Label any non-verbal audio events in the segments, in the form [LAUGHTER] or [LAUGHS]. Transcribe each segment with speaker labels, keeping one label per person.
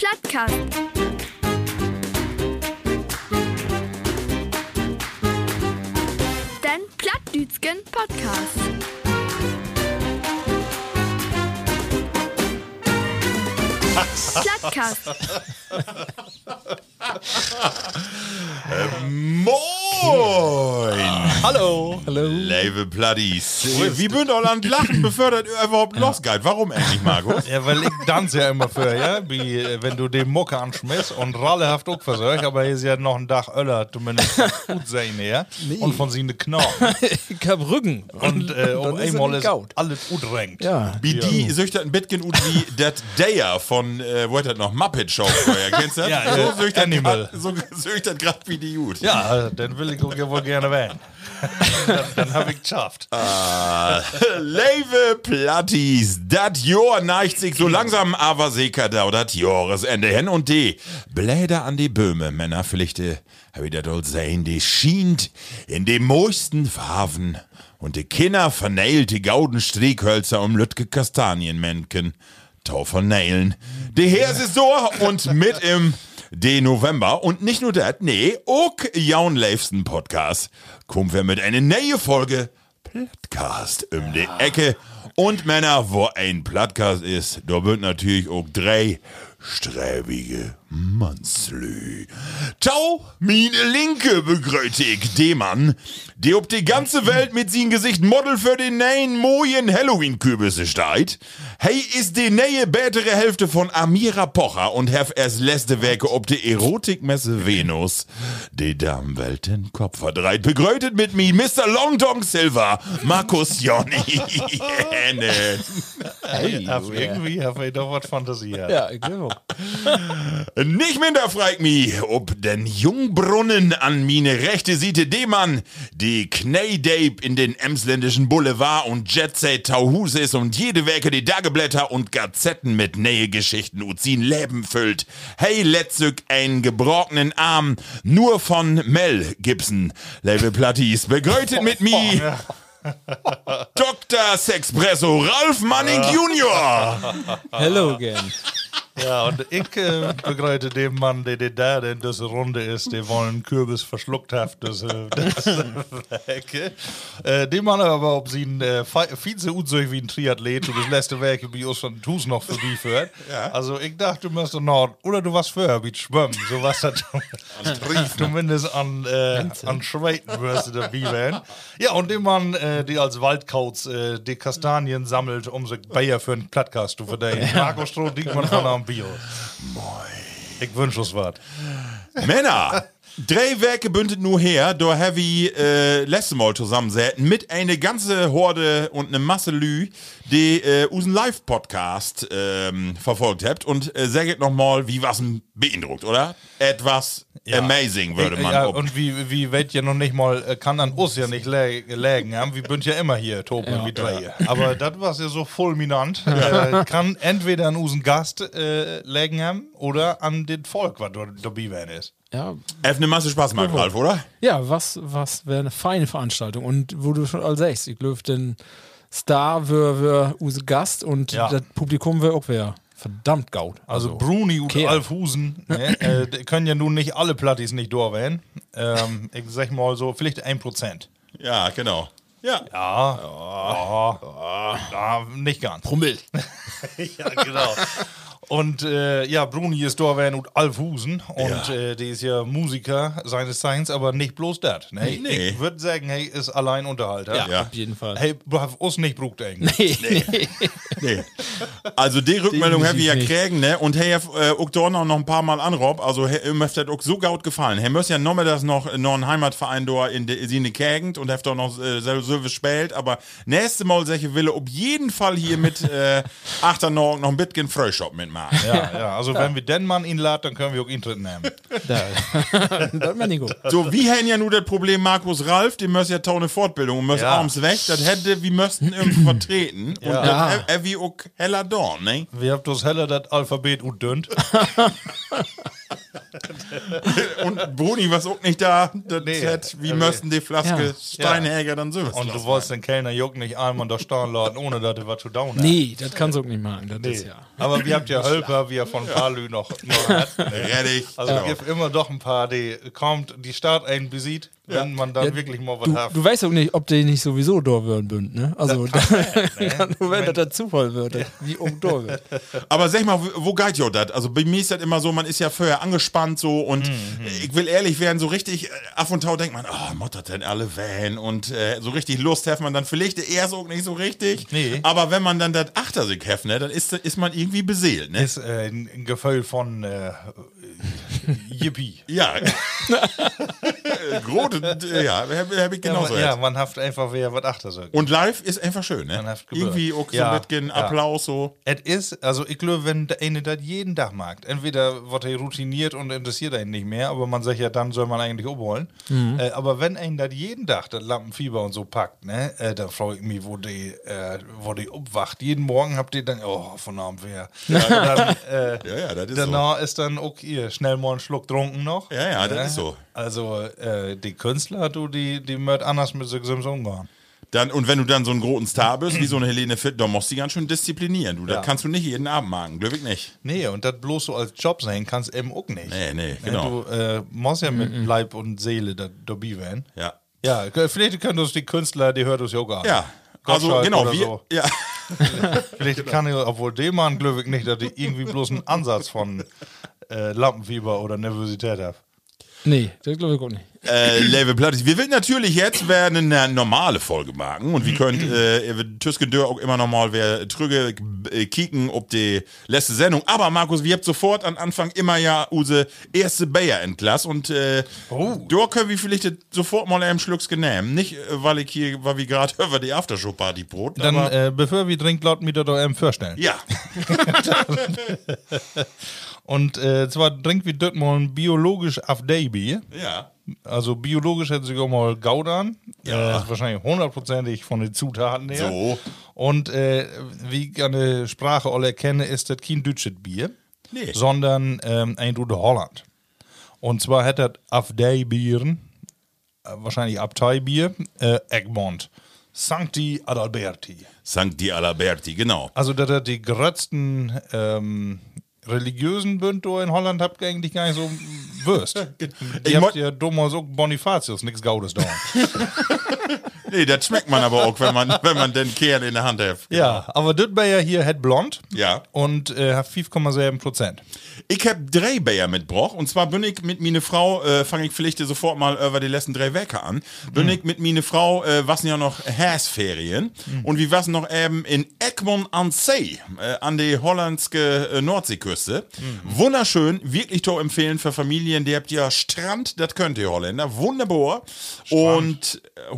Speaker 1: Plattcast. Den Plattdütschen Podcast. [LAUGHS] Plattcast. [LAUGHS]
Speaker 2: Moin!
Speaker 3: Hallo. Hallo.
Speaker 2: Liebe Platties. Wie bünd all an Lachen befördert ihr überhaupt losgeht? Warum eigentlich, Markus?
Speaker 3: Ja, weil ich tanze ja immer für, ja, wie äh, wenn du den Mucke anschmeißt und rallehaft auch versorgt, aber hier ist ja noch ein Dach Öller, zumindest gut sein, ja. Und von sie eine Knochen.
Speaker 4: ich hab Rücken.
Speaker 3: Und, äh, um
Speaker 4: ist
Speaker 3: einmal ist
Speaker 4: gaut.
Speaker 3: alles gut renkt.
Speaker 4: Ja.
Speaker 2: Wie die süchtet ein bisschen gut wie das Dayer von, äh, wo hat das noch, Muppet Show früher, kennst du das?
Speaker 3: Ja,
Speaker 2: so süchtet
Speaker 3: Animal.
Speaker 2: grad- So süchtet grad wie die gut.
Speaker 3: Ja, dann will ich wohl gerne werden. [LAUGHS] dann dann habe ich geschafft.
Speaker 2: Liebe Platties, das Jahr neigt sich so langsam aber sicher da das Jahresende hin und die Bläder an die Böhme, Männerpflichte, hab ich das all sehen, die schient in den moisten Farben und die Kinder vernäilte gauden Striekhölzer um Lütke Kastanienmännchen. Tau von Nailen. Die Herse ist so und mit im de November und nicht nur das, nee, auch Jaun Leifsten Podcast kommen wir mit einer neue Folge Plattcast um die Ecke. Und Männer, wo ein Plattcast ist, da wird natürlich auch drei sträbige Manslü. Tau, mine Linke begrüße ich den Mann, der ob die ganze Welt mit sein Gesicht Model für den neuen mojen Halloween-Kürbisse steht. Hey ist die neue bätere Hälfte von Amira Pocher und hef erst letzte Werke ob die Erotikmesse Venus die Damenwelt den Kopf verdreht. Begrüßet mit mir Mr. Long Dong Silver, Markus Jonny. [LAUGHS]
Speaker 3: Hey, irgendwie habe ich doch was Fantasie. Ja.
Speaker 4: Ja, ich glaube. [LAUGHS]
Speaker 2: Nicht minder fragt mich, ob den Jungbrunnen an mine rechte Seite D-Mann, die Kneidape in den emsländischen Boulevard und Jetset Tauhus ist und jede Werke die Dageblätter und Gazetten mit Nähegeschichten Uzin Leben füllt. Hey, letztück einen gebrochenen Arm, nur von Mel Gibson. Label Platties, begrüßet mit mir. [LAUGHS] Dr. Sexpresso Ralf Manning Jr.
Speaker 4: Hello again.
Speaker 3: Ja, und ich äh, begrüße den Mann, der, der da in dieser Runde ist, der wollen Kürbis verschluckt hat, das, äh, das [LAUGHS] Werke. Äh, den Mann aber, ob sie ein äh, viel so gut wie ein Triathlet, und das letzte Werk, wie uns schon Tus noch für die führt. Also, ich dachte, du müsstest noch, oder du warst vorher wie Schwimmen, so was das zumindest an, äh, an Schweiten wirst du dabei werden. Ja, und den Mann, äh, der als Waldkauz äh, die Kastanien sammelt, um sich Bayer für einen Plattkast zu verdienen. Marco Stroh, Diekmann von am Bio. Ich wünsche uns was.
Speaker 2: Männer! Drei Werke bündet nur her, da heavy äh, letzte Mal zusammensäten mit eine ganze Horde und eine Masse Lü, die äh, unseren Live-Podcast ähm, verfolgt habt. Und äh, sagt noch mal, wie was beeindruckt, oder? Etwas amazing, würde man.
Speaker 3: Ja,
Speaker 2: ob-
Speaker 3: und wie, wie weit ja noch nicht mal, äh, kann an uns ja nicht lä lägen, ja? wir sind ja immer hier, Toben wie drei. Aber das war ja so fulminant. Äh, kann entweder an unseren Gast äh, lägen haben oder an den Volk, was dort dabei werden ist.
Speaker 4: Ja,
Speaker 2: F eine Masse Spaß macht, Ralf, oder?
Speaker 4: ja was, was wäre eine feine Veranstaltung. Und wo du schon all sagst, ich glaube, den Star wäre wär unser Gast und
Speaker 3: Ja.
Speaker 4: das Publikum wäre auch wär verdammt gaut.
Speaker 3: Also, Bruni und
Speaker 4: okay.
Speaker 3: Alf Husen ne, äh, können ja nun nicht alle Plattis nicht durchwählen. Ähm, ich sag mal so, vielleicht ein Prozent.
Speaker 2: Ja, genau. Ja.
Speaker 3: Ja, ja, ja, nicht ganz.
Speaker 4: Promille. [LAUGHS]
Speaker 3: ja, genau. Und äh, ja, Bruni ist da und Alf Husen und äh, der ist ja Musiker seines Zeichens, aber nicht bloß das. Ne?
Speaker 2: Nee.
Speaker 3: Ich würde sagen, hey, ist allein Unterhalter.
Speaker 4: Ja,
Speaker 2: Ja.
Speaker 4: auf jeden Fall.
Speaker 3: Hey, du hast uns nicht brucht eigentlich.
Speaker 4: Nee, nee.
Speaker 2: Nee. Also die Rückmeldung habe ich ja kriegen, ne? Und hey, äh, auch noch ein paar Mal anrob. Also hey, ihm hat das auch so gut gefallen. Hey, muss ja noch mal das noch, noch ein Heimatverein da in de, in die Gegend und hat doch noch äh, so so gespielt. Aber nächste Mal solche Wille auf jeden Fall hier mit äh, Achternord noch ein bisschen Fröschop mitmachen. Machen.
Speaker 3: Ja, ja. Also [LAUGHS] wenn wir den Mann ihn laden, dann können wir auch ihn drin nehmen. [LAUGHS]
Speaker 4: Da. das wäre nicht gut.
Speaker 2: So, wie hätten ja nur das Problem, Markus Ralf, dem müssen ja tau eine Fortbildung und müssen
Speaker 3: Ja.
Speaker 2: abends weg, das hätte, wir müssten irgendwo vertreten. Und
Speaker 3: Ja.
Speaker 2: das er wie auch heller Dorn, ne?
Speaker 3: Wir haben das heller das Alphabet und dünnt. [LAUGHS]
Speaker 2: Und Bruni was auch nicht da, das
Speaker 3: Nee.
Speaker 2: hätt, wie
Speaker 3: Ja,
Speaker 2: müssten die Flaske
Speaker 4: Ja.
Speaker 2: Steinhäger dann so
Speaker 3: Und du wolltest den Kellner Juck nicht einmal da stehen laden, ohne dass er was zu down hat.
Speaker 4: Nee, das kannst du auch nicht machen. Das ist ja.
Speaker 3: Aber wir habt ja Helfer, wie er von Palü noch, noch hat.
Speaker 2: Reddig.
Speaker 3: Also es gibt immer doch ein paar, die kommt, die Stadt einen besieht, wenn man dann
Speaker 4: Ja,
Speaker 3: wirklich mal was
Speaker 4: Du,
Speaker 3: hat.
Speaker 4: du weißt auch nicht, ob die nicht sowieso da werden bünd, ne? Also, [LAUGHS] da,
Speaker 3: ne?
Speaker 4: nur wenn das der Zufall wird, wie um da wird. [LAUGHS]
Speaker 2: Aber sag mal, wo- geht jo das? Also bei mir ist das immer so, man ist ja vorher angespannt so und
Speaker 3: Mhm.
Speaker 2: ich will ehrlich werden, so richtig äh, af und tau denkt man, oh, muttert denn alle Van und äh, so richtig Lust hat man dann vielleicht erst auch nicht so richtig.
Speaker 3: Nee.
Speaker 2: Aber wenn man dann das Achter sich heft, ne, dann ist, ist man irgendwie beseelt, ne?
Speaker 3: ist äh, ein ein Gefühl von äh, Yippie.
Speaker 2: Ja. [LAUGHS] Grote, ja, habe hab ich genauso.
Speaker 3: ja,
Speaker 2: jetzt.
Speaker 3: man hat einfach wer was achter sagt.
Speaker 2: Und live ist einfach schön, ne?
Speaker 3: Man gebürgt.
Speaker 2: Irgendwie auch so
Speaker 3: Ja,
Speaker 2: mit gen
Speaker 3: ja.
Speaker 2: Applaus so.
Speaker 3: Es ist, also ich glaube, wenn der eine das jeden Tag mag, entweder wird er routiniert und interessiert einen nicht mehr, aber man sagt ja, dann soll man eigentlich umholen. Äh, aber wenn einen das jeden Tag, das Lampenfieber und so packt, ne, äh, da freue ich mich, wo die, äh, wo die aufwacht. Jeden Morgen habt ihr dann, oh, von Abend wer. dann, äh, [LAUGHS]
Speaker 2: Ja, ja, das ist so.
Speaker 3: Danach ist dann ihr schnell mal einen Schluck trunken noch.
Speaker 2: Ja, ja, das ist so.
Speaker 3: Also äh, die Künstler, du, die, die möcht anders mit sich selbst umgehen.
Speaker 2: Dann, und wenn du dann so einen großen Star bist, wie so eine Helene Fitt, dann musst du die ganz schön disziplinieren. Du,
Speaker 3: Ja.
Speaker 2: das kannst du nicht jeden Abend machen, glaube ich nicht.
Speaker 3: Nee, und das bloß so als Job sein kannst eben auch nicht.
Speaker 2: Nee, nee,
Speaker 3: Ne,
Speaker 2: genau.
Speaker 3: Du äh, musst ja mit Leib und Seele da dabei werden.
Speaker 2: Ja.
Speaker 3: Ja, k- vielleicht können uns die Künstler, die hört uns ja auch an.
Speaker 2: Ja. Also,
Speaker 3: Gottschalk
Speaker 2: genau,
Speaker 3: oder
Speaker 2: wir,
Speaker 3: so.
Speaker 2: ja. [LAUGHS]
Speaker 3: Vielleicht kann ich, obwohl dem Mann ich nicht, dass die irgendwie bloß einen Ansatz von äh, Lampenfieber oder Nervosität hat.
Speaker 4: Nee, das glaube ich auch nicht.
Speaker 2: äh, Level Plattis. Wir will natürlich jetzt werden eine normale Folge machen und wir könnt äh, Tüsken Dörr auch immer noch mal wer trüge äh, kicken ob die letzte Sendung. Aber Markus, wir habt sofort am Anfang immer ja use erste Bayer entlass und äh, da können wir vielleicht sofort mal einen Schlucks genehmen. Nicht, äh, weil ich hier, weil wir gerade [LAUGHS] über die Aftershow-Party brot,
Speaker 3: Dann,
Speaker 2: aber
Speaker 3: äh, bevor wir trinken, laut mir das doch eben vorstellen.
Speaker 2: ja. [LAUGHS] [LAUGHS]
Speaker 3: Und äh, zwar trinken wir dort mal ein biologisch Afdei-Bier.
Speaker 2: Ja.
Speaker 3: Also biologisch hätte sich auch mal Gaudan. Ja. Äh, ist wahrscheinlich hundertprozentig von den Zutaten her.
Speaker 2: So.
Speaker 3: Und äh, wie ich an der Sprache alle erkenne, ist das kein deutsches Bier,
Speaker 2: Nee.
Speaker 3: sondern ähm, ein Rude Holland. Und zwar hat das Afdei-Bieren, äh, wahrscheinlich Abtei-Bier, äh, Egmont. Sancti Adalberti.
Speaker 2: Sancti Alaberti, genau.
Speaker 3: Also, dass er die größten ähm, religiösen Bündner in Holland habt ihr eigentlich gar nicht so wirst. [LAUGHS]
Speaker 2: Ich
Speaker 3: Ihr habt ja dummer so Bonifatius, nichts Gaudes da. [LAUGHS]
Speaker 2: Nee, das schmeckt man aber auch, wenn man, [LAUGHS] wenn man den Kern in der Hand hat.
Speaker 3: ja, aber das Bayer hier hat blond
Speaker 2: Ja.
Speaker 3: und äh, hat 5,7 Prozent.
Speaker 2: Ich hab drei Bayer mitgebracht. Und zwar bin ich mit meine Frau, äh, fange ich vielleicht sofort mal über die letzten drei Werke an. Bin ich mit meine Frau, äh, was ja noch Hersferien. Und wir waren noch eben in Egmont an See, äh, an die hollandske äh, Nordseeküste. Wunderschön, wirklich to empfehlen für Familien. Die habt ja Strand, das könnt ihr Holländer. Wunderbar. Und äh,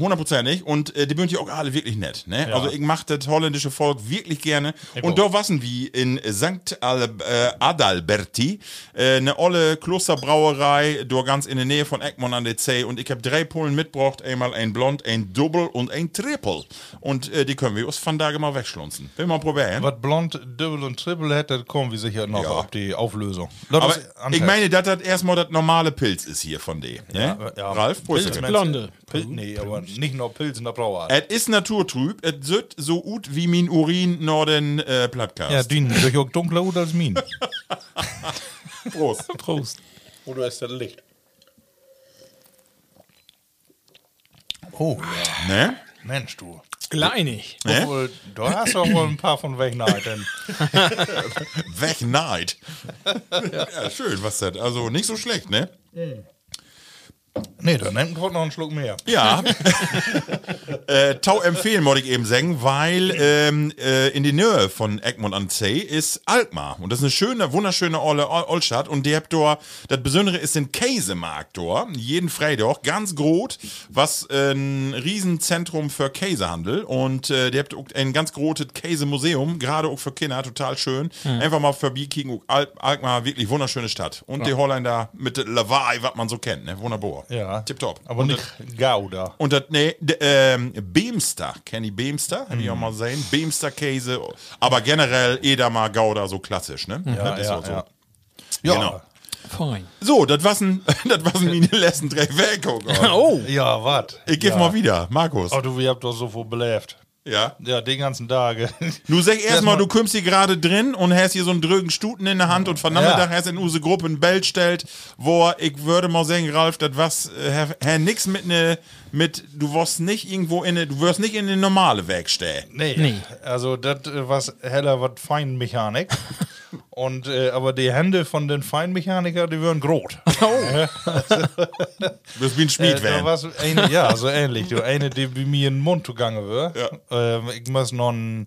Speaker 2: Und äh, die sind ja auch alle wirklich nett. Ne? Also ich mach das holländische Volk wirklich gerne. Und da wassen wir in St. Al äh, Adalberti, äh, eine olle Klosterbrauerei, da ganz in der Nähe von Egmont an der See. Und ich habe drei Polen mitgebracht, einmal ein Blond, ein Double und ein Triple. Und äh, die können wir uns von da mal wegschlunzen. Will mal probieren.
Speaker 3: Was blond, Double und Triple das kommen wir sicher noch
Speaker 2: Ja.
Speaker 3: auf die Auflösung. Lass
Speaker 2: Aber ich meine, dass das erstmal das normale Pilz ist hier von D. Ne?
Speaker 3: Ja, ja.
Speaker 2: Ralf.
Speaker 3: Pilz,
Speaker 4: Blonde.
Speaker 3: Pil nee, aber nicht nur Pilz in der Brauart.
Speaker 2: Es ist naturtrüb, es wird so gut wie mein Urin nur den äh, Podcast.
Speaker 3: ja, die durch auch dunkler Hut als min. [LAUGHS]
Speaker 2: Prost.
Speaker 4: Prost.
Speaker 3: Oder ist das Licht? Oh, ja.
Speaker 2: Ne?
Speaker 3: Mensch, du.
Speaker 4: Kleinig.
Speaker 2: Ne?
Speaker 3: Obwohl, du hast auch wohl ein paar von welchen Alten.
Speaker 2: Weg Night. ja, schön, was das. Also nicht so schlecht, ne?
Speaker 3: Nee, dann nimmt noch einen Schluck mehr.
Speaker 2: Ja. [LAUGHS] äh, Tau empfehlen, wollte ich eben sagen, weil ähm, äh, in die Nähe von Egmont an See ist Alkmaar. Und das ist eine schöne, wunderschöne Olle Oldstadt. Und die habt dort, das Besondere ist den Käsemarkt dort. Jeden Freitag, ganz groß, was äh, ein Riesenzentrum für Käsehandel. Und äh, die habt auch ein ganz großes Käsemuseum, gerade auch für Kinder, total schön. Einfach mal vorbeikicken. Al Alkmaar, wirklich wunderschöne Stadt. Und die Holländer mit Lawaai, was man so kennt, ne? Wunderbar.
Speaker 3: Ja.
Speaker 2: Tipptopp.
Speaker 3: Aber
Speaker 2: Und
Speaker 3: nicht Gouda.
Speaker 2: und das, nee, ähm, Beemster, kenn ich Beemster? Hab ich auch mal gesehen. Beemster Käse. Aber generell Edamer Gouda, so klassisch, ne?
Speaker 3: Ja,
Speaker 2: das ist
Speaker 3: ja,
Speaker 2: auch so.
Speaker 3: ja. Ja,
Speaker 2: Genau.
Speaker 4: Fein.
Speaker 2: So, das war'n, [LAUGHS] das war'n meine letzten drei Werke. [LAUGHS]
Speaker 4: Oh,
Speaker 3: ja wat?
Speaker 2: Ich gebe
Speaker 3: ja.
Speaker 2: mal wieder, Markus.
Speaker 3: Oh, du, ihr habt doch so viel belebt.
Speaker 2: Ja.
Speaker 3: Ja, den ganzen Tage. [LAUGHS]
Speaker 2: Du sag erstmal, du kommst hier gerade drin und hast hier so einen drögen Stuten in der Hand und von Nachmittag
Speaker 3: Ja.
Speaker 2: hast in unsere Gruppe ein Bell stellt, wo ich würde mal sagen, Ralf, das was, äh, Herr, Herr nix mit ne, mit, du wirst nicht irgendwo in ne, du wirst nicht in eine normale Weg stehen.
Speaker 3: Nee.
Speaker 4: Nee.
Speaker 3: Also, das was heller, was Feinmechanik. [LAUGHS] Und, äh, aber die Hände von den Feinmechaniker, die würden groß.
Speaker 2: Du bist wie ein Schmied,
Speaker 3: Äh,
Speaker 2: werden.
Speaker 3: eine, ja, so ähnlich. Du, eine, die bei mir in den Mund gegangen wäre.
Speaker 2: Ja.
Speaker 3: Ähm, ich muss noch einen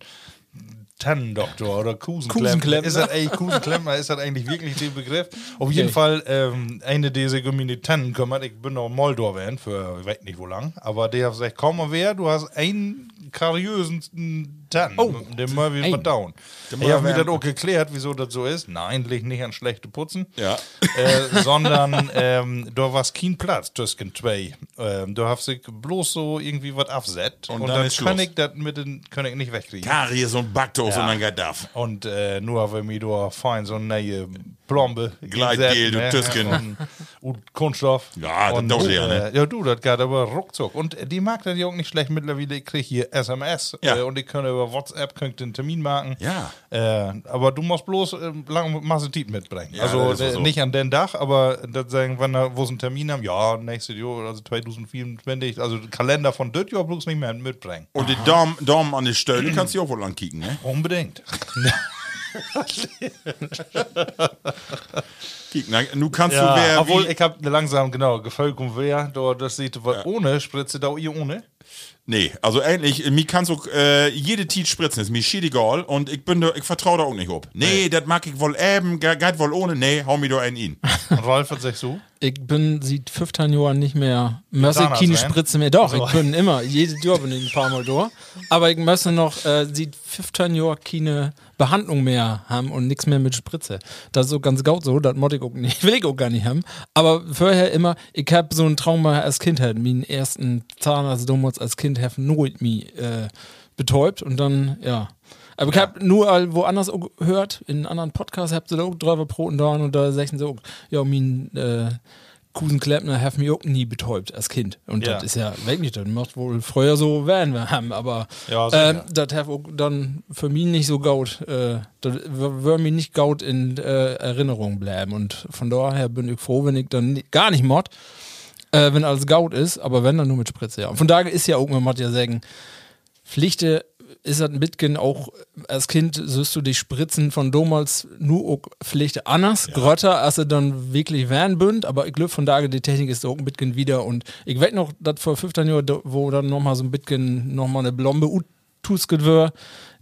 Speaker 3: Tannendoktor oder Kusenklempner.
Speaker 4: Kusenklempner.
Speaker 3: Ist das eigentlich Kusenklempner? Ist das eigentlich wirklich der Begriff? Auf jeden
Speaker 4: Nee.
Speaker 3: Fall ähm, eine, die sich um die Tannen kümmert. Ich bin noch Moldor werden für ich weiß nicht wo lang. Aber der hat gesagt, komm mal wer, du hast einen kariösen Tannen.
Speaker 4: Oh.
Speaker 3: Den wieder
Speaker 4: Ein.
Speaker 3: verdauen. Ich habe mir das auch geklärt, wieso das so ist. Nein, liegt nicht an schlechte Putzen
Speaker 2: Ja.
Speaker 3: äh, sondern ähm, da war kein Platz zwischen zwei. Ähm, du hast sich bloß so irgendwie was aufsetzt
Speaker 2: Und
Speaker 3: und,
Speaker 2: dann
Speaker 3: dann kann ich das mit den kann ich nicht wegkriegen.
Speaker 2: Karies und Backtos
Speaker 3: Ja.
Speaker 2: und dann geht das.
Speaker 3: Und äh, nur wenn mir da fein so eine neue Plombe
Speaker 2: Gleitgel, du
Speaker 3: gesetzt,
Speaker 2: Tüsken.
Speaker 3: Und, und Kunststoff.
Speaker 2: Ja, das dauert ja, ne?
Speaker 3: äh, Ja, du, das geht aber ruckzuck. Und die mag das ja auch nicht schlecht mittlerweile. Ich krieg hier SMS
Speaker 2: Ja.
Speaker 3: äh, und ich kann über WhatsApp könnt den Termin machen.
Speaker 2: Ja.
Speaker 3: Äh, aber du musst bloß äh, lange Massetit mitbringen.
Speaker 2: Ja,
Speaker 3: also
Speaker 2: so.
Speaker 3: nicht an den Dach, aber das sagen, wenn da, wo sie einen Termin haben, ja, nächstes Jahr, also 2024, also Kalender von das Jahr bloß nicht mehr mitbringen.
Speaker 2: Und die Daumen, Daumen an die Stölle kannst du auch wohl ankicken, ne?
Speaker 3: Unbedingt. [LAUGHS] [LAUGHS]
Speaker 2: Na, Nu kannst
Speaker 3: ja,
Speaker 2: du wer
Speaker 3: obwohl
Speaker 2: wie,
Speaker 3: ich habe langsam, genau, und wer, da, das sieht, was ohne Spritze, da ihr ohne.
Speaker 2: Nee, also ähnlich, mir kannst du äh, jede Tiet spritzen, ist mir shit egal und ich bin da, ich vertraue da auch nicht ob. Nee, das mag ich wohl eben, ge- geht wohl ohne, nee, hau mir da einen in. [LAUGHS]
Speaker 3: Und Ralf hat sich so.
Speaker 4: ich bin seit 15 Jahren nicht mehr, muss ich
Speaker 3: Zahnarzt
Speaker 4: keine? Spritze mehr. Doch, ich bin immer, jedes Jahr bin ich ein paar Mal da. Aber ich muss noch äh, seit 15 Jahren keine Behandlung mehr haben und nichts mehr mit Spritze. Das ist so ganz gaut so, das ich auch nicht, [LAUGHS] will ich auch gar nicht haben. Aber vorher immer, ich habe so ein Trauma als Kind halt, meinen ersten Zahnarzt damals als Kind have nur me äh, betäubt und dann, ja. Aber ich habe nur all woanders auch gehört, in anderen Podcasts habt ihr da auch drüber Broten da und da sagen sie auch, ja, mein äh, Kusenkleppner have mich auch nie betäubt als Kind. Und
Speaker 3: Ja.
Speaker 4: das ist ja wirklich, das macht wohl früher so werden wir haben, aber
Speaker 3: Ja, sicher.
Speaker 4: ähm, das have auch dann für mich nicht so gaut, äh, das würde mir nicht gaut in äh, Erinnerung bleiben. Und von daher bin ich froh, wenn ich dann gar nicht mod, äh, wenn alles gaut ist, aber wenn dann nur mit Spritze, ja. Und von daher ist ja auch, man muss ja sagen, Pflichte ist das ein bisschen auch als Kind sollst du dich spritzen von damals nur auch Pflichte anders, grötter, als er dann wirklich werden bünd, aber ich glaube von daher die Technik ist auch ein bisschen wieder. Und ich weiß noch, dass vor 15 Jahren, wo dann nochmal so ein bisschen nochmal eine Blombe utusket wird,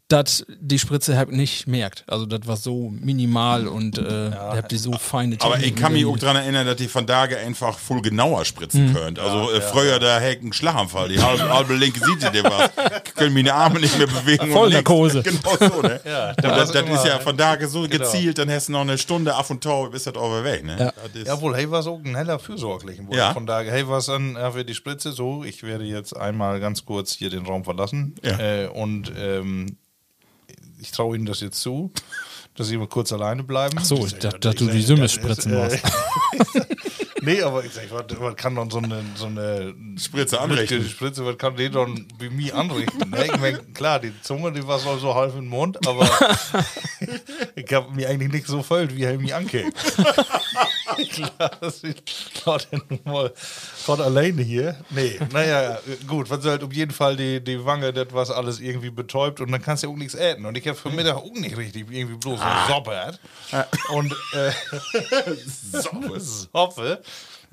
Speaker 4: dass die Spritze halt nicht merkt. Also das war so minimal und äh, ja, habt die so feine
Speaker 2: Aber ich kann mich auch daran erinnern, dass die von Tage einfach voll genauer spritzen
Speaker 3: Mhm.
Speaker 2: könnt. Also äh, früher da hätte ich einen Schlaganfall. Die halbe, halbe linke Seite, der was. Können meine Arme nicht mehr bewegen. und
Speaker 4: Vollnarkose.
Speaker 2: nichts. [LAUGHS] Genau so, ne?
Speaker 3: Ja,
Speaker 2: und
Speaker 3: da
Speaker 2: das, das ist ja von Tage so
Speaker 3: Genau.
Speaker 2: gezielt, dann hast du noch eine Stunde auf und tau, bis das over weg, ne?
Speaker 4: Ja.
Speaker 3: Jawohl, hey, war so ein heller Fürsorglichen.
Speaker 2: Ja.
Speaker 3: Von daher, hey, was an äh, für die Spritze so, ich werde jetzt einmal ganz kurz hier den Raum verlassen.
Speaker 2: Ja.
Speaker 3: Äh, und ähm, ich traue Ihnen das jetzt zu, dass Sie mal kurz alleine bleiben.
Speaker 4: Ach so,
Speaker 3: Ich
Speaker 4: dachte,
Speaker 3: das
Speaker 4: dass du die Sümme spritzen
Speaker 3: äh,
Speaker 4: musst. [LAUGHS]
Speaker 3: Nee, aber ich sag, was, kann dann so eine, so eine
Speaker 2: Spritze anrichten.
Speaker 3: Die Spritze, was kann die dann bei mir anrichten? ne? Ich mein, klar, die Zunge, die war so, so halb im Mund, aber [LAUGHS] [LAUGHS] ich habe mir eigentlich nicht so voll, wie er mich anguckt. Klaas, ich Gott, mal Gott alleine hier. Nee, naja, gut, was soll auf jeden Fall die, die Wange, das was alles irgendwie betäubt und dann kannst du ja auch nichts essen. Und ich habe für Mittag auch nicht richtig irgendwie bloß
Speaker 2: Ah.
Speaker 3: eine Soppe hat. Und äh, [LAUGHS] Soppe. Soppe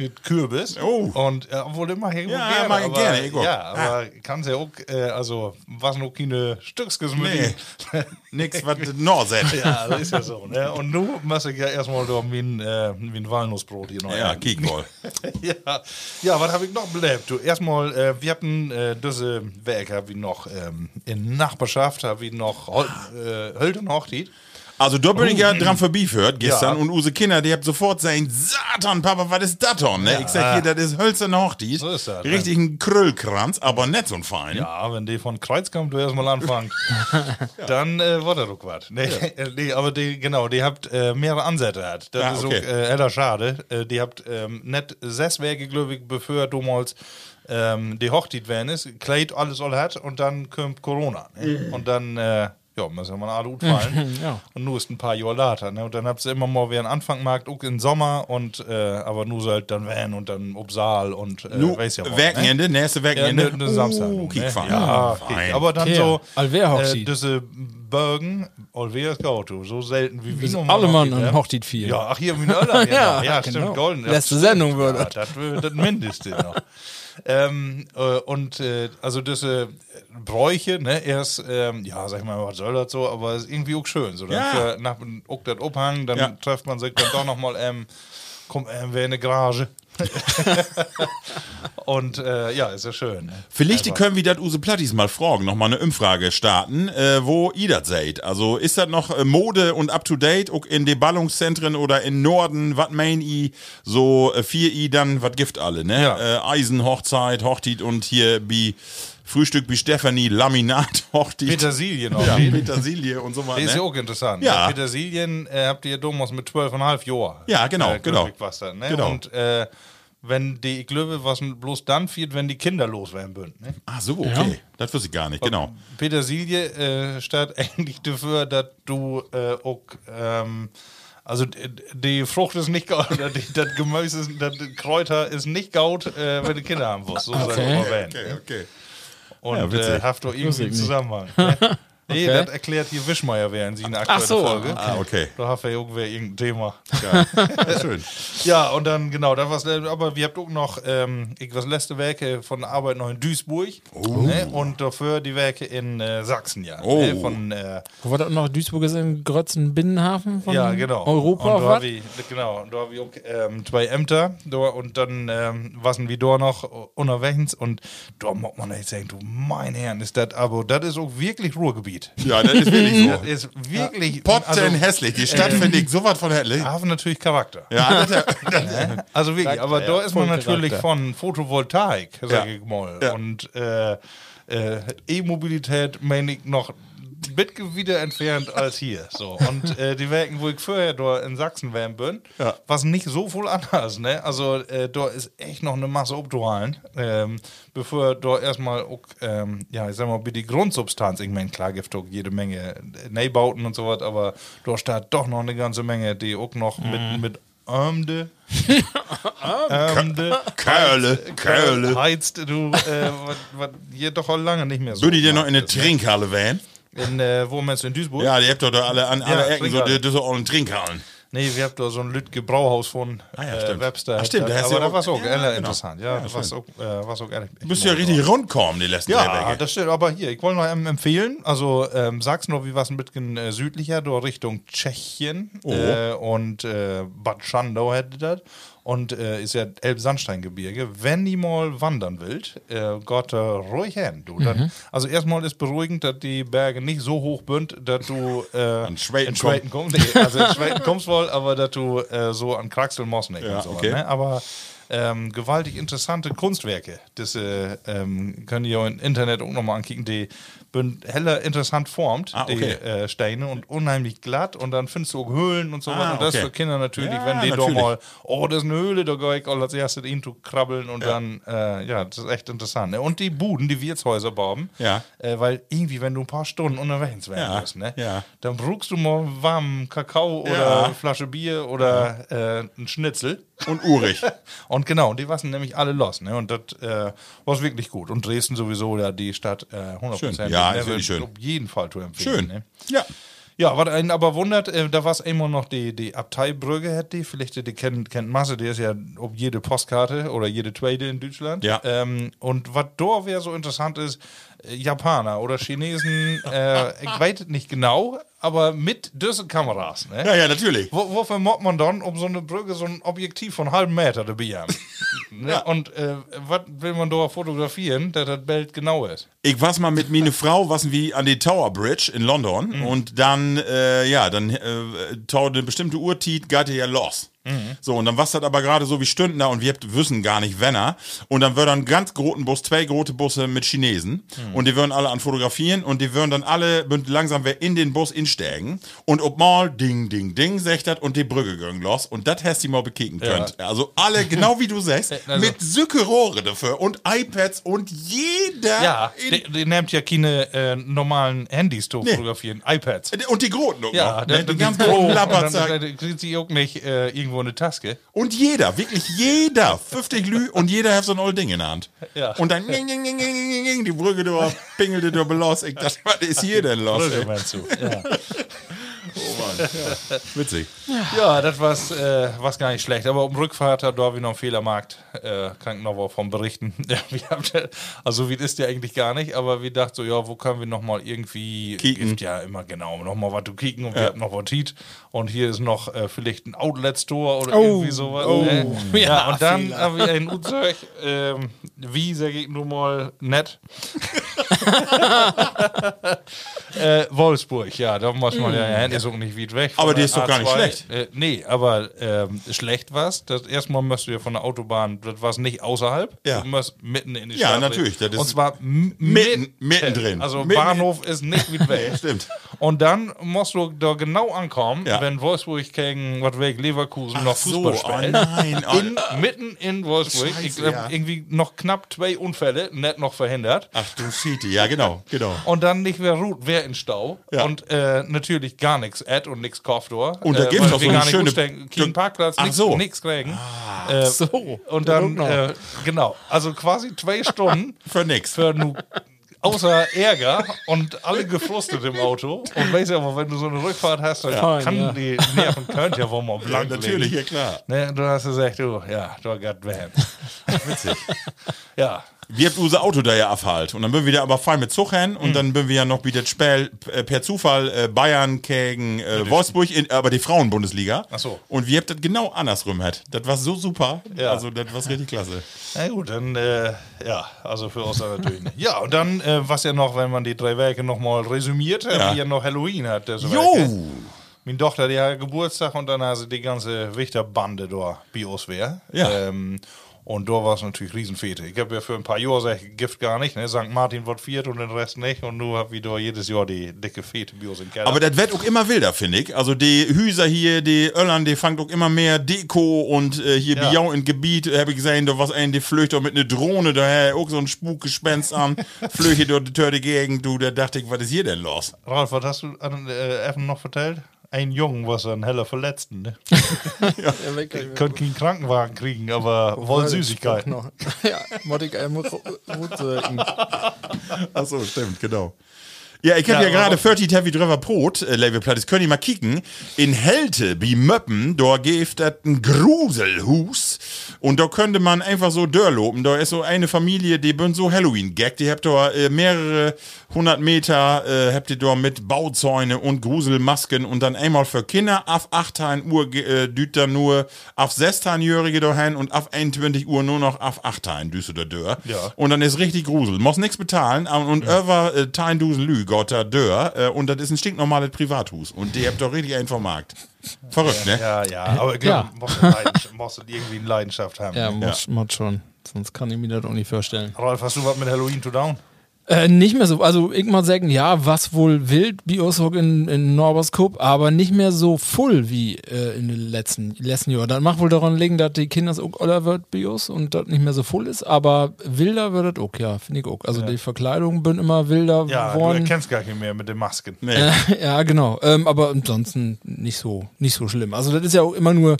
Speaker 3: mit Kürbis.
Speaker 2: Oh.
Speaker 3: Und äh, obwohl immer
Speaker 2: Ja,
Speaker 3: gerne,
Speaker 2: mag ich
Speaker 3: aber,
Speaker 2: gerne, ich.
Speaker 3: Ja, aber kannst ja auch, äh, also was noch keine Stücksgesmüde.
Speaker 2: Nee. Nix, was Norset. [LAUGHS]
Speaker 3: Ja, das ist ja so. Ne? Und muss ich ja erstmal da mein, äh, mein Walnussbrot hier noch
Speaker 2: Ja, kick mal. [LAUGHS]
Speaker 3: ja, ja, was habe ich noch belebt? Du, erstmal, äh, wir hatten äh, diese hab ich noch ähm, in Nachbarschaft, habe ich noch Hol äh, Hölden Hochtit.
Speaker 2: Also da bin ich ja dran vorbeiführt gestern
Speaker 3: Ja.
Speaker 2: und unsere Kinder, die haben sofort sagen, Satan, Papa, was ist das denn? Ne? Ich sag hier, das ist hölzerne Hochdies.
Speaker 3: So ist das, ne?
Speaker 2: Richtig ein Krüllkranz, aber nicht so ein fein.
Speaker 3: Ja, wenn die von Kreuzkamp du erstmal anfängt, [LAUGHS] dann äh, wird er doch was. Nee, [LAUGHS] äh, nee, aber die, genau, die habt äh, mehrere Ansätze hat. Das
Speaker 2: Ja,
Speaker 3: ist
Speaker 2: okay.
Speaker 3: auch äh, heller schade. Äh, die habt ähm, nicht sechs Werke, glaube ich, bevor damals ähm, die Hochzeit werden ist, Kleid alles all hat und dann kommt Corona. Ne? Und dann, äh, ja, müssen wir mal alle gut fallen.
Speaker 4: Ja.
Speaker 3: Und nur ist ein paar Jahre later. Ne? Und dann habt ihr immer mal wieder einen Anfangmarkt, auch im Sommer und äh, aber nur so halt dann Van und dann Obsaal und äh,
Speaker 2: Nu,
Speaker 3: weiß ja ne?
Speaker 2: Wochenende, nächste
Speaker 3: Ja,
Speaker 2: Wochenende.
Speaker 3: ne, ne Samstag.
Speaker 2: Uh,
Speaker 3: ne? Ja, kick. aber dann so äh, diese Bergen, Alweer ist Auto, so selten wie wir
Speaker 4: alle Mann an
Speaker 3: ne?
Speaker 4: Hochzeit viel.
Speaker 3: Ja, ach hier, wie ja, [LAUGHS]
Speaker 4: Ja,
Speaker 3: ja,
Speaker 4: genau.
Speaker 3: stimmt, golden.
Speaker 4: Letzte
Speaker 3: Ja,
Speaker 4: Sendung wird
Speaker 3: ja,
Speaker 4: das.
Speaker 3: das Mindeste noch. Ähm, äh, und äh, also diese Bräuche, ne, erst, ähm, ja, sag ich mal, was soll das so, aber es ist irgendwie auch schön. So, dann
Speaker 2: Ja.
Speaker 3: nach dem auch das Abhang, dann
Speaker 2: Ja.
Speaker 3: trifft man sich dann doch nochmal, ähm, kommt ähm, wer in eine Garage. [LAUGHS] und äh, ja, ist ja schön. Ne?
Speaker 2: Vielleicht
Speaker 3: Einfach.
Speaker 2: können wir das Use Plattis mal fragen, nochmal eine Umfrage starten, äh, wo ihr das seht. Also ist das noch äh, Mode und up-to-date, auch in den Ballungszentren oder in Norden, was meint i so äh, vier i dann, was gibt alle, ne?
Speaker 3: Ja.
Speaker 2: Äh, Eisen, Hochzeit, Hochtit und hier wie Frühstück wie Stefanie, Laminat, [LAUGHS] Hochtit.
Speaker 3: Petersilie noch.
Speaker 2: ja,
Speaker 3: ne?
Speaker 2: Petersilie und so
Speaker 3: Das ist ja
Speaker 2: weiter. Ne?
Speaker 3: auch interessant.
Speaker 2: Ja.
Speaker 3: Ne? Petersilien äh, habt ihr damals mit 12,5 Jahren.
Speaker 2: Ja, genau, genau.
Speaker 3: Was dann, ne?
Speaker 2: Genau.
Speaker 3: Und äh, wenn die, ich glaube, was bloß dann fehlt, wenn die Kinder los werden würden. Ne?
Speaker 2: Ah, so, okay. Das wusste ich gar nicht, genau.
Speaker 3: Petersilie äh, steht [LAUGHS] eigentlich dafür, dass du äh, auch, ähm, also die Frucht ist nicht gaut, [LAUGHS] oder die, das Gemüse ist, das Kräuter ist nicht gaut, äh, wenn du Kinder haben willst. So soll
Speaker 4: Okay.
Speaker 3: es mal werden.
Speaker 2: Okay, okay.
Speaker 3: Und
Speaker 2: Ja,
Speaker 3: äh, haft doch irgendwie einen. Zusammenhang. [LAUGHS] Ne? Nee,
Speaker 4: Okay.
Speaker 3: das erklärt hier Wischmeier während sie eine aktuelle
Speaker 4: so,
Speaker 3: Folge.
Speaker 2: Ah, okay.
Speaker 3: Da hat ja irgendwer irgendein Thema. [LAUGHS]
Speaker 2: Ja, schön.
Speaker 3: Ja, und dann, genau, da was, aber wir habt auch noch, ähm, ich was letzte Werke von der Arbeit noch in Duisburg. Ne? Und dafür die Werke in äh, Sachsen, ja.
Speaker 2: Oh.
Speaker 3: Ne? Von, äh,
Speaker 4: Wo war das noch? Duisburg ist im Grötzen Binnenhafen von
Speaker 3: ja, genau.
Speaker 4: Europa
Speaker 3: und da ich, genau, und da habe ich auch ähm, zwei Ämter da, und dann ähm, was wie da noch unterwegs und da muss man echt sagen, du mein Herrn, ist das, aber das ist auch wirklich Ruhrgebiet.
Speaker 2: Ja, das ist wirklich [LAUGHS]
Speaker 3: Das
Speaker 2: so.
Speaker 3: ist wirklich.
Speaker 2: Potten
Speaker 3: also,
Speaker 2: hässlich. Die Stadt finde ich sowas von hässlich.
Speaker 3: haben natürlich Charakter.
Speaker 2: Ja, das? [LAUGHS]
Speaker 3: Also wirklich, aber da ist man natürlich
Speaker 4: Charakter.
Speaker 3: von Photovoltaik, sag
Speaker 2: Ja.
Speaker 3: ich mal.
Speaker 2: Ja.
Speaker 3: Und äh, äh, E-Mobilität meine ich noch wieder entfernt als hier. So. Und äh, die Werken, wo ich vorher da in Sachsen wären bin,
Speaker 2: Ja.
Speaker 3: was nicht so voll anders. Ne? Also äh, da ist echt noch eine Masse abzuholen, ähm, bevor da erstmal auch, ähm, ja, ich sag mal, bei die Grundsubstanz, ich meine, klar gibt auch jede Menge Neubauten und so was, aber da steht doch noch eine ganze Menge, die auch noch mit, mit Armde [LAUGHS] Armde
Speaker 2: Kerle, Kerle.
Speaker 3: heizt du, äh, was, hier doch auch lange nicht mehr so.
Speaker 2: Würde ich dir noch in eine
Speaker 3: ne?
Speaker 2: Trinkhalle wählen?
Speaker 3: In, äh, wo meinst du, in Duisburg?
Speaker 2: Ja, die habt doch da alle an alle Ecken so, die, die so alle Trinkhallen.
Speaker 3: Nee, wir haben da so ein Lütge Brauhaus von
Speaker 2: Ah ja,
Speaker 3: äh. Webster.
Speaker 2: Ach, stimmt, da
Speaker 3: aber
Speaker 2: ja
Speaker 3: das war's
Speaker 2: auch-
Speaker 3: auch
Speaker 2: ja,
Speaker 3: ehrlich
Speaker 2: genau.
Speaker 3: interessant. Ja, das war's auch, äh, war's auch ehrlich.
Speaker 2: Du bist ja richtig rundkommen, die letzten
Speaker 3: Ja,
Speaker 2: drei Wege.
Speaker 3: das stimmt. Aber hier, ich wollte noch einem empfehlen. Also ähm, Sachsen noch wie was ein bisschen äh, südlicher, da Richtung Tschechien
Speaker 2: Oh.
Speaker 3: äh, und äh, Bad Schandau hätte das. Und äh, ist ja Elbsandsteingebirge. Wenn die mal wandern willt, äh, Gott äh, ruhig hin. Du. Dann,
Speaker 2: Mhm.
Speaker 3: Also erstmal ist beruhigend, dass die Berge nicht so hoch sind, dass du äh, [LAUGHS]
Speaker 2: An Schweden
Speaker 3: in Schweden kommst. Nee, also in [LAUGHS] Schweden kommst wohl, aber dass du äh, so an Kraxel musst nicht.
Speaker 2: Ja,
Speaker 3: und so,
Speaker 2: okay.
Speaker 3: ne? Aber Ähm, gewaltig interessante Kunstwerke. Das äh, ähm, könnt ihr im Internet auch nochmal ankicken. Die heller interessant formt,
Speaker 2: Ah,
Speaker 3: die
Speaker 2: okay.
Speaker 3: äh, Steine und unheimlich glatt. Und dann findest du auch Höhlen und so
Speaker 2: Ah,
Speaker 3: was. Und das
Speaker 2: okay.
Speaker 3: für Kinder natürlich,
Speaker 2: Ja,
Speaker 3: wenn die
Speaker 2: natürlich.
Speaker 3: doch mal, oh, das ist eine Höhle, da gehe ich als erstes hin zu krabbeln und dann, äh, ja, das ist echt interessant. Ne? Und die Buden, die Wirtshäuser bauen,
Speaker 2: Ja.
Speaker 3: äh, weil irgendwie, wenn du ein paar Stunden unterwegs werden
Speaker 2: Ja,
Speaker 3: bist, ne?
Speaker 2: ja.
Speaker 3: dann brauchst du mal warmen Kakao oder
Speaker 2: Ja.
Speaker 3: eine Flasche Bier oder äh, ein Schnitzel.
Speaker 2: Und urig. [LAUGHS]
Speaker 3: Und genau, die waren nämlich alle los. Ne? Und das äh, war wirklich gut. Und Dresden sowieso, ja, die Stadt äh, 100%.
Speaker 2: Schön. Ja, ist wirklich schön.
Speaker 3: Auf jeden Fall zu empfehlen.
Speaker 2: Schön.
Speaker 3: Ne?
Speaker 2: Ja.
Speaker 3: Ja, was einen aber wundert, äh, da war es immer noch die, die Abteibrücke, hätte die. Vielleicht die kennt, kennt Masse, die ist ja auf jede Postkarte oder jede Tweede in Deutschland.
Speaker 2: Ja.
Speaker 3: Ähm, und was da wäre so interessant ist, Japaner oder Chinesen, äh, [LAUGHS] ich weiß nicht genau, aber mit diesen Kameras. Ne?
Speaker 2: Ja, ja, natürlich.
Speaker 3: Wo, wofür macht man dann um so eine Brücke so ein Objektiv von einem halben Meter dabei haben? [LAUGHS] ne? Und äh, was will man da fotografieren, dass das Bild genau ist?
Speaker 2: Ich was mal mit meine Frau, was wie an die Tower Bridge in London
Speaker 3: Mhm.
Speaker 2: und dann, äh, ja, dann äh, tau eine bestimmte Uhrzeit geht ja los.
Speaker 3: Mhm.
Speaker 2: So, und dann war das aber gerade so wie Stunden da und wir wissen gar nicht, wenn er. Und dann wird dann ganz großen Bus, zwei große Busse mit Chinesen
Speaker 3: Mhm.
Speaker 2: und die würden alle an fotografieren und die würden dann alle langsam wer in den Bus insteigen und ob mal ding, ding, ding, sagt dat und die Brücke gehen los und das hast du mal bekicken könnt. Also alle, genau wie du [LAUGHS] sagst,
Speaker 3: Also-
Speaker 2: mit Sücke Rohre dafür und iPads und jeder
Speaker 3: Ja, die, die nimmt ja keine äh, normalen Handys zu fotografieren, iPads.
Speaker 2: Und die Groten
Speaker 3: Ja,
Speaker 2: noch. Ne? Die ganz großen Lapperzack.
Speaker 3: sie auch nicht äh, irgendwo eine Taske.
Speaker 2: Und jeder, wirklich jeder, [LAUGHS] 50 Lü und jeder hat so ein old Ding in der Hand.
Speaker 3: Ja.
Speaker 2: Und dann ging, ging, ging, ging, ging, die Brücke da, pingelte da los. Ich dachte, was ist hier denn los?
Speaker 3: Brücke meinst du? Ja. [LAUGHS]
Speaker 2: Witzig.
Speaker 3: Ja, das war's, äh, war's gar nicht schlecht. Aber um Rückfahrt, da habe ich noch einen Fehlermarkt. Äh, kann ich noch was von berichten. [LAUGHS] Ja, also, wie ist der eigentlich gar nicht. Aber wir dachten so, ja, wo können wir noch mal irgendwie.
Speaker 2: Kicken.
Speaker 3: Gibt ja immer genau noch mal was zu kicken und wir haben noch was Tiet. Und hier ist noch äh, vielleicht ein Outlet-Store oder irgendwie sowas. ne? ja,
Speaker 4: Ja,
Speaker 3: und dann
Speaker 4: Fehler.
Speaker 3: haben wir ein Uzeug, ähm, wie, sag ich nur mal, nett. [LAUGHS] äh, Wolfsburg, ja, da muss man ja, ja, ist auch nicht weit weg.
Speaker 2: Aber die ist doch gar nicht
Speaker 3: A2.
Speaker 2: schlecht.
Speaker 3: Äh, nee, aber ähm, schlecht war's. Das erstmal musst du ja von der Autobahn, das war nicht außerhalb.
Speaker 2: Ja.
Speaker 3: Du musst mitten in die
Speaker 2: Ja,
Speaker 3: Stadt.
Speaker 2: natürlich, das ist
Speaker 3: Und zwar
Speaker 2: mitten-
Speaker 3: mitten-
Speaker 2: mittendrin.
Speaker 3: Also
Speaker 2: Mitten-
Speaker 3: Bahnhof ist nicht weit weg. [LAUGHS]
Speaker 2: Stimmt.
Speaker 3: Und dann musst du da genau ankommen,
Speaker 2: Ja.
Speaker 3: wenn Wolfsburg gegen was weg Leverkusen noch
Speaker 2: so,
Speaker 3: Fußball
Speaker 2: oh
Speaker 3: spielt.
Speaker 2: nein, oh.
Speaker 3: in, mitten in Wolfsburg. ich
Speaker 2: Scheiße,
Speaker 3: glaub,
Speaker 2: ja.
Speaker 3: irgendwie noch knapp zwei Unfälle, nicht noch verhindert.
Speaker 2: Ach du Schiete, ja genau, genau.
Speaker 3: Und dann nicht mehr Ruht, wer in Stau.
Speaker 2: Ja.
Speaker 3: Und äh, natürlich gar nichts Ad und nichts Kopfdor.
Speaker 2: Und da gibt's
Speaker 3: weil
Speaker 2: auch so
Speaker 3: gar
Speaker 2: eine
Speaker 3: nicht
Speaker 2: schöne-
Speaker 3: keinen Parkplatz,
Speaker 2: Ach
Speaker 3: nichts
Speaker 2: so.
Speaker 3: nix kriegen. äh,
Speaker 4: So.
Speaker 3: und dann, äh, genau, also quasi zwei Stunden [LAUGHS]
Speaker 2: Für nix.
Speaker 3: für nu außer Ärger und alle gefrustet im Auto. Und weißt du aber, wenn du so eine Rückfahrt hast, dann
Speaker 4: Fein,
Speaker 3: kann
Speaker 4: ja.
Speaker 3: die Nerven können ja wohl mal [LAUGHS]
Speaker 2: Ja,
Speaker 3: blank
Speaker 2: natürlich,
Speaker 3: legen.
Speaker 2: ja klar.
Speaker 3: Ne, du hast gesagt, du, ja, du got. [LAUGHS]
Speaker 2: Witzig.
Speaker 3: Ja,
Speaker 2: Wir habt unser Auto da ja abhalt. Und dann bin wir da aber fein mit Zug hin.
Speaker 3: Mhm.
Speaker 2: Und dann bin wir ja noch wieder Spiel, äh, per Zufall äh, Bayern gegen äh, Wolfsburg, in, aber die Frauenbundesliga.
Speaker 3: Ach so.
Speaker 2: Und wir habt das genau andersrum hat. Das war so super.
Speaker 3: Ja.
Speaker 2: Also, das war richtig klasse.
Speaker 3: Na gut, dann, äh, ja, also für uns natürlich nicht. Ja, und dann, äh, was ja noch, wenn man die drei Werke nochmal resümiert,
Speaker 2: Ja.
Speaker 3: wie ja noch Halloween hat. Das
Speaker 2: Jo!
Speaker 3: Werke. Meine Tochter, die hat Geburtstag und dann hat sie die ganze Wichterbande da bei uns wär.
Speaker 2: Ja.
Speaker 3: Ähm, und da war es natürlich Riesenfete. Ich habe ja für ein paar Jahre gesagt, Gift gar nicht. Ne? St. Martin wird viert und den Rest nicht. Und nur habe ich da jedes Jahr die dicke Fete bei uns im Keller.
Speaker 2: Aber das wird auch immer wilder, finde ich. Also die Hüser hier, die Öllern, die fangt auch immer mehr Deko und äh, hier
Speaker 3: Ja.
Speaker 2: Biau im Gebiet, habe ich gesehen, da was ein, die flöcht doch mit einer Drohne daher, auch so ein Spukgespenst an, [LAUGHS] flöche dort die Tür die Gegend, du, da dachte ich, was ist hier denn los?
Speaker 3: Ralf, was hast du an, äh, Effen noch vertellt? Ein Jungen was ein heller Verletzten. Ne? [LAUGHS]
Speaker 4: Ja, wirklich.
Speaker 3: Könnt keinen Krankenwagen kriegen, aber [LAUGHS] wollen Süßigkeiten. [LAUGHS]
Speaker 4: Ja, wollte ich einmal gut sagen.
Speaker 2: Ach so, stimmt, genau. Ja, ich habe
Speaker 3: Ja,
Speaker 2: ja, gerade
Speaker 3: aber-
Speaker 2: 40 Heavy Driver Brot, äh, Labelplatte, das könnt ihr mal kicken. In Helte, wie Möppen, da gibt es ein Gruselhus. Und da könnte man einfach so dörlopen. Da ist so eine Familie, die bin so Halloween-Gag. Die habt da äh, mehrere hundert Meter, äh, habt ihr da mit Bauzäune und Gruselmasken und dann einmal für Kinder auf 18 Uhr äh, düt dann nur auf 16-Jährige dahin und auf 21 Uhr nur noch auf 18 düse der Dörr.
Speaker 3: Ja.
Speaker 2: Und dann ist richtig Grusel. Muss nichts bezahlen. aber- Und über äh, Tein Dusen Lü Gotter Dörr äh, und das ist ein stinknormales Privathus. Und die habt doch richtig einen vom Markt. Verrückt, ne?
Speaker 3: Ja, ja, aber ich
Speaker 4: Ja.
Speaker 3: glaube, musst, du Leidenschaft- musst du irgendwie eine Leidenschaft haben.
Speaker 4: Ja, muss, muss schon. Sonst kann ich mir das auch nicht vorstellen.
Speaker 3: Ralf, hast du was mit Halloween to down?
Speaker 4: Äh, nicht mehr so, also ich mal sagen, ja, was wohl wild, Bioshock in, in Norberskop, aber nicht mehr so voll wie äh, in den letzten, letzten Jahren. Das macht wohl daran liegen, dass die Kinder auch oller wird, Bios, und das nicht mehr so voll ist, aber wilder wird das auch, ja, finde ich auch. Also die Verkleidungen sind immer wilder
Speaker 3: Ja, du
Speaker 4: geworden.
Speaker 3: erkennst gar nicht mehr mit den Masken.
Speaker 2: Nee.
Speaker 4: Äh, [LAUGHS] ja, genau. Ähm, aber ansonsten nicht so, nicht so schlimm. Also das ist ja auch immer nur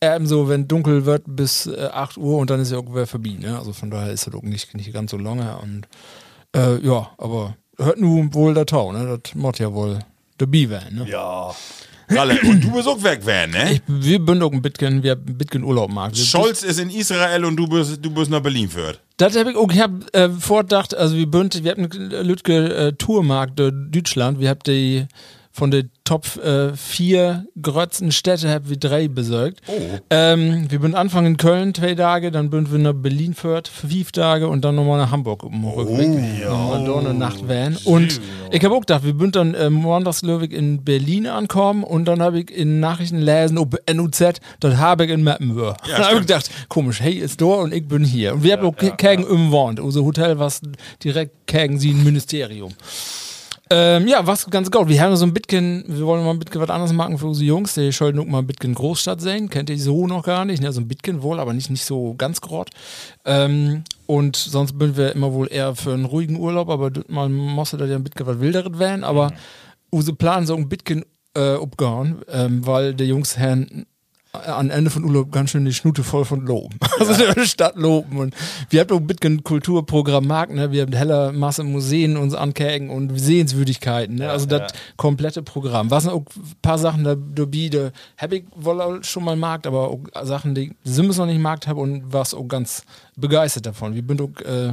Speaker 4: ähm, so, wenn dunkel wird bis äh, 8 Uhr und dann ist ja auch wieder vorbei. Ne? Also von daher ist das auch nicht, nicht ganz so lange. Und äh, ja, aber hört nun wohl der Tau, ne? Das macht ja wohl der B-Van, ne?
Speaker 3: Ja.
Speaker 2: Ralle, und du bist auch weg, Van, ne?
Speaker 4: Ich, wir sind auch ein Bitcoin, wir haben einen Bitcoin Urlaub gemacht. Wir-
Speaker 2: Scholz ist in Israel und du bist, du bist nach Berlin führt.
Speaker 4: Das habe ich auch, ich hab äh, vorgedacht, also wir bünd, wir hatten Lütke äh, Tourmarkt äh, Deutschland, wir haben die von den Top äh, vier grötzten Städte hab wir drei besorgt.
Speaker 2: Oh.
Speaker 4: Ähm, wir sind Anfang in Köln zwei Tage, dann sind wir nach Berlin führt fünf Tage und dann nochmal nach Hamburg um Rückweg. Nochmal da eine Nacht Van. Und ich habe auch gedacht, wir sind dann äh, Löwig in Berlin ankommen und dann habe ich in Nachrichten lesen, ob NUZ, das habe ich in Mappen war.
Speaker 2: Ja,
Speaker 4: dann habe ich gedacht, komisch, hey, ist da und ich bin hier. Und wir haben auch gegen umwohnt. Unser Hotel war direkt gegen sie ein Ministerium. Ähm, ja, was ganz gut. Wir haben so ein Bitcoin, wir wollen mal ein Bitcoin was anderes machen für unsere Jungs. Die sollen auch mal ein Bitcoin Großstadt sehen. Kennt ihr so noch gar nicht. Ne? So ein Bitcoin wohl, aber nicht, nicht so ganz grot. Ähm, und sonst sind wir immer wohl eher für einen ruhigen Urlaub, aber mal musste da ja ein Bitcoin was wilderes werden. Aber unser Plan so ein Bitcoin äh, abgehauen, ähm, weil der Jungs Herrn an Ende von Urlaub ganz schön die Schnute voll von Loben. [LAUGHS] Also der Stadt loben. Und wir haben auch ein bisschen Kulturprogramm Markt, ne? Wir haben heller Masse Museen uns ankägen und Sehenswürdigkeiten, ne? Also das komplette Programm. Was sind auch ein paar Sachen da dabei, da hab ich wohl auch schon mal Markt, aber auch Sachen, die Sims noch nicht Markt habe und was auch ganz begeistert davon. Wir sind auch, äh,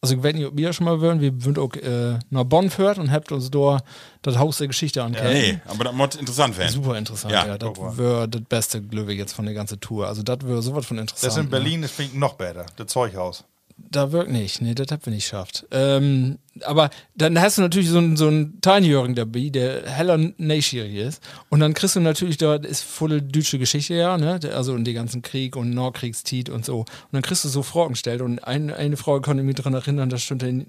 Speaker 4: also ich weiß nicht, ob ihr schon mal hören, wir sind auch äh, nach Bonn gehört und habt uns da das Haus der Geschichte ankägen.
Speaker 2: Nee, aber das muss interessant werden.
Speaker 4: Super interessant,
Speaker 2: Ja,
Speaker 4: ja. das wäre das beste Glöwe jetzt von der ganzen Tour. Also das wäre sowas von interessant.
Speaker 3: Das in
Speaker 4: ne?
Speaker 3: Berlin, das finde ich noch besser. Das Zeughaus.
Speaker 4: Da wirkt nicht, nee, das haben wir nicht geschafft. Ähm, aber dann hast du natürlich so einen so einen Teinjährigen dabei, der heller neugierig ist. Und dann kriegst du natürlich, da ist volle deutsche Geschichte, ja, ne? Also und die ganzen Krieg und Nordkriegstiet und so. Und dann kriegst du so Fragen gestellt. Und ein, eine Frau konnte mich daran erinnern, da stand in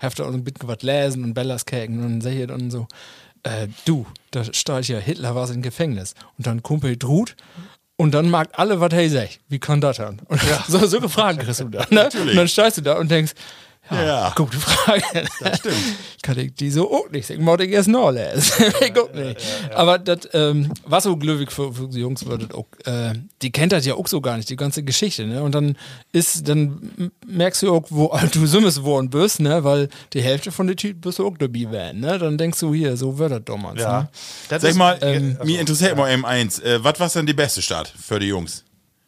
Speaker 4: hafte auch so ein bisschen was lesen und Bellas Kägen. Und ich dann so, äh, du, da steht ja, Hitler war im Gefängnis. Und dann Kumpel Drut. Und dann mag alle, was hey sagt. Wie kann das dann? Und [LAUGHS] so, so gefragt kriegst du [LAUGHS] da. Ne? Und dann stehst du da und denkst, ja,
Speaker 2: Ja.
Speaker 4: gute Frage. Das stimmt. Kann ich die so auch nicht sagen. Muss [LAUGHS] ich erst noch lesen. ich auch nicht. Aber das, ähm, was so glücklich für, für die Jungs wird, auch, äh, die kennt das ja auch so gar nicht, die ganze Geschichte, ne? Und dann ist, dann merkst du auch, wo [LAUGHS] du Summes geworden bist, ne? Weil die Hälfte von den Typen bist du auch dabei werden, ne? Dann denkst du hier, so wird das damals,
Speaker 3: Ja.
Speaker 4: ne?
Speaker 3: Das
Speaker 2: Sag
Speaker 3: ist-
Speaker 2: mal,
Speaker 3: ähm,
Speaker 2: mir
Speaker 3: also,
Speaker 2: interessiert mal eben eins. Äh, was war denn die beste Stadt für die Jungs?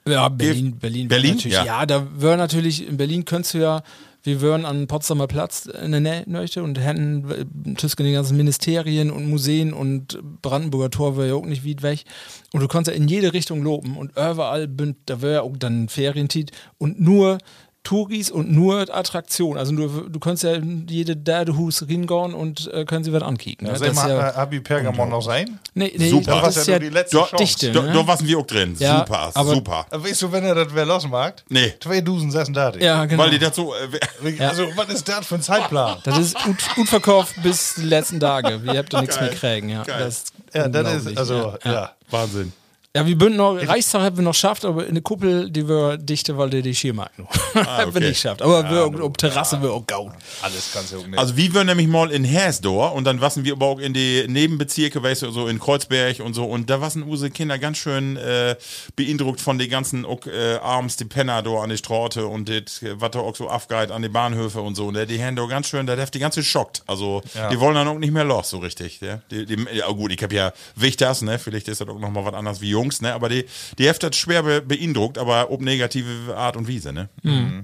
Speaker 4: Ja, Berlin, Berlin,
Speaker 2: Berlin?
Speaker 4: natürlich.
Speaker 2: Ja.
Speaker 4: Ja. da wäre natürlich, in Berlin könntest du ja, wir wären an Potsdamer Platz in der Nähe und hätten äh, Tüsken die ganzen Ministerien und Museen und Brandenburger Tor wäre ja auch nicht weit weg. Und du konntest ja in jede Richtung loben und überall da wäre ja auch dann Ferientit und nur Touris und nur Attraktion. Also nur, du kannst ja jede Derdehus hingehen und äh, können sie was ankicken.
Speaker 3: Ja,
Speaker 4: ne?
Speaker 3: sag
Speaker 4: Das
Speaker 3: mal,
Speaker 4: ja,
Speaker 3: äh, hab ich Pergamon noch sein?
Speaker 4: nee, nee,
Speaker 2: Super.
Speaker 4: das
Speaker 3: Das
Speaker 4: ist
Speaker 3: war
Speaker 4: ja
Speaker 3: ja nur die letzte
Speaker 2: Da,
Speaker 3: Chance.
Speaker 4: Dichte.
Speaker 2: da,
Speaker 4: ne?
Speaker 2: da waren wir auch drin.
Speaker 4: Ja,
Speaker 2: super,
Speaker 4: aber-
Speaker 2: super.
Speaker 3: Aber Weißt du, wenn er das wer losmacht?
Speaker 2: Nee.
Speaker 3: 2036.
Speaker 4: ja, genau.
Speaker 2: Weil die dazu. Äh,
Speaker 3: Also, was ist das für ein Zeitplan?
Speaker 4: Das ist gut, gut verkauft bis die letzten Tage. Wir habt da nichts mehr kriegen, ja.
Speaker 2: Geil.
Speaker 4: Das ist
Speaker 3: Ja, das ist, also,
Speaker 4: ja.
Speaker 3: ja.
Speaker 2: Wahnsinn.
Speaker 4: Ja, wir bünden noch, Reichstag haben wir noch geschafft, aber in der Kuppel, die wir dichte, weil der die Schiermarkt noch. haben wir
Speaker 2: okay.
Speaker 4: nicht geschafft. Aber wir, auf Terrasse wir auch gauen.
Speaker 3: Alles kannst du auch nicht.
Speaker 2: Also wir waren nämlich mal in Hersdorf und dann waren wir aber auch in die Nebenbezirke, weißt du, so in Kreuzberg und so und da waren unsere Kinder ganz schön äh, beeindruckt von den ganzen auch, äh, abends die Penner da an die Straße und das, was da auch so aufgeht an die Bahnhöfe und so und die da ganz schön, da hat die ganze schockt. Also
Speaker 3: Ja.
Speaker 2: die wollen dann auch nicht mehr los so richtig. Ja? Die, die, ja gut, ich hab ja Wichters, ne, vielleicht ist das auch noch mal was anderes wie Jungs, ne? Aber die, die Heft hat schwer be beeindruckt, aber ob negative Art und Weise, ne?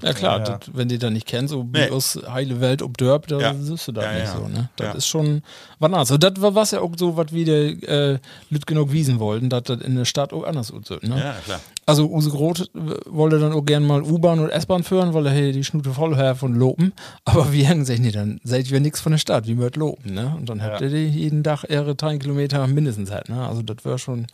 Speaker 4: Ja klar, Das, wenn die da nicht kennen, so wie
Speaker 2: Nee.
Speaker 4: aus heile Welt ob Dörp, da
Speaker 2: Ja.
Speaker 4: siehst du
Speaker 2: Ja,
Speaker 4: nicht
Speaker 2: ja.
Speaker 4: so, ne? Das
Speaker 2: Ja.
Speaker 4: ist schon was anderes. Und das war was ja auch so, was wir äh, Lüt genug wiesen wollten, dass das in der Stadt auch anders aussieht, ne?
Speaker 2: Ja, klar.
Speaker 4: Also Use Groth äh, wollte dann auch gerne mal U-Bahn und S-Bahn führen, weil er hey, die Schnute voll hat von Lopen. Aber wir hängen sich nicht, dann seid ihr nichts von der Stadt, wie möcht Lopen, ne? Und dann habt ihr die jeden Tag ihre drei Kilometer mindestens halt, ne? Also das wäre schon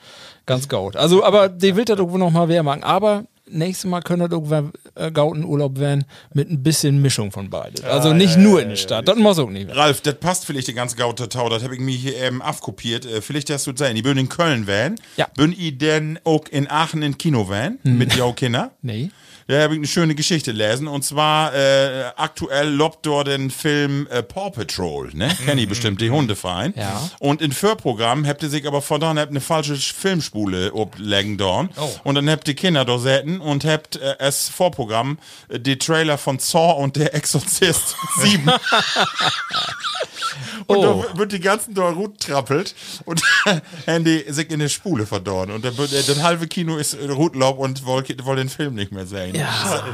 Speaker 4: ganz gaut. Also, aber die will das irgendwo noch mal wer machen. Aber nächstes Mal können das irgendwann äh, gauten Urlaub werden mit ein bisschen Mischung von beiden. Also nicht nur in der Stadt, das muss auch nicht werden.
Speaker 2: Ralf, das passt vielleicht die ganz gaute Tau, das habe ich mir hier eben abkopiert. Äh, vielleicht hast du es sein. Die bin in Köln van.
Speaker 4: Ja.
Speaker 2: Bin ich denn auch in Aachen in Kino van mit jou Kinder?
Speaker 4: Nee.
Speaker 2: Da habe ich eine schöne Geschichte lesen. Und zwar äh, aktuell lobt dort den Film äh, Paw Patrol, ne? Kenn ich bestimmt, die Hundeverein.
Speaker 4: Ja.
Speaker 2: Und in Förprogramm habt ihr sich aber dann habt eine falsche Filmspule oblegen dorn. Und dann habt ihr Kinder da säten und habt äh, als Vorprogramm äh, die Trailer von Saw und der Exorzist [LAUGHS] 7. [LAUGHS] Und
Speaker 4: Oh.
Speaker 2: da wird die ganzen da Rut trappelt und [LAUGHS] Handy sich in der Spule verdorren. Und dann wird, äh, das halbe Kino ist äh, Rutlaub und woll, woll den Film nicht mehr sehen.
Speaker 4: Ja.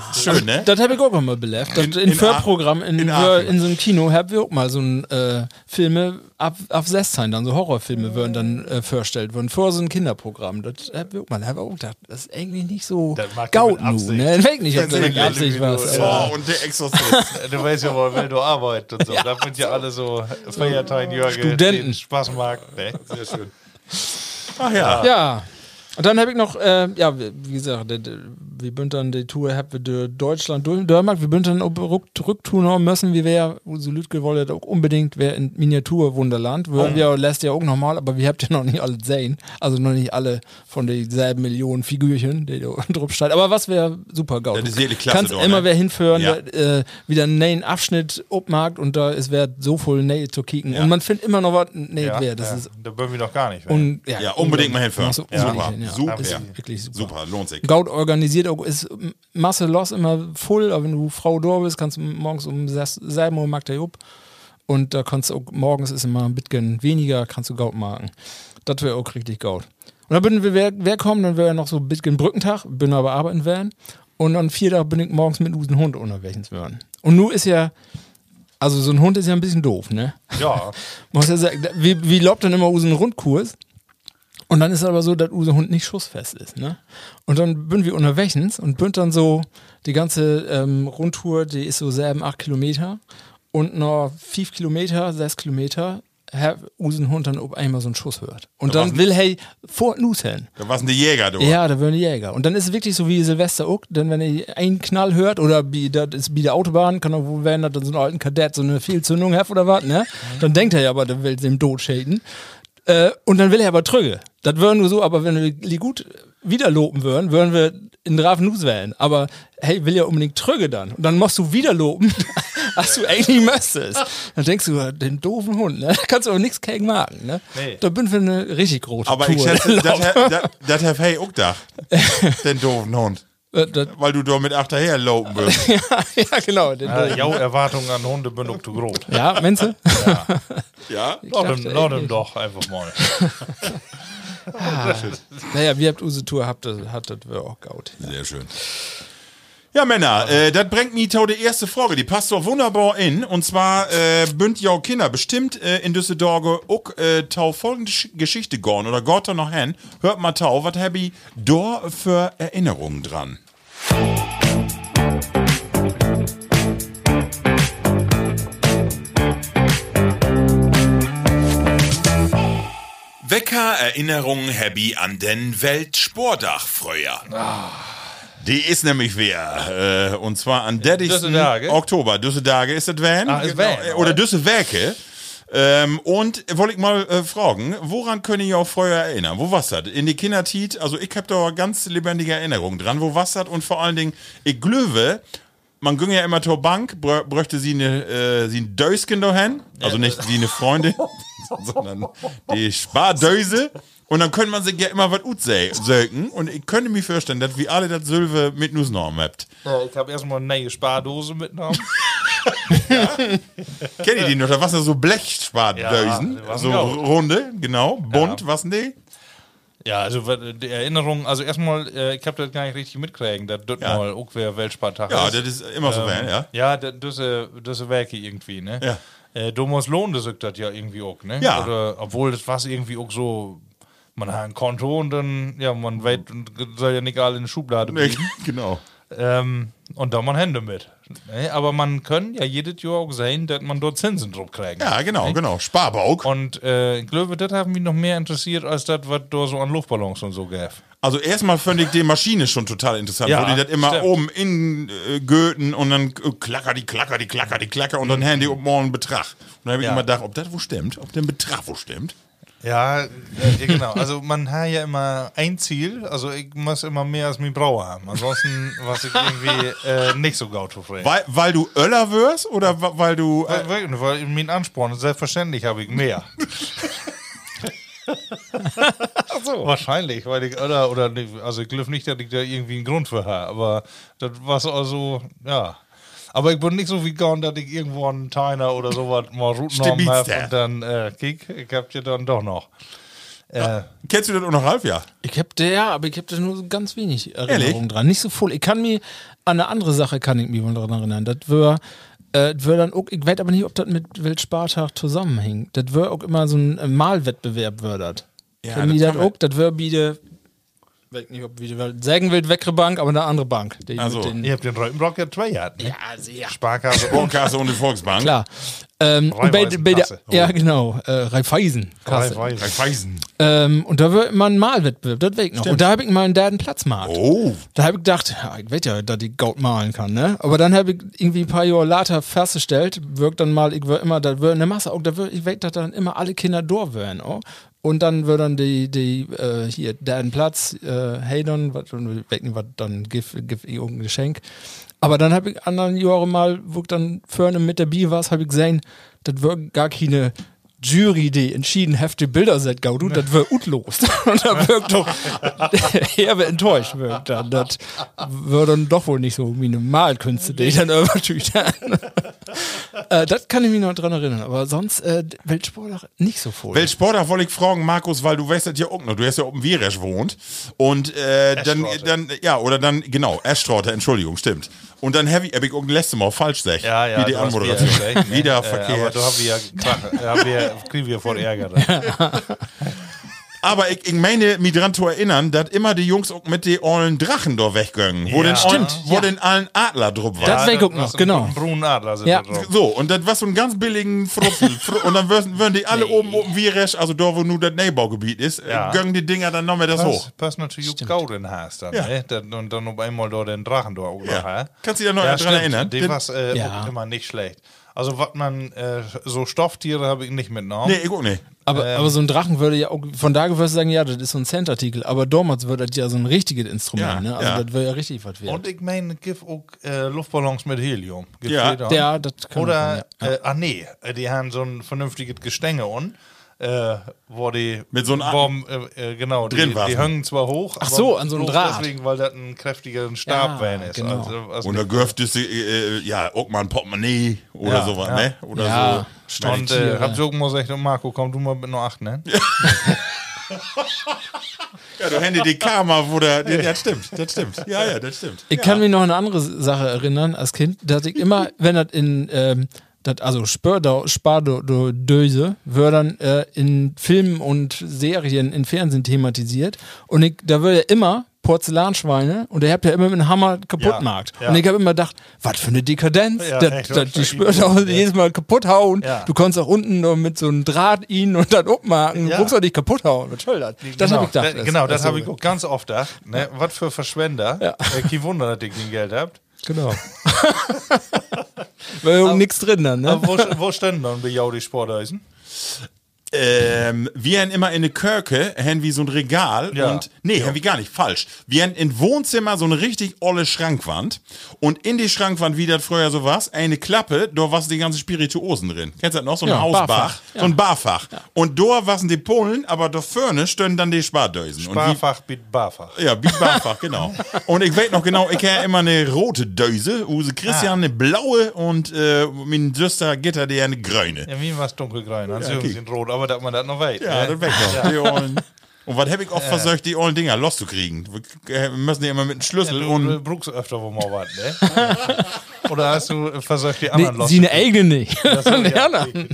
Speaker 2: Das ist schön, ne?
Speaker 4: Das habe ich auch mal belebt. Das
Speaker 2: In-
Speaker 4: in,
Speaker 2: in
Speaker 4: Förprogramm, in,
Speaker 2: in
Speaker 4: in, so einem Kino, haben wir auch mal so ein äh, Filme ab, ab 16, dann so Horrorfilme würden dann äh, vorgestellt worden. Vor so ein Kinderprogramm. Das haben wir auch mal. Da haben wir auch gedacht, das ist irgendwie nicht so
Speaker 3: Das mag
Speaker 4: gaut
Speaker 3: mit
Speaker 4: nu,
Speaker 3: Absicht.
Speaker 4: ne? Ich weiß nicht, ob das mit
Speaker 3: Ja,
Speaker 4: Absicht war.
Speaker 3: ja.
Speaker 2: Saw und der Exorzist. [LAUGHS]
Speaker 3: Du weißt ja wohl, wenn du arbeitest und so. Da sind ja alle so Feiertein-Jörge,
Speaker 4: Studenten.
Speaker 3: denen Spaß mag. Ne?
Speaker 2: Sehr schön. Ach ja.
Speaker 4: Ja. Und dann habe ich noch, äh, ja, wie gesagt, wir bünd dann die Tour, hab wir de Deutschland durch, Dörmark, wir bünd dann ob rück, rücktun haben müssen, wie wir, so Lütke wollte auch unbedingt, wer in Miniaturwunderland, würden wir lässt ja auch nochmal, aber wir habt ja noch nicht alle sehen, also noch nicht alle von denselben Millionen Figürchen, die da [LAUGHS] drauf stehen. Aber was wäre super gaut.
Speaker 2: Das ist jede Klasse
Speaker 4: Kannst
Speaker 2: dort,
Speaker 4: immer
Speaker 2: ne?
Speaker 4: wer hinführen,
Speaker 2: Ja.
Speaker 4: der, äh, wieder einen neuen Abschnitt obmarkt und da ist wer so voll Nähe zu kicken.
Speaker 2: Ja.
Speaker 4: Und man findet immer noch was, nee,
Speaker 3: Ja,
Speaker 4: wer, das
Speaker 3: ja.
Speaker 4: ist
Speaker 3: Da würden wir noch gar nicht.
Speaker 4: und, ja,
Speaker 2: Ja, unbedingt mal
Speaker 4: du
Speaker 2: Ja. Super.
Speaker 4: hin, ja.
Speaker 2: Super.
Speaker 4: Ist wirklich super.
Speaker 2: Super, lohnt sich.
Speaker 4: Gaut organisiert auch, ist Masse los immer voll, aber wenn du Frau da bist, kannst du morgens um 7 Uhr mag der Jupp. Und da kannst du auch, morgens ist immer ein bisschen weniger, kannst du Gaut machen. Das wäre auch richtig Gaut. Und dann bin wir, wer, wer kommt, dann wäre noch so ein bisschen Brückentag, bin aber arbeiten werden. Und dann vier Tage bin ich morgens mit einem Hund unterwegs werden. Und nun ist ja, also so ein Hund ist ja ein bisschen doof, ne?
Speaker 3: ja, [LAUGHS]
Speaker 4: muss ja sagen, wie, wie lobt dann immer unseren Rundkurs? Und dann ist aber so, dass unser Hund nicht schussfest ist, ne? Und dann bin wir unterwegs und bin dann so, die ganze ähm, Rundtour, die ist so selben acht Kilometer und noch fünf Kilometer, sechs Kilometer, Herr unseren Hund dann ob einmal so einen Schuss hört. Und
Speaker 2: Da
Speaker 4: dann will hey vor Nus hin.
Speaker 2: Da war's ein Jäger, du.
Speaker 4: Ja, da würden die Jäger. Und dann ist es wirklich so wie Silvester auch, denn wenn ihr einen Knall hört oder wie, das ist wie der Autobahn, kann auch wohl werden, dass dann so ein alten Kadett so eine Fehlzündung hat oder was, ne? Dann denkt er ja aber, der will dem Tod schäden. Äh, und dann will er aber Trüge. Das würden wir so, aber wenn wir die gut wieder loben würden, würden wir in Drafen Nus wählen. Aber hey, will ja unbedingt Trüge dann. Und dann musst du wieder loben, [LAUGHS] was du eigentlich müsstest. Dann denkst du, den doofen Hund, ne? Da kannst du aber nichts gegen machen, ne?
Speaker 3: Nee.
Speaker 4: Da bin wir eine richtig große
Speaker 2: Aber
Speaker 4: Tour.
Speaker 2: ich schätze, das hat- das- das hat hey auch gedacht. Den doofen Hund.
Speaker 4: Äh,
Speaker 2: Weil du da mit achterher lopen wirst. [LAUGHS]
Speaker 4: ja, ja, genau. Den,
Speaker 3: äh, jou Erwartungen an Hunde bin auch zu groß.
Speaker 4: ja, du?
Speaker 2: Ja? [LAUGHS]
Speaker 3: Lass
Speaker 4: dachte,
Speaker 3: ihm, doch einfach mal. [LAUGHS]
Speaker 4: Naja, wie habt unsere Tour habt, das- hattet wir auch gaut.
Speaker 2: Sehr schön. Ja, Männer, äh, das bringt mich zu der erste Frage. Die passt doch wunderbar in. Und zwar äh, bünd jau Kinder bestimmt äh, in Düsseldorf auch äh, tau folgende Sch Geschichte gorn oder Gott noch hin. Hört mal tau, was hab ich da für Erinnerungen dran? Wecker Erinnerungen Happy an den Weltsportdach früher. Die ist nämlich wer. Äh, und zwar an der
Speaker 3: Düsseldage?
Speaker 2: Oktober. Düsseldage ist das Van.
Speaker 3: Ah, ist Van,
Speaker 2: Äh, Oder Düsselwerke. Ähm, und wollte ich mal äh, fragen, woran könnt ihr euch auch früher erinnern? Wo was das? In die Kindertit, also ich hab da ganz lebendige Erinnerungen dran. Wo was das? Und vor allen Dingen, ich glöwe, man ging ja immer zur Bank, brö bräuchte sie eine, äh, sie ein Dösken dahin, also nicht sie eine Freundin, [LAUGHS] sondern die Spardöse. Und dann könnte man sich ja immer was ut söken. Und ich könnte mir vorstellen, dass wir alle das Sülve mit Nussnorm habt.
Speaker 3: Ja, ich habe erstmal eine neue Spardose mitgenommen. [LAUGHS]
Speaker 2: Kennt ihr die noch? Da waren ja so Blechspardösen.
Speaker 3: Ja,
Speaker 2: so runde, genau. Bunt, was denn die?
Speaker 3: Ja, also die Erinnerung, also erstmal, äh, ich habe das gar nicht richtig mitkriegen, dass das
Speaker 2: Ja.
Speaker 3: mal auch wer Weltspartag
Speaker 2: Ja,
Speaker 3: ist.
Speaker 2: das ist immer so,
Speaker 3: Ähm,
Speaker 2: ja.
Speaker 3: Ja, das das ist ist Werke irgendwie, ne?
Speaker 2: Ja.
Speaker 3: Äh, Thomas Lohn, das sagt das ja irgendwie auch, ne?
Speaker 2: Ja.
Speaker 3: Oder, obwohl das war irgendwie auch so, man hat ein Konto und dann, ja, man weiß, soll ja nicht alle in der Schublade
Speaker 2: Nee, [LAUGHS] genau.
Speaker 3: ähm, und da man Hände mit. Aber man kann ja jedes Jahr auch sehen, dass man dort Zinsen drauf kriegt.
Speaker 2: Ja, genau, genau. Sparbauk.
Speaker 3: Und äh, ich glaube, das hat mich noch mehr interessiert, als das, was da so an Luftballons und so gab.
Speaker 2: Also erstmal fand ich die Maschine schon total interessant,
Speaker 3: Ja,
Speaker 2: wo die das immer
Speaker 3: stimmt.
Speaker 2: oben in äh, Goethen und dann äh, klacker die klacker die klacker die klacker und dann haben die oben morgen Betrag. Und dann habe ich
Speaker 3: Ja.
Speaker 2: immer gedacht, ob das wo stimmt, ob der Betrag wo stimmt.
Speaker 3: Ja, äh, genau. Also man hat ja immer ein Ziel, also ich muss immer mehr als mein Brauer haben. Ansonsten was ich irgendwie äh, nicht so gut zufrieden.
Speaker 2: Weil, weil du Öller wirst oder weil du. Äh,
Speaker 3: Weil, weil, weil mein Ansporn, selbstverständlich habe ich mehr. [LAUGHS] So. Wahrscheinlich, weil ich, oder, oder, also ich glaube nicht, dass ich da irgendwie einen Grund für habe, aber das war so, also, ja. Aber ich bin nicht so vegan, dass ich irgendwo einen Teiner oder sowas mal Routen
Speaker 2: Stimmt,
Speaker 3: habe
Speaker 2: ja.
Speaker 3: und dann, äh, kick, ich hab ja dann doch noch. Äh,
Speaker 2: kennst du das auch noch halb, ja?
Speaker 4: Ich hab der, ja, aber ich hab da nur so ganz wenig Erinnerungen
Speaker 2: Ehrlich?
Speaker 4: dran. Nicht so voll. Ich kann mich an eine andere Sache kann ich mich wohl daran erinnern. Das wär, äh, das wär dann auch, ich weiß aber nicht, ob das mit Weltspartag zusammenhängt. Das wäre auch immer so ein äh, Malwettbewerb würdert.
Speaker 2: Ja,
Speaker 4: Kennen
Speaker 2: das
Speaker 4: das auch? Das wäre wie die, weiß nicht, ob wie die sagen will, Weckre Bank, aber eine andere Bank. Die
Speaker 2: Also,
Speaker 4: mit den,
Speaker 3: ihr habt den Reutenbrock ja zwei gehabt, ne?
Speaker 4: ja, sehr.
Speaker 3: Sparkasse und
Speaker 2: Sparkasse und die Volksbank.
Speaker 4: Klar. Ähm, und bei, bei der,
Speaker 3: Raiffeisenkasse.
Speaker 4: ja, genau. Äh, Raiffeisen.
Speaker 3: Raiffeisen.
Speaker 2: Raiffeisen.
Speaker 4: Ähm, und da immer ein Malwettbewerb, das ich noch. Und da habe ich mal einen derden Platz gemacht.
Speaker 2: Oh.
Speaker 4: Da habe ich gedacht, ja, ich weiß ja, dass ich Gold malen kann, ne? Aber dann habe ich irgendwie ein paar Jahre later festgestellt, wirkt dann mal, ich war immer, da wird eine Masse, auch da wird, ich weiß, dass dann immer alle Kinder da wären, oh. Und dann wird dann die, die, äh, hier, derden Platz, äh, hey dann, was, dann gibt, gibt irgendein Geschenk. Aber dann habe ich anderen Jahre mal, wo ich dann vorne mit dabei war, habe ich gesehen, das wird gar keine Jury, die entschieden heftige Bilder set gaudu, das wird utlos. [LAUGHS] Und da wirkt doch [LAUGHS] herbe enttäuscht wirkt dann. Das wird dann doch wohl nicht so wie eine Malkünste, die ich dann übertücht [LAUGHS] [LAUGHS] äh, Das kann ich mich noch dran erinnern, aber sonst äh, Weltsport nicht so voll.
Speaker 2: Weltsportler wollte ich fragen, Markus, weil du weißt das ja auch noch. Du hast ja oben Wieresch wohnt. Und äh, dann, dann, ja, oder dann, genau, Eschtrotte, Entschuldigung, stimmt. Und dann habe ich, hab ich auch letztes Mal falsch gesagt.
Speaker 3: Ja, ja,
Speaker 2: Wie die Anmoderation.
Speaker 3: wieder recht, ne?
Speaker 2: Wieder
Speaker 3: Äh, aber
Speaker 2: verkehrt.
Speaker 3: da haben wir ja, klar, haben wir, kriegen wir voll Ärger. [LAUGHS]
Speaker 2: Aber ich, ich meine, mich dran zu erinnern, dass immer die Jungs auch mit den ollen Drachen da weggingen. Wo
Speaker 3: Ja.
Speaker 2: den,
Speaker 3: Stimmt,
Speaker 2: wo
Speaker 4: ja.
Speaker 2: den allen Adler drauf war.
Speaker 4: Das weiß ich auch noch, genau.
Speaker 3: Braunen Adler sind
Speaker 4: Ja.
Speaker 3: da drauf.
Speaker 2: So, und das war so ein ganz billigen Frupfen. [LAUGHS] Fr- und dann würden, würden die alle oben, oben Wieresch, also da, wo nur das Neubaugebiet ist,
Speaker 3: Ja.
Speaker 2: äh, gönnen die Dinger dann noch mehr das hoch.
Speaker 3: Pass, pass natürlich auch Gaud in Haas dann,
Speaker 2: Ja.
Speaker 3: ne? Dann, und dann auf einmal da den Drachen da
Speaker 2: Ja. Kannst du dich da noch
Speaker 3: ja,
Speaker 2: dran erinnern?
Speaker 3: Die
Speaker 2: Den-
Speaker 3: war äh,
Speaker 4: Ja.
Speaker 3: immer nicht schlecht. Also, was man, äh, so Stofftiere habe ich nicht mitgenommen.
Speaker 2: Nee, ich auch nicht.
Speaker 4: aber,
Speaker 3: ähm,
Speaker 4: aber so ein Drachen würde ja auch, von da würdest du sagen, ja, das ist so ein Centartikel, aber damals würde das ja so ein richtiges Instrument,
Speaker 2: Ja,
Speaker 4: ne? Also
Speaker 2: ja.
Speaker 4: das wäre ja richtig was wert.
Speaker 3: Und ich meine, es gibt auch äh, Luftballons mit Helium. Gibt's
Speaker 2: Ja.
Speaker 4: ja, das kann
Speaker 3: Oder,
Speaker 4: man, ja.
Speaker 3: äh, ah nee, die haben so ein vernünftiges Gestänge und äh, wo die
Speaker 2: Mit so einem
Speaker 3: wo, äh, äh, genau, die,
Speaker 2: Drin warfen.
Speaker 3: die hängen zwar hoch,
Speaker 4: Ach so, an so einem Draht.
Speaker 3: Deswegen, weil das ein kräftiger Stab
Speaker 4: Ja,
Speaker 3: ist.
Speaker 4: genau.
Speaker 3: Also, also
Speaker 2: Und da dürftest du, äh, ja, auch mal ein Portemonnaie oder
Speaker 3: Ja,
Speaker 2: sowas,
Speaker 3: ja.
Speaker 2: ne? Oder
Speaker 4: Ja,
Speaker 2: so.
Speaker 3: und äh, hab so gesagt, Marco, komm du mal mit nur acht, ne? [LAUGHS]
Speaker 2: Ja, du händest die Karma, wo der, ja, das stimmt, das stimmt. Ja, ja, das stimmt.
Speaker 4: Ich kann mich noch an eine andere Sache erinnern als Kind, dass ich immer, wenn das in, ähm, das, also Spardöse, wird dann äh, in Filmen und Serien, in Fernsehen thematisiert. Und ich, da wird ja immer Porzellanschweine und der habt ja immer mit einem Hammer kaputt
Speaker 3: Ja,
Speaker 4: gemacht.
Speaker 3: ja.
Speaker 4: Und ich habe immer gedacht, was für eine Dekadenz.
Speaker 3: Ja,
Speaker 4: das,
Speaker 3: echt,
Speaker 4: das, die spürt auch [LAUGHS] jedes Mal kaputt hauen.
Speaker 3: Ja.
Speaker 4: Du konntest auch unten nur mit so einem Draht ihn und dann abmarken.
Speaker 3: Ja.
Speaker 4: Du kannst auch nicht kaputt hauen. Was soll das? Das habe ich gedacht.
Speaker 3: da- genau, das
Speaker 4: also-
Speaker 3: habe ich auch ganz oft gedacht. Ne? Was für Verschwender.
Speaker 4: Ja.
Speaker 3: Äh, kein Wunder, dass ihr kein Geld habt.
Speaker 4: Genau. [LAUGHS] Weil ja nichts drin dann, ne?
Speaker 3: Aber wo, wo standen dann bei jou die Sporteisen?
Speaker 2: Ähm, wir haben immer in der Kirche, haben wir so ein Regal
Speaker 3: Ja.
Speaker 2: und, nee, haben wir gar nicht, falsch. Wir haben im Wohnzimmer so eine richtig olle Schrankwand und in die Schrankwand, wie das früher so war, eine Klappe, da waren die ganzen Spirituosen drin. Kennst du das noch? So ein
Speaker 4: Ja,
Speaker 2: Hausbach,
Speaker 4: Barfach,
Speaker 2: so ein Barfach. Und da waren die Polen, aber da vorne stehen dann die Spardösen. Wie,
Speaker 3: Barfach mit Barfach.
Speaker 2: ja, wie Barfach, genau. Und ich weiß noch genau, ich habe immer eine rote Döse, Use Christian eine blaue und äh, mein Süster Gitter, die eine grüne.
Speaker 3: Ja, mir war es dunkelgrün.
Speaker 2: Ja,
Speaker 3: ja,
Speaker 2: okay.
Speaker 3: sind rot, aber dass man das noch weiß.
Speaker 2: Ja,
Speaker 3: ne?
Speaker 2: das weg noch. Die. Und was habe ich oft versucht, die ollen Dinger loszukriegen? Wir äh, müssen die immer mit dem Schlüssel
Speaker 3: Du
Speaker 2: und.
Speaker 3: brauchst öfter wo mal was, ne? [LAUGHS] Oder hast du versucht, die anderen
Speaker 4: Nee, sie eine eigene nicht.
Speaker 3: Das [LAUGHS]
Speaker 4: Die
Speaker 3: ja,
Speaker 4: anderen.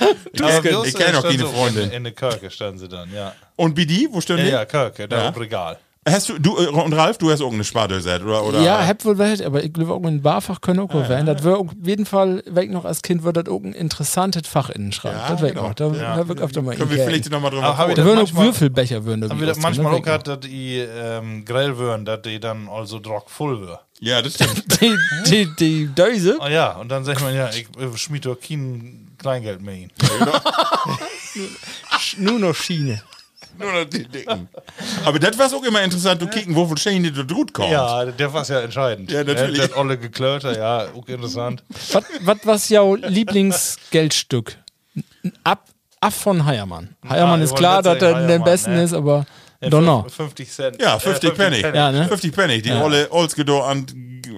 Speaker 2: Ich, ich kenne auch
Speaker 3: standen
Speaker 2: keine
Speaker 3: so
Speaker 2: Freundin.
Speaker 3: In, in der Kirche standen sie dann, ja.
Speaker 2: Und wie die? Wo stehen
Speaker 3: Ja,
Speaker 2: die?
Speaker 3: ja, Kirche, da
Speaker 2: Ja.
Speaker 3: im Regal.
Speaker 2: Hast du, du äh, und Ralf, du hast auch eine Spardose, oder? oder
Speaker 4: Ja, hab wohl welt, aber ich glaube auch ein Barfach können auch werden. Das wäre auf jeden Fall, weg noch als Kind, wird das auch ein interessantes Fach in den Schrank.
Speaker 2: Ja,
Speaker 4: das wäre
Speaker 2: genau.
Speaker 4: auch. Da hab ich öfter mal
Speaker 2: Können wir vielleicht nochmal drüber
Speaker 3: Aber
Speaker 4: Da würden auch Würfelbecher würden da
Speaker 3: Haben wir das
Speaker 4: drin,
Speaker 3: manchmal auch gehabt, dass die ähm, Grill würden, dass die dann also drock voll wird.
Speaker 2: Ja, das stimmt.
Speaker 4: noch. [LAUGHS] Die, die, die Döse.
Speaker 3: Ah ja, und dann sagt man, ja, ich äh, schmied doch kein Kleingeld mehr hin. [LAUGHS]
Speaker 4: Nur noch Schiene.
Speaker 2: Nur noch die Dicken. Aber das war auch immer interessant, du kicken, wo stehen die da drut kommt.
Speaker 3: Ja, der war ja entscheidend.
Speaker 2: Ja, natürlich.
Speaker 3: Das olle Geklörter, ja, auch interessant.
Speaker 4: Was, was was ja Lieblingsgeldstück? Ab, ab von Heiermann. Heiermann
Speaker 3: Ah,
Speaker 4: ist klar, dass er der Besten
Speaker 3: ne?
Speaker 4: ist, aber
Speaker 3: Ja,
Speaker 4: Donner.
Speaker 3: fünf- 50 Cent.
Speaker 2: Ja, 50
Speaker 3: Äh,
Speaker 2: Penny.
Speaker 4: Ja, ne?
Speaker 2: 50 Penny, die olle Olsgedo an,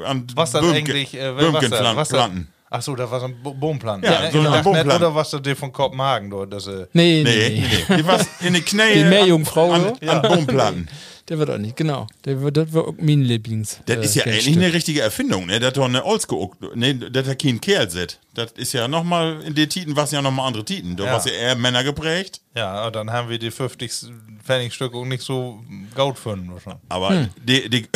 Speaker 2: an
Speaker 3: Was
Speaker 2: Böhmke-
Speaker 3: eigentlich, äh, das,
Speaker 2: Böhmkenplanten.
Speaker 3: Ach so, da war so ein Bo- Bohmplan.
Speaker 2: Ja,
Speaker 3: ne?
Speaker 2: so ein Bohmplan.
Speaker 3: nicht, Oder was das der von Kopenhagen dort, äh,
Speaker 4: Nee, nee,
Speaker 2: Nee,
Speaker 4: nee.
Speaker 2: Die war in den Knähe.
Speaker 4: Die Meerjungfrau,
Speaker 2: An,
Speaker 4: so?
Speaker 2: an Boomplatten. [LAUGHS]
Speaker 4: Der wird auch nicht, genau. Der wird, das wird auch mein Lieblings.
Speaker 2: Das
Speaker 4: äh,
Speaker 2: ist ja
Speaker 4: Geldstück.
Speaker 2: eigentlich eine richtige Erfindung, ne? Das doch eine Oldschool, ne, das hat kein Kerl sit. Das ist ja nochmal, in den Titen war es ja nochmal andere Titen. Da
Speaker 3: Ja.
Speaker 2: war ja eher Männer geprägt.
Speaker 3: ja, und dann haben wir die 50 Pfennigstücke auch nicht so Gaut finden. wahrscheinlich.
Speaker 2: Aber
Speaker 4: Hm.
Speaker 2: die, die,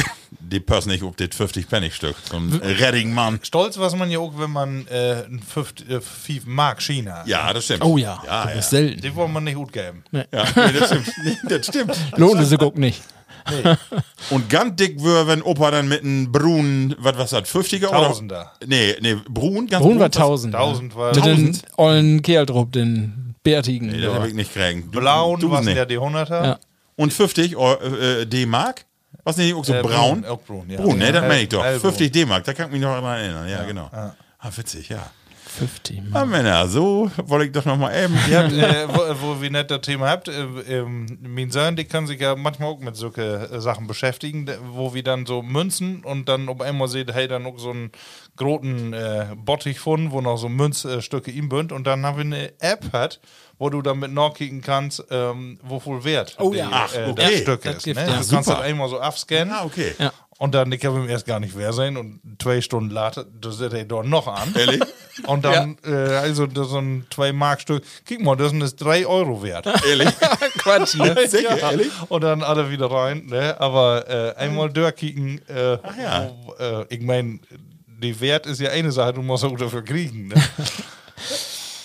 Speaker 2: die passen nicht auf das 50 Penny Stück. So ein Redding-Mann.
Speaker 3: Stolz war man ja auch, wenn man äh, ein 5 äh, 5 Mark China hat.
Speaker 2: Ja, das stimmt.
Speaker 4: Oh ja,
Speaker 2: Ja,
Speaker 4: das
Speaker 2: ja.
Speaker 4: ist selten.
Speaker 3: Die wollen man nicht gut geben.
Speaker 2: ja [LAUGHS] nee, das stimmt. Nee, das stimmt.
Speaker 4: Lohnt es sich auch nicht. [LAUGHS]
Speaker 2: Und ganz dick wär, wenn Opa dann mit einem Brun, was was hat, 50er oder?
Speaker 3: Tausender.
Speaker 2: Nee, nee, Brun, ganz
Speaker 4: Brun war
Speaker 2: was-
Speaker 4: 1000.
Speaker 3: Tausend war-
Speaker 4: Mit den
Speaker 2: Tausend?
Speaker 4: ollen Kerl drauf, den bärtigen.
Speaker 2: Nee, das hab ich nicht kriegen. Du-
Speaker 3: Blauen
Speaker 2: du
Speaker 3: waren
Speaker 2: nicht.
Speaker 3: ja die 100er.
Speaker 4: Ja.
Speaker 2: Und 50 Eu- äh, D-Mark? Was nicht auch so
Speaker 3: Äh,
Speaker 2: braun?
Speaker 3: Brun, auch Brun, ja.
Speaker 2: Brun, ne, das meine ich doch.
Speaker 3: hellbrun.
Speaker 2: 50 D-Mark, da kann ich mich noch daran erinnern. Ja, genau. Ah, witzig, ja.
Speaker 4: 50. Mann.
Speaker 2: Ah, Männer, so wollte ich doch noch mal eben.
Speaker 3: Ihr habt, äh, wo, wo wir nicht das Thema habt, äh, ähm, mein Sohn, die kann sich ja manchmal auch mit solchen äh, Sachen beschäftigen, wo wir dann so Münzen und dann auf einmal seht, hey, dann auch so einen großen äh, Bottich von, wo noch so Münzstücke ihm bünd und dann haben wir eine App hat, wo du dann mit nachkicken kannst, ähm, wo wert
Speaker 4: Oh
Speaker 3: die,
Speaker 4: ja.
Speaker 2: Ach,
Speaker 3: äh,
Speaker 2: okay.
Speaker 3: das Stück
Speaker 4: Das
Speaker 3: ist. Ne?
Speaker 4: ja,
Speaker 3: du kannst
Speaker 2: super.
Speaker 3: das einmal so abscannen.
Speaker 2: Ah, okay.
Speaker 4: Ja.
Speaker 3: Und dann, ich habe ihm erst gar nicht wer sein und zwei Stunden later, da setzt er dort noch an.
Speaker 2: Ehrlich?
Speaker 3: Und dann, äh, also das so ein 2-Mark-Stück, guck mal, das ist 3 Euro wert.
Speaker 2: Ehrlich? [LAUGHS]
Speaker 4: Quatsch, ne? [LAUGHS]
Speaker 2: Sicher, ehrlich?
Speaker 3: Und dann alle wieder rein, ne? Aber äh, einmal durchkicken, äh,
Speaker 2: ja.
Speaker 3: wo, äh, ich meine, die Wert ist ja eine Sache, du musst auch dafür kriegen. Ne? [LAUGHS]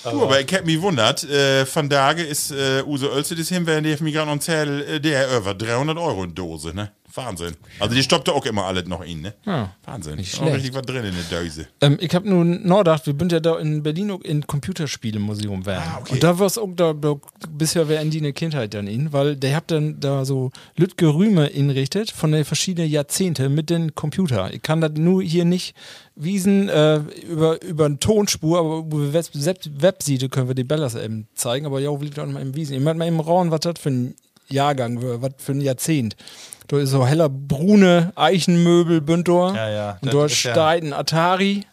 Speaker 2: Du, aber ich hab mich wundert, äh, von Tage ist äh, Use Ölze das hin, wenn die mich gerade und zähl, äh, der über 300 Euro in Dose, ne? Wahnsinn. Also die stoppt auch immer alles noch in, ne?
Speaker 4: Ja.
Speaker 2: Wahnsinn.
Speaker 4: Nicht
Speaker 2: Auch
Speaker 4: schlecht.
Speaker 2: richtig was drin in der Dose.
Speaker 4: Ähm, ich habe nun nachgedacht, wir sind ja da in Berlin auch in Computerspielemuseum werden.
Speaker 2: Ah, okay.
Speaker 4: Und da war es auch da, da bisher wäre in die eine Kindheit dann in, weil der habt dann da so Lütge Rühme inrichtet von den verschiedenen Jahrzehnte mit den Computer. Ich kann das nur hier nicht wiesen äh, über über eine Tonspur, aber über Web Web- Webseite können wir die Bellas eben zeigen, aber ja, ich auch mal im Wiesen. Ich meine mal im Rauen, was das für ein Jahrgang, was für ein Jahrzehnt. Da ist so heller brune Eichenmöbel, Bündor.
Speaker 3: Ja, ja,
Speaker 4: Und dort
Speaker 3: ja-
Speaker 4: steht ein Atari.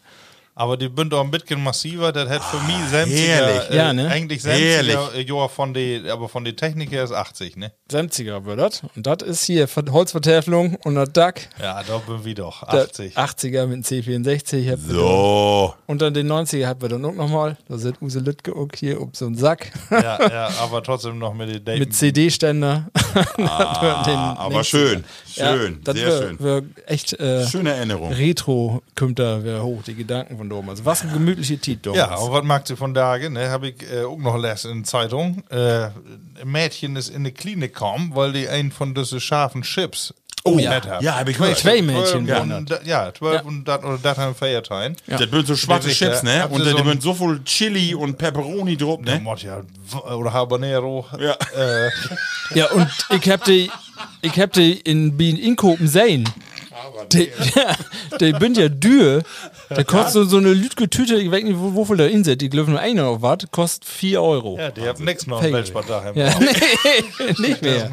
Speaker 3: Aber die bünd auch ein bisschen massiver, das hat für mich
Speaker 2: herrlich.
Speaker 3: sämtlicher, äh,
Speaker 4: Ja, ne?
Speaker 3: eigentlich sämtlicher, äh, Jahr von die, aber von die Technik her ist 80, ne?
Speaker 4: 70er wird das. Und das ist hier Ver- Holzvertäfelung und das DAC.
Speaker 3: Ja, da bin wir doch,
Speaker 4: Das
Speaker 3: 80.
Speaker 4: 80er mit dem C64. habt ihr
Speaker 2: So.
Speaker 4: Und dann den 90er habt wir dann auch nochmal. Da sind Use Lütke auch hier um so einen Sack
Speaker 3: ja, [LAUGHS] ja, aber trotzdem noch mit den Daten.
Speaker 4: mit CD-Ständer.
Speaker 2: Ah, [LAUGHS] aber schön. Schön.
Speaker 4: das
Speaker 2: sehr
Speaker 4: wär,
Speaker 2: schön.
Speaker 4: Wär echt äh,
Speaker 2: Schöne Erinnerung.
Speaker 4: Retro kommt da hoch, die Gedanken von damals. Was ein gemütliche Titel
Speaker 3: Ja, und was mag sie von Tage? Ne, habe ich äh, auch noch gelesen in der Zeitung. Äh, ein Mädchen ist in die Klinik gekommen, weil die einen von diesen scharfen Chips
Speaker 4: Oh ja.
Speaker 3: mit hat.
Speaker 2: Ja, hab ich gehört.
Speaker 4: Zwei Mädchen
Speaker 3: ja, zwölf
Speaker 4: Ja.
Speaker 3: und das oder das haben Feiertein.
Speaker 4: Ja.
Speaker 2: Das sind so schwarze Chips, ne? Und da sind so viel Chili und Pepperoni drauf,
Speaker 3: Ne? Ja, oder Habanero.
Speaker 2: Ja.
Speaker 3: Äh,
Speaker 4: Ja, und ich hab die, ich hab die in Bien Inkopen sehen. Die, [LAUGHS] ja, die sind ja dür. Der kostet so, so eine Lütge Tüte, ich weiß nicht, wo, wofür der inset. Die glauben nur einer auf was, kostet 4 Euro.
Speaker 3: Ja, die haben nichts noch
Speaker 4: Fake.
Speaker 3: im Weltspartag.
Speaker 4: Ja, [LAUGHS] nee, [LAUGHS] nicht mehr.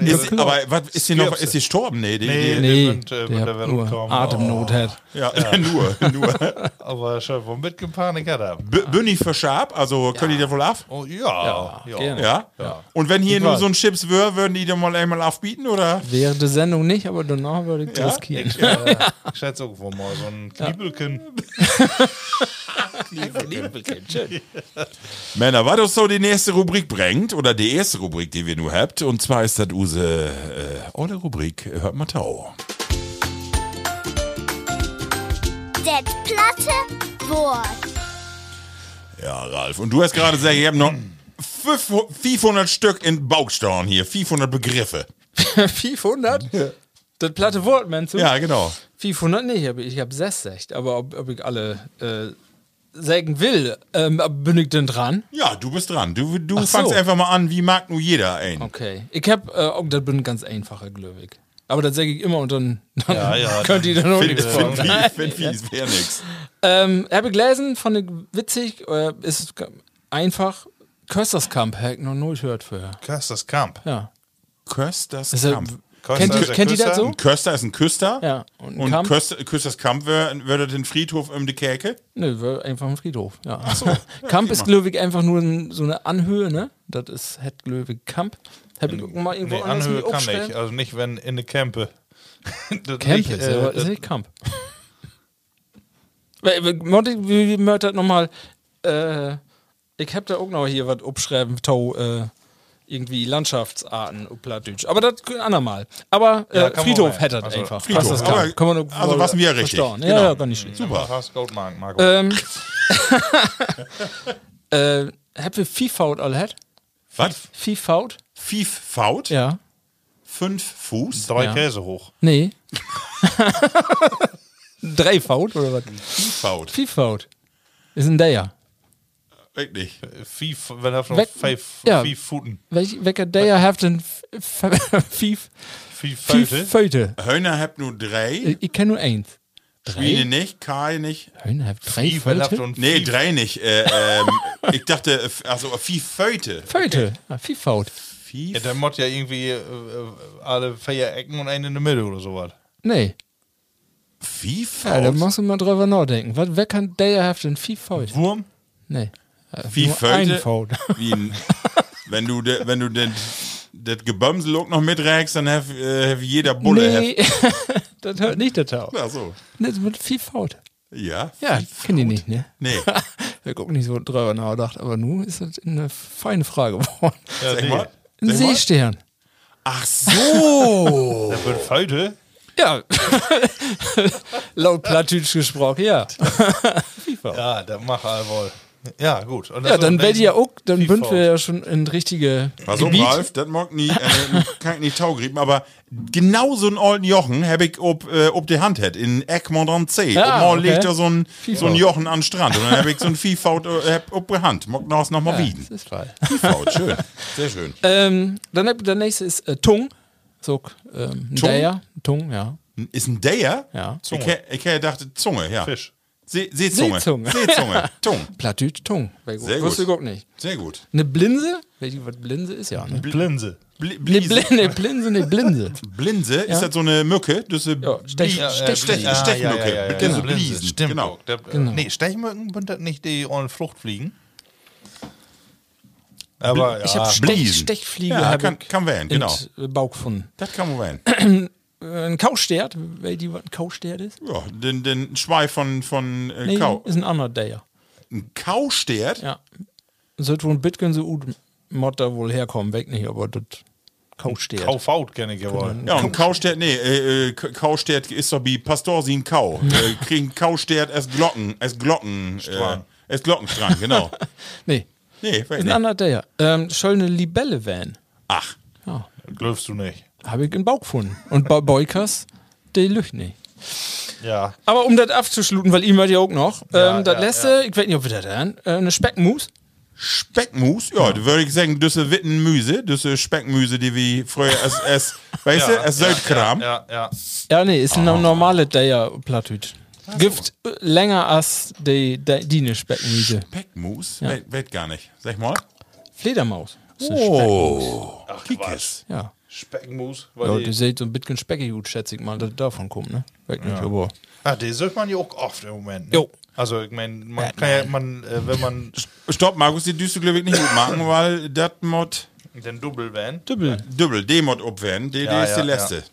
Speaker 2: Ist, aber was, ist sie noch, ist sie gestorben? Nee, die,
Speaker 3: Nee,
Speaker 2: die,
Speaker 3: nee.
Speaker 4: Nee,
Speaker 3: sind, äh,
Speaker 4: nur
Speaker 3: umgekommen.
Speaker 4: Atemnot hat.
Speaker 2: ja, nur, nur.
Speaker 3: Aber schon vom mitgepanik hat er.
Speaker 2: B bin ich für scharf? Also, können die da wohl ab?
Speaker 3: Oh, ja.
Speaker 4: Ja, gerne.
Speaker 2: Ja? Und wenn hier nur
Speaker 3: weiß.
Speaker 2: so ein Chips wäre, würden die dann mal einmal aufbieten, oder?
Speaker 4: Während der Sendung nicht, aber danach würde ich riskieren.
Speaker 3: Ich, äh, [LAUGHS] ich schätze irgendwo mal so ein Kniebelken. [LAUGHS] [LAUGHS]
Speaker 2: Männer, was uns so die nächste Rubrik bringt, oder die erste Rubrik, die wir nur habt, und zwar ist das unsere äh, olle Rubrik, hört mal tau.
Speaker 1: Det platte Wort.
Speaker 2: Ja, Ralf, und du hast gerade gesagt, ich habe noch 500 500 Stück in Bauchstauen hier, 500 Begriffe.
Speaker 4: 500? Das platte Wort, meinst du?
Speaker 2: Ja, genau.
Speaker 4: 500 nicht, aber ich habe 60. Aber ob, ob ich alle äh, sagen will, ähm, bin ich denn dran?
Speaker 2: Ja, du bist dran. Du, du
Speaker 4: Ach so.
Speaker 2: fangst einfach mal an, wie mag nur jeder ein.
Speaker 4: Okay. Ich hab, äh, auch das bin ganz einfacher, glaube ich. Aber das sage ich immer und dann, dann
Speaker 3: Ja, [LAUGHS] ja,
Speaker 4: könnt ihr dann auch nichts
Speaker 2: find,
Speaker 4: von. [LAUGHS]
Speaker 2: find, find, find, wäre nix.
Speaker 4: Ähm, habe ich gelesen, fand ich witzig, äh, ist einfach. Kösterskamp, hab ich noch nicht gehört vorher.
Speaker 3: Kösters Kamp.
Speaker 4: Ja.
Speaker 2: Kösters
Speaker 4: Ist er,
Speaker 2: Kamp.
Speaker 3: Köster
Speaker 4: kennt
Speaker 3: der
Speaker 4: kennt ihr das so?
Speaker 2: Ein Köster ist ein Küster.
Speaker 4: Ja. Und, ein
Speaker 2: Und
Speaker 4: Kamp?
Speaker 2: Köster, Kösters Kamp würde den Friedhof um die Kerke.
Speaker 4: Nö, war einfach ein Friedhof. Ja. [LAUGHS] Kamp ist, glaube ich, einfach nur ein, so eine Anhöhe, ne? Das ist, glaube ich, Kamp. Hab ich mal irgendwo
Speaker 3: Nee,
Speaker 4: anders
Speaker 3: Anhöhe kann
Speaker 4: aufgestellt?
Speaker 3: nicht. Also nicht, wenn in der Campe. [LAUGHS] Das
Speaker 4: Camp
Speaker 3: nicht,
Speaker 4: ist,
Speaker 3: äh,
Speaker 4: ist nicht Kamp. [LAUGHS] Monty, Wie mögt das nochmal? Äh, ich hab da auch noch hier was abschreiben, Tau, äh, irgendwie Landschaftsarten auf Plattdeutsch. Aber das ein andermal. Aber äh,
Speaker 3: Ja,
Speaker 4: Friedhof hätte das
Speaker 3: Also,
Speaker 4: einfach.
Speaker 2: Friedhof,
Speaker 4: Was das
Speaker 2: aber-
Speaker 4: kann. kann man auch
Speaker 2: also was wir richtig.
Speaker 4: verstauen. Ja,
Speaker 2: Genau.
Speaker 4: ja, gar nicht schlecht.
Speaker 3: Super. Hast Goldmark, Marco.
Speaker 4: Ähm, [LAUGHS] [LAUGHS] äh, habt ihr Viehfaut alle hat?
Speaker 2: Was?
Speaker 4: Viehfaut?
Speaker 2: Fief Faut?
Speaker 4: Ja.
Speaker 2: Fünf Fuß?
Speaker 3: Drei
Speaker 4: ja.
Speaker 3: Käse hoch.
Speaker 4: Nee. [LAUGHS] Drei Faut oder was?
Speaker 2: Faut.
Speaker 4: Viehfaut. Ist ein der.
Speaker 2: Wirklich.
Speaker 3: Fief, wenn er
Speaker 4: Weg-
Speaker 3: fünf,
Speaker 4: ja.
Speaker 3: fünf Futen.
Speaker 4: Welch, welcher der hat denn Fief?
Speaker 3: Fief
Speaker 4: Fief
Speaker 3: Föte.
Speaker 2: Höhner habt nur drei.
Speaker 4: Ich, ich kenne nur eins.
Speaker 2: Schweine nicht, Kai nicht.
Speaker 4: Höhne hat drei
Speaker 3: Fief,
Speaker 4: Föte?
Speaker 2: Nee,
Speaker 3: Fief-
Speaker 2: drei nicht. Äh, ähm, [LAUGHS] ich dachte, äh, also Fief Föte.
Speaker 4: Föte. Ja, Viehfaut.
Speaker 2: Fief?
Speaker 3: Ja, der Mott ja irgendwie äh, äh, alle vier Ecken und einen in der Mitte oder sowas.
Speaker 4: Nee.
Speaker 2: Fief
Speaker 4: Ja, da
Speaker 2: Faut?
Speaker 4: musst du mal drüber nachdenken. Was, wer kann der hat denn Viehfaut?
Speaker 3: Wurm?
Speaker 4: Nee. Äh,
Speaker 2: Wie
Speaker 4: nur
Speaker 2: Föte?
Speaker 4: ein Faut. [LAUGHS]
Speaker 2: Wie ein, wenn du, de, wenn du den, das Gebömsel auch noch miträgst, dann hat äh, have jeder Bulle.
Speaker 4: Nee. [LAUGHS] das hört nicht der Tau.
Speaker 2: Ach so.
Speaker 4: Das mit Viehfaut.
Speaker 2: Ja.
Speaker 4: Ja,
Speaker 2: Fief
Speaker 4: kenne ich
Speaker 2: Faut.
Speaker 4: nicht, ne?
Speaker 2: Nee. [LAUGHS]
Speaker 4: Wir gucken nicht so drüber nachgedacht, aber nun ist das eine feine Frage geworden.
Speaker 3: Ja,
Speaker 2: Sag mal.
Speaker 4: Ein. Seestern.
Speaker 2: Ach so.
Speaker 3: Der wird Föte.
Speaker 4: Ja. Laut Plattdeutsch gesprochen, ja.
Speaker 3: Ja, der macht er wohl. Ja, gut. Und
Speaker 4: Ja, dann
Speaker 3: ist
Speaker 4: werdet ihr auch, dann sind wir ja schon in richtige
Speaker 2: Also
Speaker 4: Gebiet.
Speaker 2: Ralf, das mag nie, äh, [LAUGHS] kann ich nicht taugrieben, aber genau so einen alten Jochen habe ich ob, äh, ob die Hand hat, in Egmont am See.
Speaker 4: Ja,
Speaker 2: und mal
Speaker 4: okay.
Speaker 2: legt er so ein, so ein. Jochen an den Strand und dann habe ich so ein Viehfaut äh, ob die Hand. Mag das noch mal wiegen.
Speaker 4: Das ist frei.
Speaker 2: Viehfaut, schön. Sehr schön. [LAUGHS]
Speaker 4: ähm, dann hab- der nächste ist äh, Tung. So, ähm, ein
Speaker 2: Tung?
Speaker 4: Der. Tung, ja.
Speaker 2: Ist ein der?
Speaker 4: Ja.
Speaker 2: Ich, hä- ich hätte dachte Zunge, ja.
Speaker 3: Fisch.
Speaker 2: See, Seezunge.
Speaker 4: Seezunge.
Speaker 2: Seezunge. [LAUGHS] Tung.
Speaker 4: Plattdeutsch Tung. Sehr
Speaker 2: Sehr
Speaker 4: Wusste
Speaker 2: gut.
Speaker 4: ich auch nicht.
Speaker 2: Sehr gut.
Speaker 4: Eine Blinse? Was Blinse ist? Ja, ne?
Speaker 3: Blinse.
Speaker 2: Bliese.
Speaker 4: Blinse, eine Blinse, eine Blinse. [LAUGHS]
Speaker 2: Blinse, ist das so eine Mücke? Das ist eine
Speaker 4: Ja, Stech- Stech-
Speaker 2: Stech-
Speaker 3: Ah,
Speaker 2: Stechmücke.
Speaker 3: Ja, ja, ja, ja.
Speaker 2: Genau.
Speaker 3: Diese Blinse.
Speaker 2: Bliesen.
Speaker 3: Stimmt.
Speaker 2: Genau.
Speaker 3: Der,
Speaker 4: Genau.
Speaker 3: Nee, Stechmücken sind das nicht die ollen Fruchtfliegen. Aber ja,
Speaker 4: Ich habe Stech. Stechfliege
Speaker 2: Ja, kann- kann werden, genau.
Speaker 4: Bauch gefunden.
Speaker 2: Das kann man werden. [CLEARS THROAT]
Speaker 4: Äh, Ein Kaustert, weißt du, was ein Kaustert ist?
Speaker 2: Ja, den, den Schweif von, von äh,
Speaker 4: Nee,
Speaker 2: Kau.
Speaker 4: ist ein anderer der.
Speaker 2: Ein Kaustert?
Speaker 4: Ja. Sollte wohl ein Bitcoin so gut da wohl herkommen, weg nicht, aber das Kaustert.
Speaker 3: Kaufaut kenne ich ja wohl.
Speaker 2: Ja, und Kaustert, nee, äh, äh, Kaustert ist doch wie Pastorsin Kau. [LAUGHS] äh, kriegen Kaustert erst Glocken, erst Glocken, äh, erst Glockenstrang, genau. [LAUGHS]
Speaker 4: Nee,
Speaker 2: Nee,
Speaker 4: ist ein anderer der. Ähm, soll eine Libelle werden.
Speaker 2: Ach,
Speaker 4: Ja.
Speaker 3: Glaubst du nicht.
Speaker 4: Habe ich im Bauch gefunden. Und bei Boykers, der lügt nicht.
Speaker 3: Ja.
Speaker 4: Aber um das abzuschluten, weil ihm hat ja auch noch, ähm,
Speaker 3: Ja,
Speaker 4: das
Speaker 3: ja,
Speaker 4: letzte, ich weiß nicht, ob wir das hören, äh, eine Speckmus.
Speaker 2: Speckmus, ja, da würde ich sagen, düsse Wittenmüse, düsse Speckmüse, die wie früher es, es [LAUGHS] weißt du, es Söldkram.
Speaker 3: Ja, ja.
Speaker 4: Ja, nee, ist eine normale Deier Plattüt. Gibt äh, länger als die, die Dine Speckmüse.
Speaker 2: Speckmus? Ja. Weet gar nicht. Sag mal.
Speaker 4: Fledermaus. Ist
Speaker 2: Oh,
Speaker 3: Ach.
Speaker 4: Speck- Ja.
Speaker 3: Speckmus.
Speaker 4: Ja,
Speaker 3: Weil
Speaker 4: die sieht so ein bisschen speckig gut, schätze ich mal, dass davon kommt, ne? Weg nicht, aber.
Speaker 3: ah, die sucht man ja auch oft im Moment. Ne?
Speaker 4: Jo.
Speaker 3: Also, ich meine, man kann ja, man, äh, wenn man [LAUGHS]
Speaker 2: Stopp, Markus, die düst du glaube ich nicht gut machen, weil das Mod
Speaker 3: den Double van.
Speaker 4: Dübbel.
Speaker 2: Dübbel, D Mod opwenden, die, die
Speaker 3: Ja,
Speaker 2: ist die
Speaker 3: ja,
Speaker 2: letzte.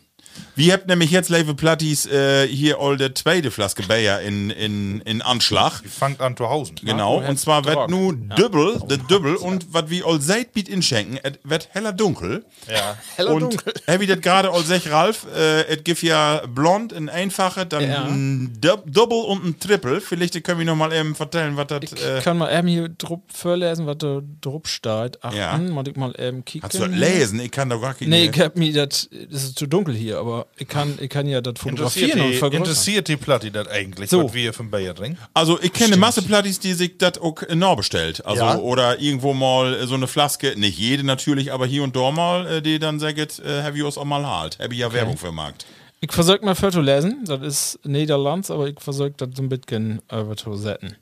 Speaker 2: Wir habt nämlich jetzt Leve Plattis äh, hier all der zweite Flaske Bayer in, in, in Anschlag.
Speaker 3: Die fangt an zu Hause.
Speaker 2: Genau,
Speaker 4: Marco
Speaker 2: und zwar wird
Speaker 4: Drock.
Speaker 2: nu Dübbel, der Dübbel und was wir all seit biet inschenken, et wird heller dunkel.
Speaker 3: Ja.
Speaker 4: Heller
Speaker 2: und
Speaker 4: dunkel.
Speaker 2: Hab ich das gerade all sech, Ralf, äh, et gibt ja blond, ein einfache, dann
Speaker 4: Ja.
Speaker 2: ein Double und ein Triple. Vielleicht können wir noch mal eben vertellen, was das,
Speaker 4: Ich
Speaker 2: äh,
Speaker 4: kann mal eben hier drup vorlesen, was da drup steht. Achten,
Speaker 2: Ja.
Speaker 4: mal ich mal eben kicken.
Speaker 2: hast du das lesen? Ich kann da gar nicht.
Speaker 4: Nee, ich hab mir das, das ist zu dunkel hier, aber ich kann, ich kann ja das
Speaker 3: Interessiert
Speaker 4: fotografieren und
Speaker 3: die,
Speaker 4: vergrößern.
Speaker 3: interessiert die Platte das eigentlich,
Speaker 4: So.
Speaker 3: was wir von Bayer trinken?
Speaker 2: Also ich kenne Masse Plattis, die sich das auch neu bestellt. Also
Speaker 3: Ja.
Speaker 2: oder irgendwo mal äh, so eine Flaske, nicht jede natürlich, aber hier und da mal, äh, die dann sagt, äh, have you auch mal halt. Habe ich ja Werbung für Markt.
Speaker 4: Ich versuche mal für zu lesen, das ist Niederlands, aber ich versuche das so ein bisschen setzen.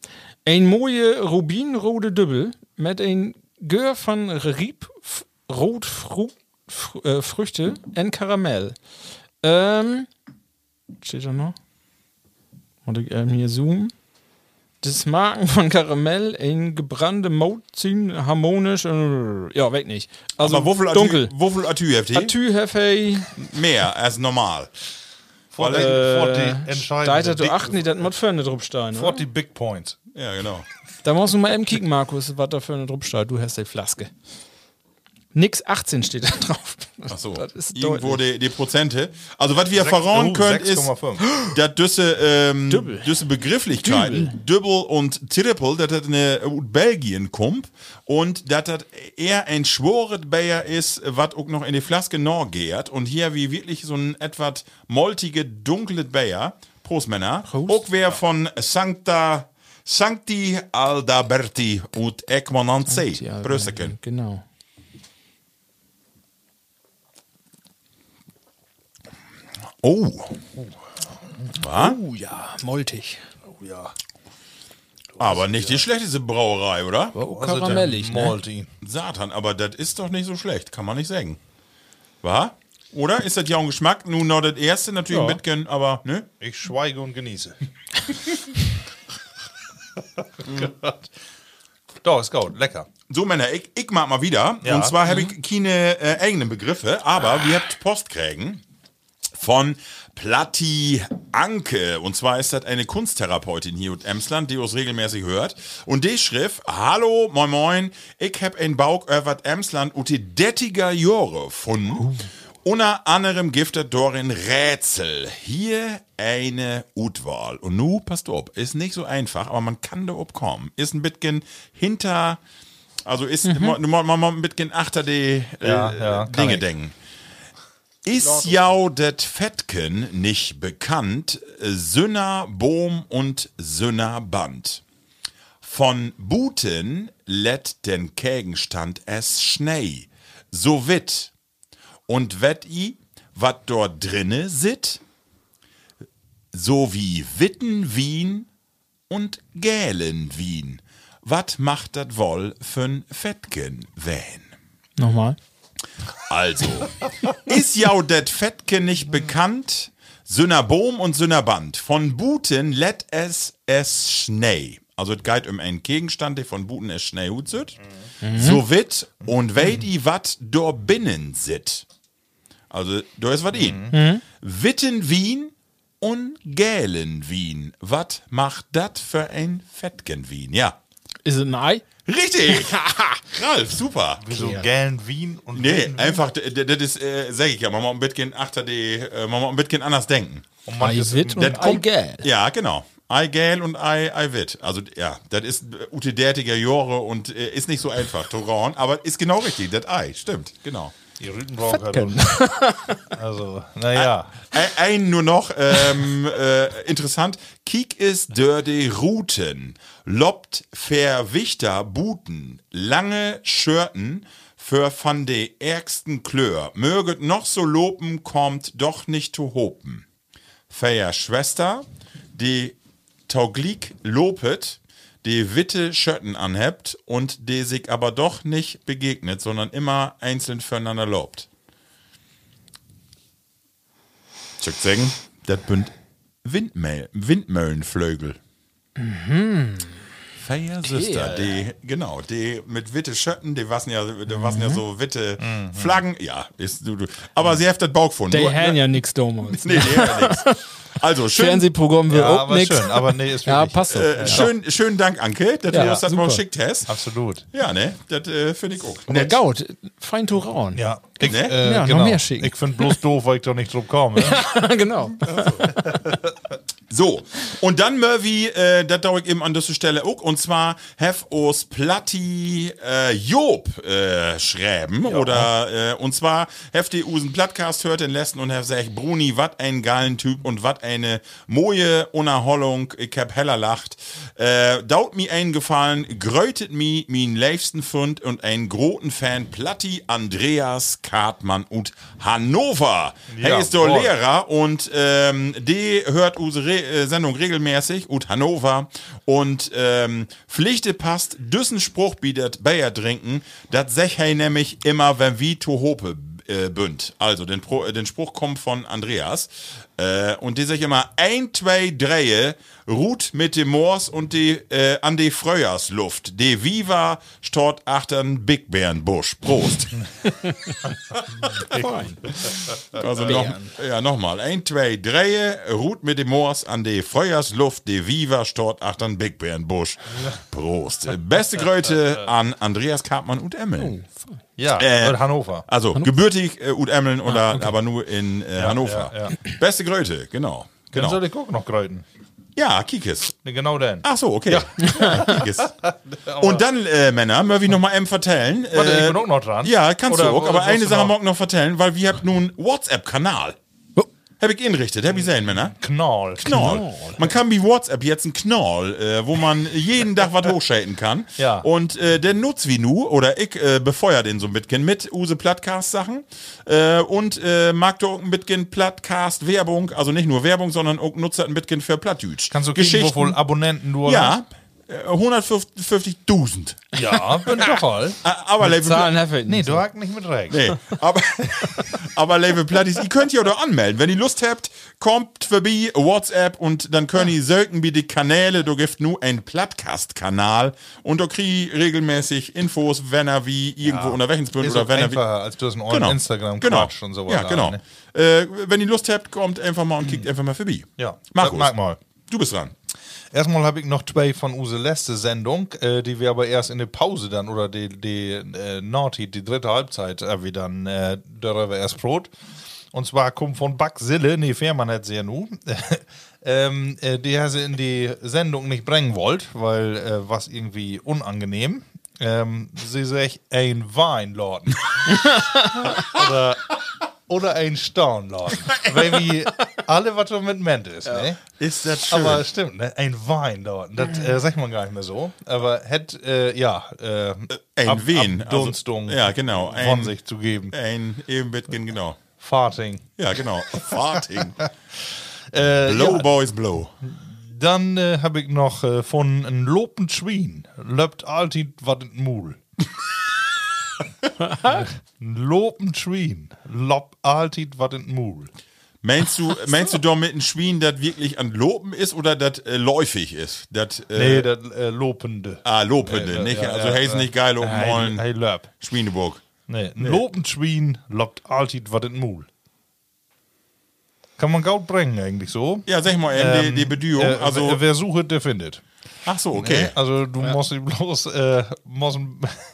Speaker 4: Ein mooie rubinrode Dübbel mit ein Geur von Rieb, Rot, Fru, Fr äh, Früchte und Karamell. Ähm, steht da noch? Und ich ähm, hier zoomen. Das Marken von Karamell, ein gebrannte Mautzin, harmonisch, äh, ja, weg nicht. Also
Speaker 2: aber
Speaker 4: dunkel.
Speaker 2: Wofür Atü Mehr als normal.
Speaker 3: Vor, die, vor die
Speaker 4: äh,
Speaker 3: entscheidende Dick-
Speaker 4: achten, die das muss für eine Drupstein.
Speaker 3: Vor
Speaker 4: Oder?
Speaker 3: die Big Points.
Speaker 2: Ja, genau.
Speaker 4: Da musst du mal eben kicken, Markus, was da für eine Drupstein. Du hast die Flaske. Nix 18 steht da drauf.
Speaker 2: Ach so.
Speaker 4: Das ist
Speaker 2: Irgendwo die, die Prozente. Also was wir verrauen
Speaker 3: oh,
Speaker 2: können ist,
Speaker 3: 6,5. [GASPS]
Speaker 2: dass düsse, ähm, düsse Begrifflichkeiten, Dübbel und Triple, dass das eine aus Belgien kommt und dass das eher ein schworet Bayer ist, was auch noch in die Flaske geht und hier wie wirklich so ein etwas moltige, dunkles Bayer. Prost, Männer.
Speaker 4: Prost.
Speaker 2: Auch wer von Sancta, Sancti Aldaberti und Ekmananze.
Speaker 4: Ja,
Speaker 2: Prösterken.
Speaker 4: Genau.
Speaker 2: Oh. Wa?
Speaker 4: Oh ja, moltig.
Speaker 2: Aber nicht die schlechteste Brauerei, oder?
Speaker 4: Oh, karamellig, ne?
Speaker 2: Satan, aber das ist doch nicht so schlecht, kann man nicht sagen. War? Oder? Ist das ja ein Geschmack? Nun noch das erste natürlich
Speaker 4: Ja.
Speaker 2: ein bisschen, aber ne?
Speaker 3: Ich schweige und genieße. Gott. [LAUGHS] Doch, ist gut, lecker.
Speaker 2: So, Männer, ich, ich mag mal wieder.
Speaker 3: Ja.
Speaker 2: Und zwar habe ich keine äh, eigenen Begriffe, aber wir habt Post kriegen von Platti Anke. Und zwar ist das eine Kunsttherapeutin hier in Emsland, die uns regelmäßig hört. Und die schrift, Hallo, moin moin, ich hab ein Bauch über Emsland und die dettiger Jahre gefunden. Unter anderem giftet Dorin Rätsel. Hier eine Utwahl. Und nu, passt auf, ist nicht so einfach, aber man kann da kommen. Ist ein bisschen hinter, also ist, man man man ein bisschen achter die äh,
Speaker 3: Ja, ja,
Speaker 2: Dinge denken. Ist ja det Fettken nicht bekannt, Sünner Bohm und Sünner Band. Von Buten lädt den Gegenstand es schnei, so wit. Und wett i, wat dort drinne sit, so wie Witten Wien und Gälen Wien. Wat macht dat wohl für'n Fettken wähn?
Speaker 4: Nochmal.
Speaker 2: Also, ist ja det Fettken nicht bekannt? Sünner Bohm und Sünner Band. Von Buten lädt es es Schnee. Also, es geht um einen Gegenstand, der von Buten es Schnee hut sit. So wit und weit i wat do binnen sit. Also, da ist wat ihn. Witten Wien und Gälen Wien. Wat macht dat für ein Fettken Wien? Ja.
Speaker 4: Ist es ein Ei?
Speaker 2: Richtig! [LAUGHS] Ralf, super.
Speaker 3: Wieso gern Wien und
Speaker 2: Nee,
Speaker 3: Wien?
Speaker 2: einfach, das ist, äh, sag ich ja, man muss ein bisschen achter die, äh, man muss ein bisschen anders denken.
Speaker 3: Und man ist-
Speaker 4: wit und gel.
Speaker 2: Ja, genau. Ei gel und Ei, Ei wit. Also, ja, das ist äh, ute dertiger Jahre und äh, ist nicht so einfach, Toran, aber ist genau richtig, das Ei, stimmt, genau.
Speaker 3: Die Rüten brauchen
Speaker 4: Fettken.
Speaker 3: Also, naja.
Speaker 2: Ein, ein nur noch, ähm, äh, interessant. Kiek ist dörde Routen, lobt verwichter Buten, lange Schörten für van de ärgsten Klör. Möget noch so loben, kommt doch nicht zu hopen. Feier Schwester, die tauglik lopet, die Witte Schötten anhebt und die sich aber doch nicht begegnet, sondern immer einzeln füreinander lobt. Ich würd sagen, das bünd Windmöhlenflögel. Mhm. Feiersüster, die, genau, die mit Witte Schötten, die waren ja, die waren ja so Witte Flaggen, ja, ist, du, du, aber sie hat das Bauch gefunden.
Speaker 4: Die haben ja nix damals. [LAUGHS]
Speaker 2: Nee, die haben ja nix. Also, [LAUGHS] schön,
Speaker 4: Fernsehprogramm will
Speaker 3: Ja,
Speaker 4: auch
Speaker 3: aber
Speaker 4: nix.
Speaker 3: schön. Aber nee, ist [LAUGHS]
Speaker 4: Ja, passt doch.
Speaker 2: äh, schön, schönen Dank, Anke, dass
Speaker 4: Ja,
Speaker 2: du uns das mal geschickt hast.
Speaker 3: Absolut.
Speaker 2: Ja, ne, das äh, finde ich auch.
Speaker 4: Aber
Speaker 2: Nett.
Speaker 4: Gaut, fein to rauen.
Speaker 3: Ja, ich,
Speaker 2: Ne?
Speaker 3: äh,
Speaker 4: Ja, noch
Speaker 3: genau.
Speaker 4: mehr schicken.
Speaker 3: Ich finde bloß doof, weil ich doch nicht drauf komme.
Speaker 4: genau.
Speaker 2: So, und dann Murphy, äh, das dauert ich eben an dieser Stelle auch, und zwar have os Platti äh, Job äh, schreiben, oder, äh, und zwar have die usen Plattcast hört den letzten und have sagt, Bruni, wat ein geilen Typ und wat eine moje Unerhollung, ich hab heller lacht, äh, daut mi einen Gefallen, grötet mi min liebsten Fund und ein groten Fan Platti Andreas Kartmann und Hannover.
Speaker 3: Ja,
Speaker 2: hey, ist doch
Speaker 3: boah.
Speaker 2: Lehrer und ähm, die hört unsere Äh, Sendung regelmäßig und Hannover. Und ähm, Pflichte passt, düssen Spruch bietet Bayer trinken, das sech hey nämlich immer, wenn wie to hope äh, bünd. Also den, Pro, äh, den Spruch kommt von Andreas äh, und die sich immer ein, zwei, drei ruht mit dem Moors und die äh, an die Fröjahrsluft. Die Viva stort achtern Big Bärenbusch. Prost. [LAUGHS] Also noch, ja, nochmal. Ein, zwei, drei, ruht mit dem Moors an die Feuersluft, die Viva stort achtern Big Bärenbusch. Prost. Beste Gröte [LAUGHS] an Andreas Karpmann und Emmeln.
Speaker 3: Ja,
Speaker 2: Äh,
Speaker 3: und Hannover.
Speaker 2: Also gebürtig äh, ut Emmeln oder aber nur in äh, Hannover.
Speaker 3: ja,
Speaker 2: Beste Gröte, genau.
Speaker 3: Dann
Speaker 2: Genau.
Speaker 3: soll ich auch noch gräuten.
Speaker 2: Ja, Kikis.
Speaker 3: Genau den.
Speaker 2: Ach so, okay. Ja. Kikis. [LAUGHS] Und dann, äh, Männer, möchte ich noch mal eben vertellen.
Speaker 3: Warte, ich
Speaker 2: äh,
Speaker 3: bin auch noch dran.
Speaker 2: Ja, kannst
Speaker 3: Oder
Speaker 2: du auch, aber eine Sache
Speaker 3: noch?
Speaker 2: mag ich noch vertellen, weil wir haben nun einen WhatsApp-Kanal. Hab ich inrichtet, hab ich sehen, Männer.
Speaker 3: Knall.
Speaker 2: Knall. Man kann wie WhatsApp jetzt einen Knall, äh, wo man jeden Tag was hochschalten kann. [LAUGHS]
Speaker 3: Ja.
Speaker 2: Und äh, der nutzt wie nu, oder ich äh, befeuer den so ein bisschen mit Use Plattcast-Sachen. Äh, und äh, mag du auch ein bisschen Plattcast-Werbung, also nicht nur Werbung, sondern auch nutzt ein bisschen für Plattdütsch.
Speaker 3: Kannst du gucken, wie viele Abonnenten du
Speaker 2: Ja, äh, 150.000.
Speaker 3: hast? Ja, bin doch all.
Speaker 2: Äh, Aber Label
Speaker 4: Zahlen heftig.
Speaker 3: Nee, du hast nicht mit recht.
Speaker 2: Nee, aber, [LAUGHS] aber Label Plattis, ihr könnt ja doch anmelden. Wenn ihr Lust habt, kommt vorbei, WhatsApp und dann könnt ihr söken wie die Kanäle. Du gibt nur einen Plattcast-Kanal und da krieg ich regelmäßig Infos, wenn er wie irgendwo unterwegs bin
Speaker 3: Ist
Speaker 2: oder wenn er wie.
Speaker 3: als du hast einen
Speaker 2: Genau.
Speaker 3: Instagram
Speaker 2: genau.
Speaker 3: Und sowas.
Speaker 2: Ja,
Speaker 3: da,
Speaker 2: genau.
Speaker 3: ne?
Speaker 2: Äh, wenn ihr Lust habt, kommt einfach mal und kickt einfach mal vorbei.
Speaker 3: Ja,
Speaker 2: Markus,
Speaker 3: mag mal.
Speaker 2: Du bist dran.
Speaker 3: Erstmal habe ich noch zwei von Use letzte Sendung, äh, die wir aber erst in der Pause dann oder die, die äh, Naughty, die dritte Halbzeit, äh, dann äh, darüber erst Brot. Und zwar kommt von Back Sille, nee, Fährmann hat sie ja nu, [LAUGHS] ähm, äh, die er sie in die Sendung nicht bringen wollt, weil äh, was irgendwie unangenehm. Ähm, sie sagt, ein Weinladen. [LAUGHS] oder, oder ein Staunladen. weil wie alle, was so mit Ment ist, ne?
Speaker 2: Ist das schön.
Speaker 3: Aber stimmt, ne? Ein Wein dort. Das äh, sagt man gar nicht mehr so. Aber hätte, äh, ja, äh,
Speaker 2: ein
Speaker 3: Ab-
Speaker 2: Wen.
Speaker 3: Abdunstung
Speaker 2: Also, ja, genau.
Speaker 3: von
Speaker 2: Ein,
Speaker 3: sich zu geben.
Speaker 2: ein eben bisschen, genau.
Speaker 3: Farting.
Speaker 2: Ja, genau. Farting. [LAUGHS]
Speaker 3: Äh,
Speaker 2: Blow
Speaker 3: ja,
Speaker 2: Boys Blow.
Speaker 3: dann äh, habe ich noch äh, von ein Lopen Schwein. Löpt altid wat in Mul. [LAUGHS] ein Lopen Schwein. Lobt altid wat in Mul.
Speaker 2: Meinst du, meinst du doch mit einem Schwein, das wirklich an Lopen ist oder das äh, läufig ist? Das, äh,
Speaker 3: Nee, das äh, Lopende.
Speaker 2: ah, Lopende,
Speaker 3: Äh,
Speaker 2: nicht?
Speaker 3: ja,
Speaker 2: also
Speaker 3: ja,
Speaker 2: heißt
Speaker 3: ja.
Speaker 2: nicht geil oben
Speaker 3: Hey, hey, Löb.
Speaker 2: Schwieneburg.
Speaker 3: Nee, ein Lopen Schwein lobt altid wat in Mul. Kann man gut bringen, eigentlich so.
Speaker 2: Ja, sag mal eben die, die Bedingung.
Speaker 3: Äh,
Speaker 2: also,
Speaker 3: wer, wer sucht, der findet.
Speaker 2: ach so, okay.
Speaker 3: Ne? Also du musst bloß äh, musst,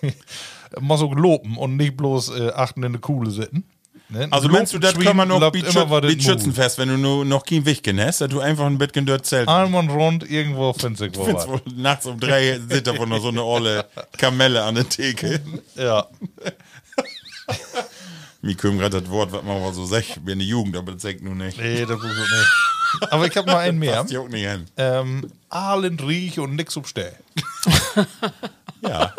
Speaker 3: [LAUGHS] musst auch loben und nicht bloß äh, achten in der Kuhle sitzen. Ne?
Speaker 2: Also meinst du, das kann man noch wie. Schützenfest, wenn du nur noch kein Wichtchen hast, dass du einfach ein bisschen dort zählt.
Speaker 3: Einmal rund, irgendwo findest du wohl
Speaker 2: nachts um drei sitzt da noch so eine olle Kamelle an der Theke.
Speaker 3: Ja. [LAUGHS]
Speaker 2: Mir kommt gerade das Wort, was man mal so sagt, wie in der Jugend, aber das sagt nun nicht.
Speaker 3: Nee, das muss ich nicht. Aber ich habe noch einen mehr. [LAUGHS]
Speaker 2: Passt auch nicht hin.
Speaker 3: Ähm, Ahlen riech und nix umstell. [LAUGHS]
Speaker 2: Ja,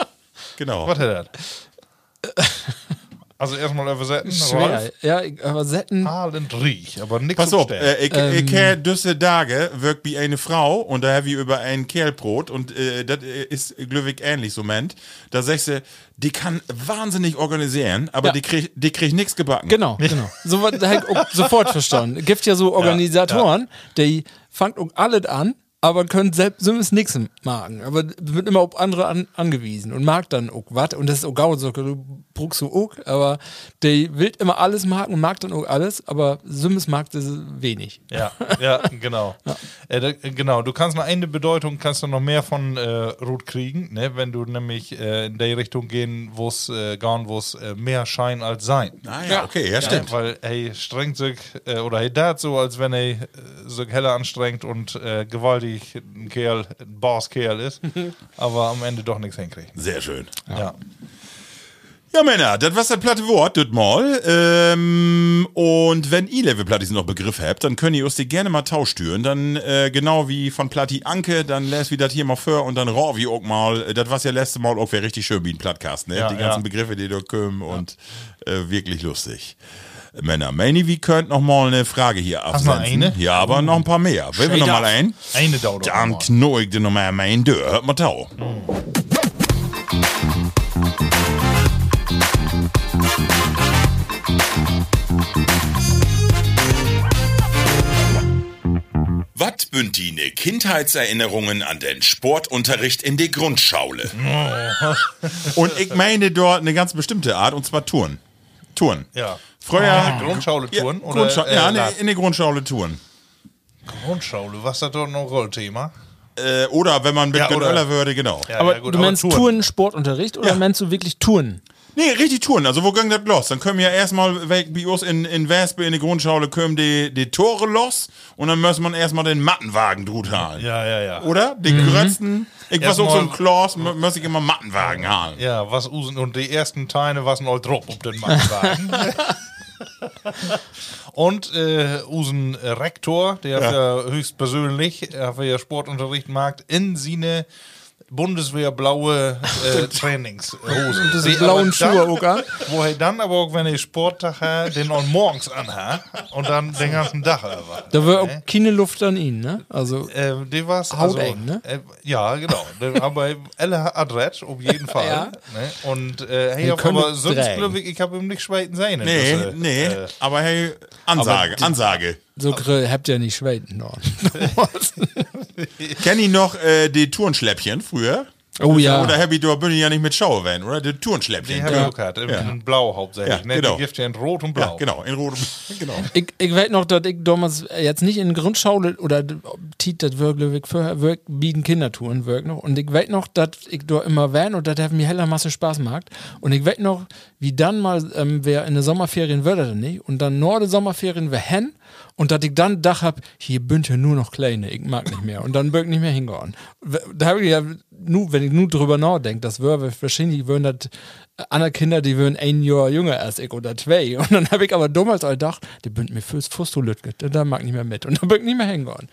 Speaker 2: genau.
Speaker 3: Was hat das? Also erstmal übersetzen.
Speaker 4: Schwer.
Speaker 3: Rolf.
Speaker 4: Ja, Setten.
Speaker 3: Ahlen riech, aber nix
Speaker 2: Pass auf, äh, ich, ich kenne diese Tage wirkt wie eine Frau und da habe ich über ein Kerlbrot und äh, das ist glücklich ähnlich so meint. Da sagst du, die kann wahnsinnig organisieren, aber
Speaker 4: Ja.
Speaker 2: die kriegt die krieg nichts gebacken.
Speaker 4: Genau, genau. So auch sofort verstanden. Gibt ja so Organisatoren, die fangen auch alles an, aber können selbst zumindest nichts machen. Aber wird immer auf andere an, angewiesen und mag dann auch was. Und das ist auch gaut so, du brauchst so auch, aber die will immer alles machen und mag dann auch alles, aber zumindest mag das wenig.
Speaker 3: Ja, ja, genau. [LAUGHS] Äh, da, genau, du kannst noch eine Bedeutung, kannst du noch mehr von äh, Ruth kriegen, ne? wenn du nämlich äh, in die Richtung gehen, wo es äh, wo es äh, mehr Schein als Sein.
Speaker 2: Ah ja, okay, ja, stimmt.
Speaker 3: Ja, weil er strengt sich, äh, oder er dat so, als wenn er äh, sich heller anstrengt und äh, gewaltig ein Kerl, ein Bosskerl ist, [LAUGHS] aber am Ende doch nichts hinkriegt.
Speaker 2: Sehr schön.
Speaker 3: Ja.
Speaker 2: Ja, Männer, das war das platte Wort, das mal. Ähm, und wenn ihr Level Plattis noch Begriff habt, dann könnt ihr uns die gerne mal tauschtüren. Dann, äh, genau wie von Platti Anke, dann lässt wir das hier mal vor und dann rau wie auch mal. äh, Das was ja letzte Mal auch wäre richtig schön wie ein Plattcast, ne?
Speaker 3: Ja,
Speaker 2: die ganzen
Speaker 3: ja.
Speaker 2: Begriffe, die da kommen und äh, wirklich lustig. Männer, Manny, wie könnt noch mal eine Frage hier absenden?
Speaker 3: eine?
Speaker 2: Ja, aber noch ein paar mehr. Will wir noch mal ein?
Speaker 3: Eine dauert
Speaker 2: Dann knurr ich dir noch mal mein Dörr. Hört mal tau. Was bünd die ne Kindheitserinnerungen an den Sportunterricht in der Grundschule? und ich meine dort eine ganz bestimmte Art, und zwar Touren. Touren.
Speaker 3: Ja.
Speaker 2: Früher.
Speaker 3: Ah, Grundschule-Touren
Speaker 2: Ja,
Speaker 3: oder,
Speaker 2: Grundschau
Speaker 3: äh,
Speaker 2: ja ne,
Speaker 3: Lad-
Speaker 2: in der Grundschule Touren.
Speaker 3: Grundschule, was ist das doch noch ein Rollthema?
Speaker 2: Äh, oder wenn man mit
Speaker 3: Ja, oder-
Speaker 2: würde, genau.
Speaker 3: Ja,
Speaker 4: Aber
Speaker 3: ja, gut,
Speaker 4: du meinst
Speaker 3: Touren.
Speaker 4: Touren, Sportunterricht oder
Speaker 2: Ja.
Speaker 4: meinst du wirklich Touren?
Speaker 2: Nee, richtig Touren. Also, wo ging das los? Dann können wir ja erstmal weg, wie uns in, in Wespe in der Grundschule, kommen die, die Tore los und dann muss man erstmal den Mattenwagen drut haben.
Speaker 3: Ja, ja, ja.
Speaker 2: Oder? Die größten. Ich war auch so ein Klaus, muss ich immer Mattenwagen haben.
Speaker 3: Ja, was usen und die ersten Teile was all drop auf den Mannwagen. [LAUGHS] und äh, usen Rektor, der ja. höchstpersönlich, er ja Sportunterricht mag, in seine Bundeswehr blaue äh, [LAUGHS] Trainingshosen.
Speaker 4: Diese
Speaker 3: Die
Speaker 4: blauen
Speaker 3: aber
Speaker 4: Schuhe
Speaker 3: dann-
Speaker 4: auch an.
Speaker 3: Wo er dann aber auch, wenn er Sporttag hat, den auch morgens anhat und dann den ganzen Tag über.
Speaker 4: Da war auch keine Luft an ihn, ne? Also,
Speaker 3: Äh, die war's also,
Speaker 4: Hauteng, ne?
Speaker 3: Äh, ja, genau. Der- aber Elle adrett, auf jeden [LAUGHS] Fall.
Speaker 4: Ja.
Speaker 3: Ne? Und äh, hey,
Speaker 4: Wir
Speaker 3: aber sonst glaube ich, ich habe ihm nicht schweiten sein.
Speaker 2: Nee,
Speaker 3: Das, äh,
Speaker 2: nee.
Speaker 3: Äh,
Speaker 2: aber hey, Ansage,
Speaker 4: die-
Speaker 2: Ansage.
Speaker 4: So grill habt ihr nicht Schweden dort. [LAUGHS]
Speaker 2: Kenn ich noch äh, die Tourenschläppchen früher?
Speaker 4: Oh ja.
Speaker 2: Oder Happy, du bin ja nicht mit Schauer werden, oder? Die Tourenschläppchen.
Speaker 3: die habe ich auch gehabt. In Blau hauptsächlich.
Speaker 2: Ja,
Speaker 3: ne?
Speaker 2: genau.
Speaker 3: Die gibt ja in Rot und Blau.
Speaker 2: Ja, genau, in Rot. genau.
Speaker 4: Ich, ich weiß noch, dass ich damals jetzt nicht in Grundschule oder Tiet, das wirklich für wirk, bieten Kindertouren wirkt noch. Und ich weiß noch, dass ich da immer war und das hat mir heller Masse Spaß gemacht. Und ich weiß noch, wie dann mal, ähm, wer in den Sommerferien würde dann nicht. Und dann nur die Sommerferien wär hen. Und dass ich dann gedacht hab, hier bünd ja nur noch Kleine, ich mag nicht mehr. Und dann birg nicht mehr hingehen. Da habe ich ja, nu, wenn ich nur drüber nachdenke, das wäre wahrscheinlich, würden das andere Kinder, die würden ein Jahr jünger als ich oder zwei. Und [LAUGHS] dann habe ich aber damals auch gedacht, die bünd mir fürs Fustolütget, da mag ich nicht mehr mit. Und dann birg ich nicht mehr hingehen.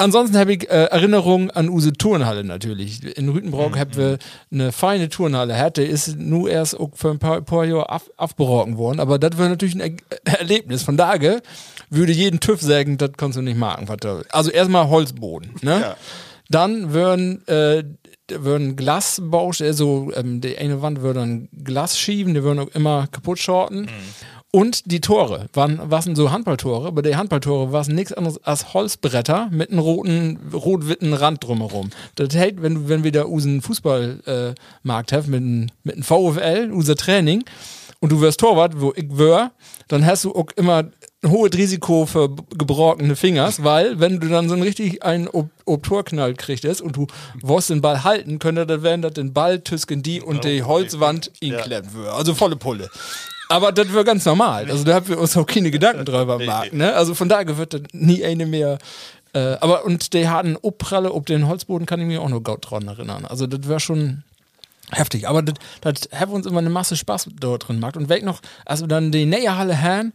Speaker 4: Ansonsten habe ich äh, Erinnerungen an unsere Turnhalle natürlich. In Rütenbrock haben wir eine feine Turnhalle. Hatte ist nur erst auch für ein paar, paar Jahre ab, abgebrochen worden. Aber das war natürlich ein Er Erlebnis. Von daher würde jeden TÜV sagen, das kannst du nicht machen. Also erstmal Holzboden. Ne?
Speaker 2: Ja.
Speaker 4: Dann würden, äh, würden Glasbausch, also ähm, die eine Wand würde dann Glas schieben, die würden auch immer kaputt schorten. Und die Tore waren, waren so Handballtore, aber die Handballtore waren nichts anderes als Holzbretter mit einem roten, rot-witten Rand drumherum. Das hält, wenn, wenn wir da unseren Fußballmarkt äh, Markt haben mit mit einem VfL, unser Training, und du wirst Torwart, wo ich wär, dann hast du auch immer ein hohes Risiko für gebrochene Fingers, weil wenn du dann so ein richtig einen ob, ob Torknall kriegst und du wolltest den Ball halten, könnte das werden, dass den Ball tüsken die und die Holzwand ihn klemmen würde. Also volle Pulle. Aber das wäre ganz normal. Also da haben wir uns auch keine Gedanken drüber gemacht. Ne? Also von daher wird das nie eine mehr. Äh, aber und die hatten Obpralle ob den Holzboden kann ich mir auch noch gut dran erinnern. Also das wäre schon Heftig, aber das hat uns immer eine Masse Spaß dort drin gemacht. Und weg noch, als wir dann die nähe Halle haben,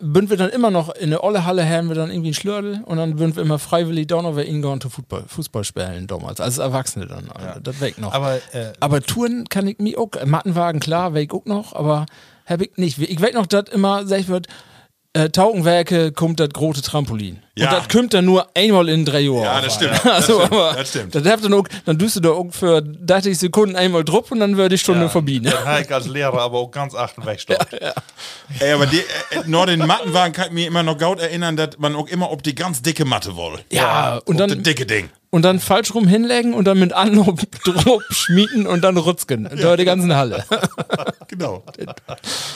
Speaker 4: bünden wir dann immer noch in der olle Halle haben wir dann irgendwie einen Schlördel und dann würden wir immer freiwillig da noch in gehen zu Fußball, Fußball spielen damals, als Erwachsene dann. Also, Das weg noch.
Speaker 3: Aber, äh,
Speaker 4: aber Touren kann ich mir auch, Mattenwagen klar, weg auch noch, aber hab ich nicht. Ich weiß noch, dass immer gesagt wird, äh, Taugenwerke kommt das große Trampolin.
Speaker 2: Ja.
Speaker 4: Und das kommt dann nur einmal in drei Jahren.
Speaker 2: Ja, das stimmt.
Speaker 4: einmal. [LAUGHS]
Speaker 2: Das
Speaker 4: Also,
Speaker 2: stimmt.
Speaker 4: aber
Speaker 2: Das stimmt.
Speaker 4: Das habt ihr noch, dann tust du da auch für 30 Sekunden einmal drupp und dann wird die Stunde vorbei. Ne?
Speaker 3: Das habe ich als Lehrer aber auch ganz achten weggestoppt.
Speaker 2: Ey, aber die, äh, nur den Mattenwagen kann ich mir immer noch gut erinnern, dass man auch immer ob die ganz dicke Matte wolle.
Speaker 4: Ja, und
Speaker 2: Ob das
Speaker 4: dann,
Speaker 2: dicke Ding.
Speaker 4: und dann falsch rum hinlegen und dann mit Anlob [LAUGHS] drupp schmieden und dann rutzken. Da die ganzen Halle. [LAUGHS]
Speaker 2: Genau.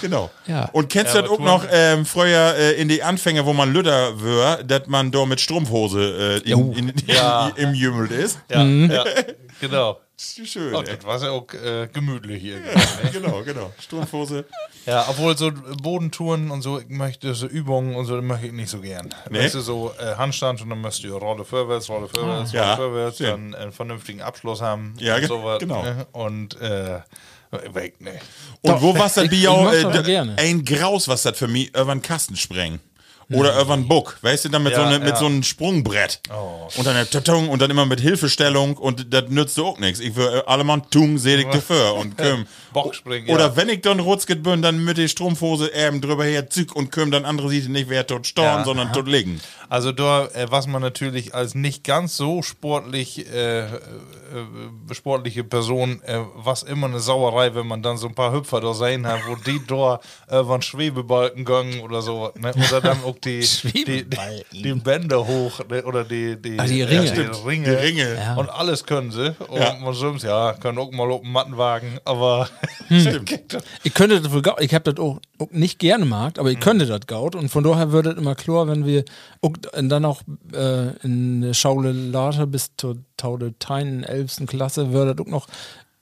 Speaker 2: genau.
Speaker 4: Ja.
Speaker 2: Und kennst du
Speaker 3: Ja,
Speaker 2: das auch noch ähm, früher äh, in die Anfänge, wo man Lüder wär, dass man da mit Strumpfhose äh, in, in,
Speaker 3: Ja.
Speaker 2: im Jümmelt ist?
Speaker 3: Ja, ja, genau.
Speaker 2: Schön.
Speaker 3: Oh, das war ja auch äh, gemütlich hier.
Speaker 2: genau, genau. Strumpfhose.
Speaker 3: Ja, obwohl so Bodentouren und so, ich möchte so Übungen und so, die möchte ich nicht so gern.
Speaker 2: Nee?
Speaker 3: Weißt du, so äh, Handstand und dann müsst ihr Rolle vorwärts, Rolle vorwärts,
Speaker 2: Ja,
Speaker 3: Rolle vorwärts,
Speaker 2: stimmt.
Speaker 3: dann einen vernünftigen Abschluss haben.
Speaker 2: Ja,
Speaker 3: und
Speaker 2: ge-
Speaker 3: so was,
Speaker 2: genau.
Speaker 3: Ne? Und äh, weg, ne.
Speaker 2: Und wo was das
Speaker 4: mach
Speaker 2: äh,
Speaker 4: das
Speaker 2: ein Graus, was das für mich einen Kasten sprengen. Oder über einen Buck, weißt du, dann mit, so,
Speaker 3: Ja,
Speaker 2: ne, mit
Speaker 3: ja.
Speaker 2: so einem Sprungbrett.
Speaker 3: Oh.
Speaker 2: Und dann Tatung und dann immer mit Hilfestellung und das nützt auch nichts. Ich will äh, alle Mann tung, selig dafür und kümm. [LAUGHS]
Speaker 3: Bockspringen,
Speaker 2: Oder
Speaker 3: ja.
Speaker 2: wenn ich dann rutzget bin, dann mit der Strumpfhose eben drüber her zück und kümm, dann andere sieht nicht, wer tot storn, sondern tot liegen.
Speaker 3: Also da, äh, was man natürlich als nicht ganz so sportlich äh, äh, sportliche Person, äh, was immer eine Sauerei, wenn man dann so ein paar Hüpfer da sehen hat, wo die da äh, von Schwebebalken gingen oder so, ne? oder dann auch [LAUGHS] die, die, die, die Bänder hoch ne? oder die, die,
Speaker 4: Ah, die Ringe.
Speaker 3: Ja, die Ringe,
Speaker 2: Die Ringe.
Speaker 4: Ja.
Speaker 3: und alles können sie und
Speaker 2: Ja.
Speaker 3: man sagt, ja, können auch mal auf den Mattenwagen, aber [LAUGHS]
Speaker 2: Stimmt.
Speaker 4: Ich könnte das wohl, ich habe das auch, auch nicht gerne mag, aber ich könnte das gaut und von daher würde es immer klar, wenn wir auch dann auch äh, in der Schaule later bis zur Taude Teinen 11. Klasse würde das auch noch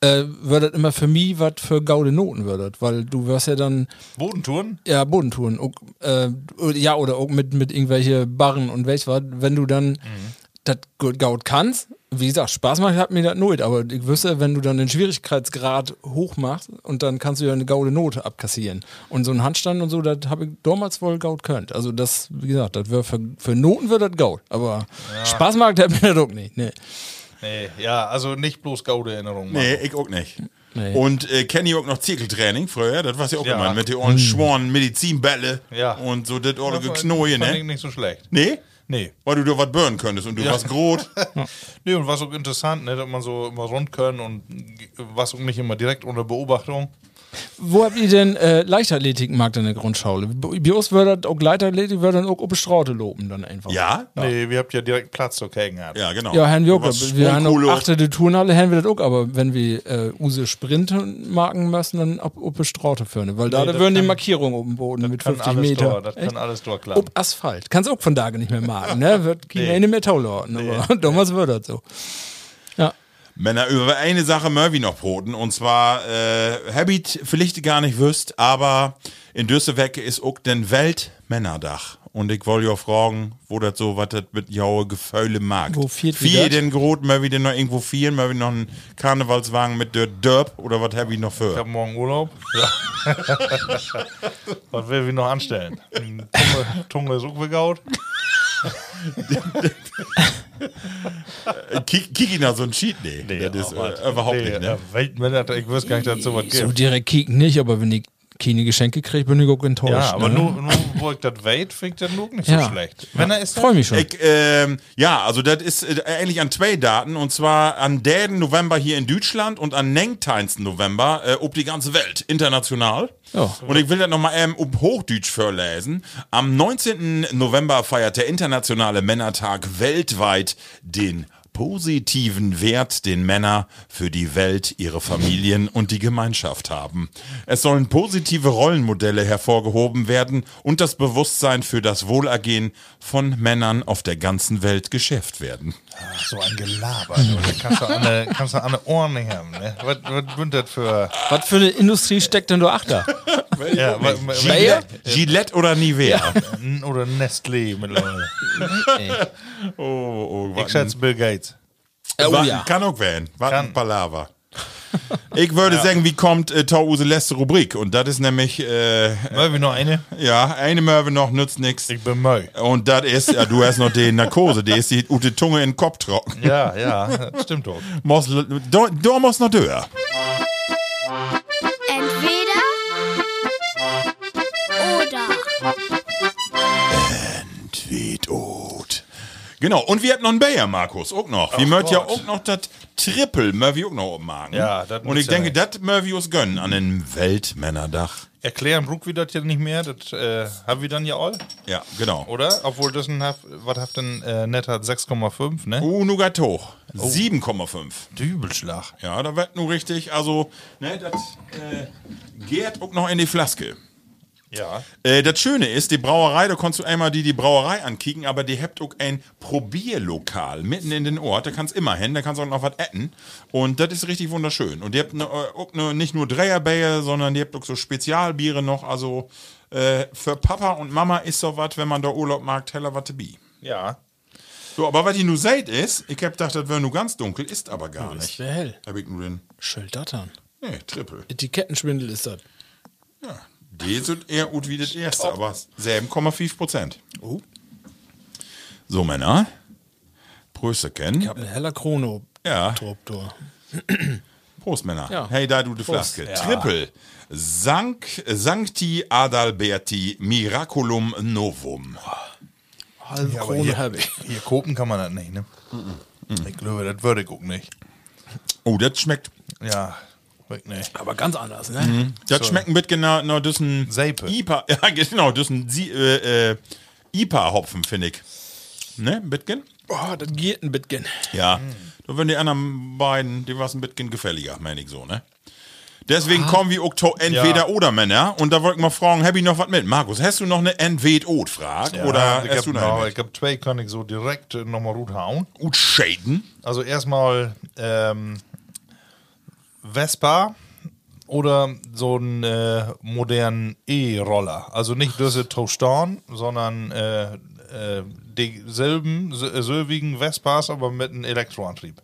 Speaker 4: äh, würde das immer für mich was für gaude Noten würde, weil du wirst ja dann
Speaker 3: Bodentouren?
Speaker 4: ja Bodentouren auch, äh, ja oder auch mit mit irgendwelche Barren und welch was, wenn du dann das gut gaut kannst, wie gesagt, Spaß macht hat mir das nicht, aber ich wüsste, wenn du dann den Schwierigkeitsgrad hoch machst und dann kannst du ja eine gaude Note abkassieren. Und so ein Handstand und so, das habe ich damals wohl gaut könnt. Also das, wie gesagt, das wäre für, für Noten wird das gaut, aber Spaß macht hat mir das auch nicht. Nee.
Speaker 3: Nee, ja, also nicht bloß gaude Erinnerungen.
Speaker 2: Nee, ich auch nicht.
Speaker 4: Nee.
Speaker 2: Und äh, kenne ich auch noch Zirkeltraining früher, das war ja auch
Speaker 3: Ja.
Speaker 2: immer mit den ollen Schworen, Medizinbälle
Speaker 3: Ja.
Speaker 2: und so das
Speaker 3: Fand-
Speaker 2: Geknoje,
Speaker 3: fand ich
Speaker 2: ne?
Speaker 3: nicht so schlecht.
Speaker 2: Nee?
Speaker 3: Nee.
Speaker 2: Weil du da was burnen könntest und du warst groß. [LAUGHS]
Speaker 3: Nee, und was auch interessant, ne, dass man so immer rund können und was auch nicht immer direkt unter Beobachtung.
Speaker 4: Wo habt ihr denn äh, Leichtathletik mag in der Grundschule? Bei uns würde auch Leichtathletik würde dann auch Straße loben dann einfach.
Speaker 2: Ja?
Speaker 3: Nee, wir habt ja direkt Platz zur Kegen gehabt.
Speaker 2: Ja, genau.
Speaker 4: Ja, Herrn Joker,
Speaker 2: Was
Speaker 4: wir haben auch achte Turnhalle, haben wir das auch, aber wenn wir äh, Use Sprinten marken müssen, dann ab auf die Straße führen, weil da,
Speaker 3: Nee,
Speaker 4: da würden die Markierungen auf dem Boden mit
Speaker 3: Kann
Speaker 4: 50
Speaker 3: alles
Speaker 4: Meter.
Speaker 3: Durch, das kann alles durchklappen.
Speaker 4: Ob Asphalt. Kannst auch von da nicht mehr marken, ne? Wird [LAUGHS] keine
Speaker 3: Nee.
Speaker 4: nee. mehr Taulorten, aber damals wird das so. Ja.
Speaker 2: Männer, über eine Sache Murphy noch broten. Und zwar, äh, Habit vielleicht gar nicht wüsst, aber in Düsseldorf ist auch den Weltmännerdach. Und ich wollte ja fragen, wo das so, was das mit jaue Gefühle mag.
Speaker 4: Wo
Speaker 2: Vier
Speaker 4: dat?
Speaker 2: denn Grot, Murphy denn noch irgendwo vier, Murphy noch einen Karnevalswagen mit der Derb oder was hab ich noch
Speaker 3: Ich
Speaker 2: für?
Speaker 3: hab morgen Urlaub. [LAUGHS] Was will wir noch anstellen? Tunge, Tunge ist auch begaut. [LAUGHS]
Speaker 2: Kick, kick ihn nach so ein Cheat? Nee, das ist äh, überhaupt
Speaker 3: nee,
Speaker 2: nicht, ne?
Speaker 3: äh, Weltmänner, ich wüsste gar nicht, dass es sowas
Speaker 4: So direkt kicken nicht, aber wenn ich keine Geschenke kriege, bin ich auch enttäuscht.
Speaker 3: Ja, aber
Speaker 4: ne?
Speaker 3: nur, nur wo ich das weiß, finde ich das nur nicht
Speaker 4: Ja.
Speaker 3: so schlecht. Wenn er ist
Speaker 4: Freue mich schon.
Speaker 2: Ich, ähm, ja, also das ist äh, eigentlich an zwei Daten und zwar an den November hier in Deutschland und an 19. November äh, ob die ganze Welt, international.
Speaker 4: Ja.
Speaker 2: Und ich will das nochmal ähm, um Hochdeutsch vorlesen. Am 19. November feiert der Internationale Männertag weltweit den positiven Wert, den Männer für die Welt, ihre Familien und die Gemeinschaft haben. Es sollen positive Rollenmodelle hervorgehoben werden und das Bewusstsein für das Wohlergehen von Männern auf der ganzen Welt geschärft werden.
Speaker 3: Ach, so ein Gelaber. Du. Da kannst du an eine, kannst du an eine Ohren nicht haben. Ne? Was, was das für.
Speaker 4: Was für eine Industrie steckt denn da achter? [LAUGHS]
Speaker 3: Ja,
Speaker 2: Gillette, Gillette oder Nivea?
Speaker 3: N- Oder Nestlé mittlerweile.
Speaker 2: Oh, oh,
Speaker 3: Ich schätze Bill Gates.
Speaker 4: Oh
Speaker 2: Wa-
Speaker 4: ja.
Speaker 2: Kann auch werden. War
Speaker 3: Kann.
Speaker 2: ein Palaver. [LAUGHS] Ich würde sagen, wie kommt äh, Tause letzte Rubrik? Und das ist nämlich, äh,
Speaker 3: wir noch eine?
Speaker 2: ja, eine Möwe noch nützt nichts.
Speaker 3: Ich bin Möi.
Speaker 2: Und das ist, ja, du hast noch die Narkose, die ist die ute Tunge in den Kopf trocken.
Speaker 3: Ja, ja, stimmt doch. [LAUGHS]
Speaker 2: Muss, da, da muss noch dör.
Speaker 1: Entweder oder.
Speaker 2: Tweetot. Genau, und wir hatten noch einen Bayer, Markus, auch noch. Wir möchten ja auch noch das Triple, Murphy auch noch machen.
Speaker 3: Ja, das
Speaker 2: Und ich denke, das Murphy uns gönnen an den Weltmännerdach.
Speaker 3: Erklären Bruck wir das jetzt nicht mehr, das äh, haben wir dann ja all,
Speaker 2: Ja, genau.
Speaker 3: oder? Obwohl das ein, was habt denn äh, net hat 6,5, ne?
Speaker 2: Uh, nu geht hoch. 7,5.
Speaker 3: Dübelschlag.
Speaker 2: Ja, da wird nur richtig, also, ne, das äh, geht auch noch in die Flaske.
Speaker 3: Ja.
Speaker 2: Äh, das Schöne ist, die Brauerei, da kannst du einmal die, die Brauerei ankicken, aber die habt auch ein Probierlokal mitten in den Ort. Da kannst immer hin, da kannst du auch noch was essen. Und das ist richtig wunderschön. Und die habt ne, äh, auch ne, nicht nur Dreherbier, sondern die habt auch so Spezialbiere noch. Also äh, für Papa und Mama ist so was, wenn man da Urlaub mag, Teller was bi.
Speaker 3: Ja.
Speaker 2: So, aber was ich nur seht ist, ich hab gedacht, das wäre nur ganz dunkel, ist aber gar
Speaker 4: Das
Speaker 2: nicht.
Speaker 4: wäre hell.
Speaker 2: Hab ich nur den,
Speaker 4: Schildattern.
Speaker 2: nee, Triple.
Speaker 4: Etikettenschwindel ist das.
Speaker 2: Ja, die sind eher gut wie das erste, aber 7,5 Prozent.
Speaker 4: Oh.
Speaker 2: So, Männer. Prösterken.
Speaker 4: Ich habe eine heller Chrono.
Speaker 2: Ja.
Speaker 4: Troptor.
Speaker 2: Prost, Männer.
Speaker 4: Ja.
Speaker 2: Hey, da du die
Speaker 4: Prost.
Speaker 2: Flaske.
Speaker 3: Ja.
Speaker 2: Triple. Sank, Sancti Adalberti Miraculum Novum.
Speaker 4: Halbe
Speaker 3: Ja,
Speaker 4: Krone
Speaker 3: hier,
Speaker 4: habe ich.
Speaker 3: hier kopen kann man das nicht, ne? Ich glaube, das würde ich auch nicht.
Speaker 2: Oh, das schmeckt.
Speaker 3: Ja, nicht.
Speaker 4: Aber ganz anders, ne?
Speaker 2: Das schmeckt ein bisschen genau, no, das ist ein
Speaker 3: Seipe.
Speaker 2: IPA. [LAUGHS] Ja, genau, das ist ein Sie- äh, äh, IPA-Hopfen, finde ich. Ne, ein bisschen?
Speaker 4: Oh, das geht ein bisschen.
Speaker 2: Ja. Da würden die anderen beiden, die war ein bisschen gefälliger, meine ich so, ne? Deswegen kommen wir auch zu entweder oder Männer. Und da wollte ich mal fragen, hab ich noch was mit? Markus, hast du noch eine Entweder-Od-Frage? oder
Speaker 3: ich
Speaker 2: hast
Speaker 3: hab,
Speaker 2: du noch eine
Speaker 3: ich hab zwei, kann ich so direkt äh, nochmal gut hauen.
Speaker 2: Ut Shaden?
Speaker 3: Also erstmal ähm, Vespa oder so einen äh, modernen E-Roller. Also nicht diese Tostan, sondern äh, äh, dieselben, s- selbigen Vespas, aber mit einem Elektroantrieb.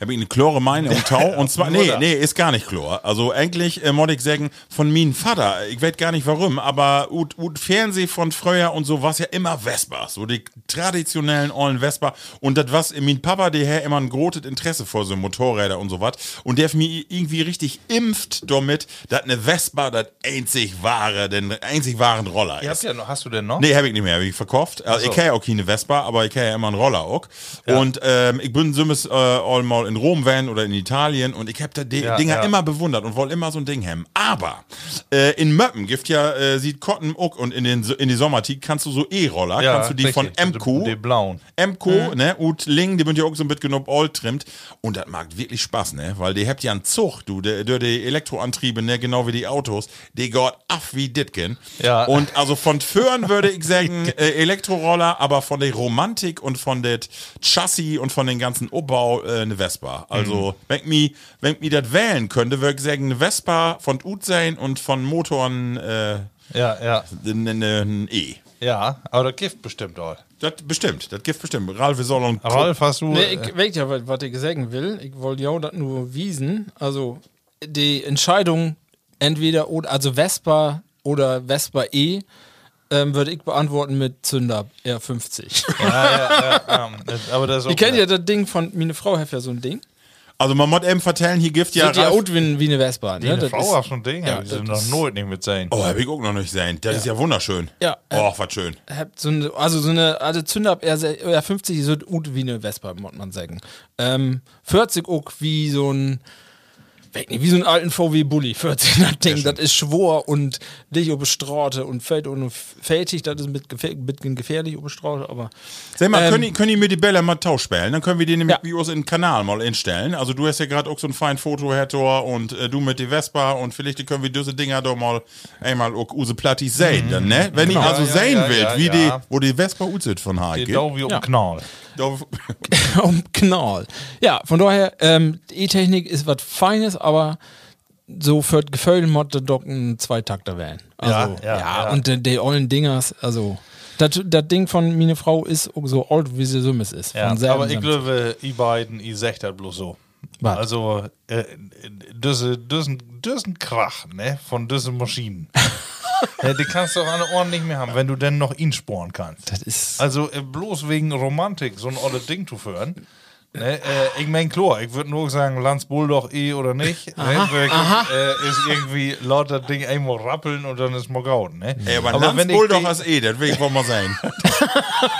Speaker 2: Hab ich eine klare Meinung, Tau. [LAUGHS] Und zwar, nee, nee, ist gar nicht klar. Also eigentlich, äh, muss ich sagen, von meinem Vater, ich weiß gar nicht warum, aber ut, ut Fernseh von früher und so was ja immer Vespa. So die traditionellen ollen Vespa. Und das was, mein Papa, der hat immer ein großes Interesse vor so Motorräder und so was. Und der hat mir irgendwie richtig impft damit, dass eine Vespa das einzig wahre, den einzig wahren Roller ist.
Speaker 3: ja noch, hast du denn noch?
Speaker 2: Nee, hab ich nicht mehr, hab ich verkauft. Also,
Speaker 3: so.
Speaker 2: Ich kenne ja auch keine Vespa, aber ich kenne ja immer einen Roller auch. Und ähm, ich bin so äh, all mal in Rom van oder in Italien und ich hab da die
Speaker 3: Ja,
Speaker 2: Dinger
Speaker 3: ja.
Speaker 2: immer bewundert und wollte immer so ein Ding haben. Aber äh, in Möppen gibt ja, äh, sieht Cotton auch und in, den, in die Sommertit kannst du so E-Roller,
Speaker 3: Ja,
Speaker 2: kannst du die von
Speaker 3: richtig.
Speaker 2: MQ.
Speaker 3: Die- die blauen.
Speaker 2: MQ, ne, und Ling, die sind ja auch so ein bisschen genug all trimmt. Und das macht wirklich Spaß, ne, weil die habt ja einen Zug, du, der, die Elektroantriebe, ne, genau wie die Autos, die geht af wie Ditken.
Speaker 3: Ja.
Speaker 2: Und also von Föhren würde ich [LAUGHS] sagen, äh, Elektroroller, aber von der Romantik und von der Chassis und von den ganzen Umbau äh, eine Vespa. Also, wenn ich mi, wenn mi das wählen könnte, würde ich sagen, eine Vespa von Ut sein und von Motoren äh,
Speaker 3: Ja, ja.
Speaker 2: ein ein E.
Speaker 3: Ja, aber das Gift bestimmt auch.
Speaker 2: Das bestimmt, das gibt bestimmt. Ralf, wir sollen
Speaker 3: Ralf, hast du.
Speaker 4: Nee,
Speaker 3: äh,
Speaker 4: ich weiß ja, was was ich sagen will. Ich wollte ja das nur wiesen. Also, die Entscheidung entweder oder, also Vespa oder Vespa E, ähm, würde ich beantworten mit Zünder R50.
Speaker 3: ja, ja, ja, ja, aber das ist auch
Speaker 4: Ihr kennt ja das Ding von, meine Frau hat ja so ein Ding.
Speaker 2: Also man muss eben vertellen, hier gibt ja,
Speaker 4: Sieht ja
Speaker 2: Ralf-
Speaker 4: aus wie, wie eine Vespa. Ne? Das
Speaker 3: Frau
Speaker 4: ist-
Speaker 3: hat schon ein Ding,
Speaker 4: Ja,
Speaker 3: ja, die sind noch nooit nicht mit sein.
Speaker 2: Oh, hab ich auch noch nicht gesehen. Das ist ja wunderschön.
Speaker 4: Ja.
Speaker 2: Oh, was schön.
Speaker 4: So eine, also so eine also Zünder ab R50 ist so gut wie eine Vespa, muss man sagen. Ähm, 40 auch wie so ein weiß nicht, wie so einen alten VW Bulli, 40 das Ding, das ist schwor und dich über Straße und fällt und fältig, das ist mit gefähr, bisschen gefährlich über Straße, aber
Speaker 2: Sag mal,
Speaker 4: Ähm,
Speaker 2: können, die, können die mir die Bälle mal tausch spielen? Dann können wir die nämlich
Speaker 4: Ja.
Speaker 2: wie uns in den Kanal mal instellen. Also du hast ja gerade auch so ein fein Foto, Herr Thor, und äh, du mit die Vespa und vielleicht können wir diese Dinger doch mal einmal auch use Plattis sehen, dann, ne? Wenn ihr also
Speaker 3: Ja,
Speaker 2: sehen
Speaker 3: ja, ja,
Speaker 2: wie
Speaker 3: ja.
Speaker 2: die, wo die Vespa aussieht von
Speaker 3: Die
Speaker 2: Heike.
Speaker 3: da wie um
Speaker 4: Ja.
Speaker 3: Knall. [LAUGHS]
Speaker 4: um Knall. Ja, von daher, ähm, E-Technik ist was Feines, aber so für Gefühl mochte doch ein Zweitakter werden. Also,
Speaker 3: Ja, ja, ja.
Speaker 4: und die, die ollen Dingers, also, das das Ding von meine Frau ist so alt, wie sie so ist.
Speaker 3: Ja, aber ich glaube, ihr beiden, ihr sagt das bloß so.
Speaker 4: Was?
Speaker 3: Also, äh, diese, diesen, diesen Krach, ne, von diesen Maschinen. [LAUGHS] ja, die kannst du auch an den Ohren nicht mehr haben, wenn du denn noch ihn sporen kannst.
Speaker 4: Das ist.
Speaker 3: Also äh, bloß wegen Romantik so ein olles Ding zu führen. Ne, äh, ich mein klar, ich würde nur sagen, Lanz Bulldog eh oder nicht. Ne, wirklich, äh, ist irgendwie laut das Ding einmal rappeln und dann ist mal gaut. Ne?
Speaker 2: Ey, aber,
Speaker 3: aber ich
Speaker 2: Bulldog ist eh, das will ich wohl mal sein. [LAUGHS]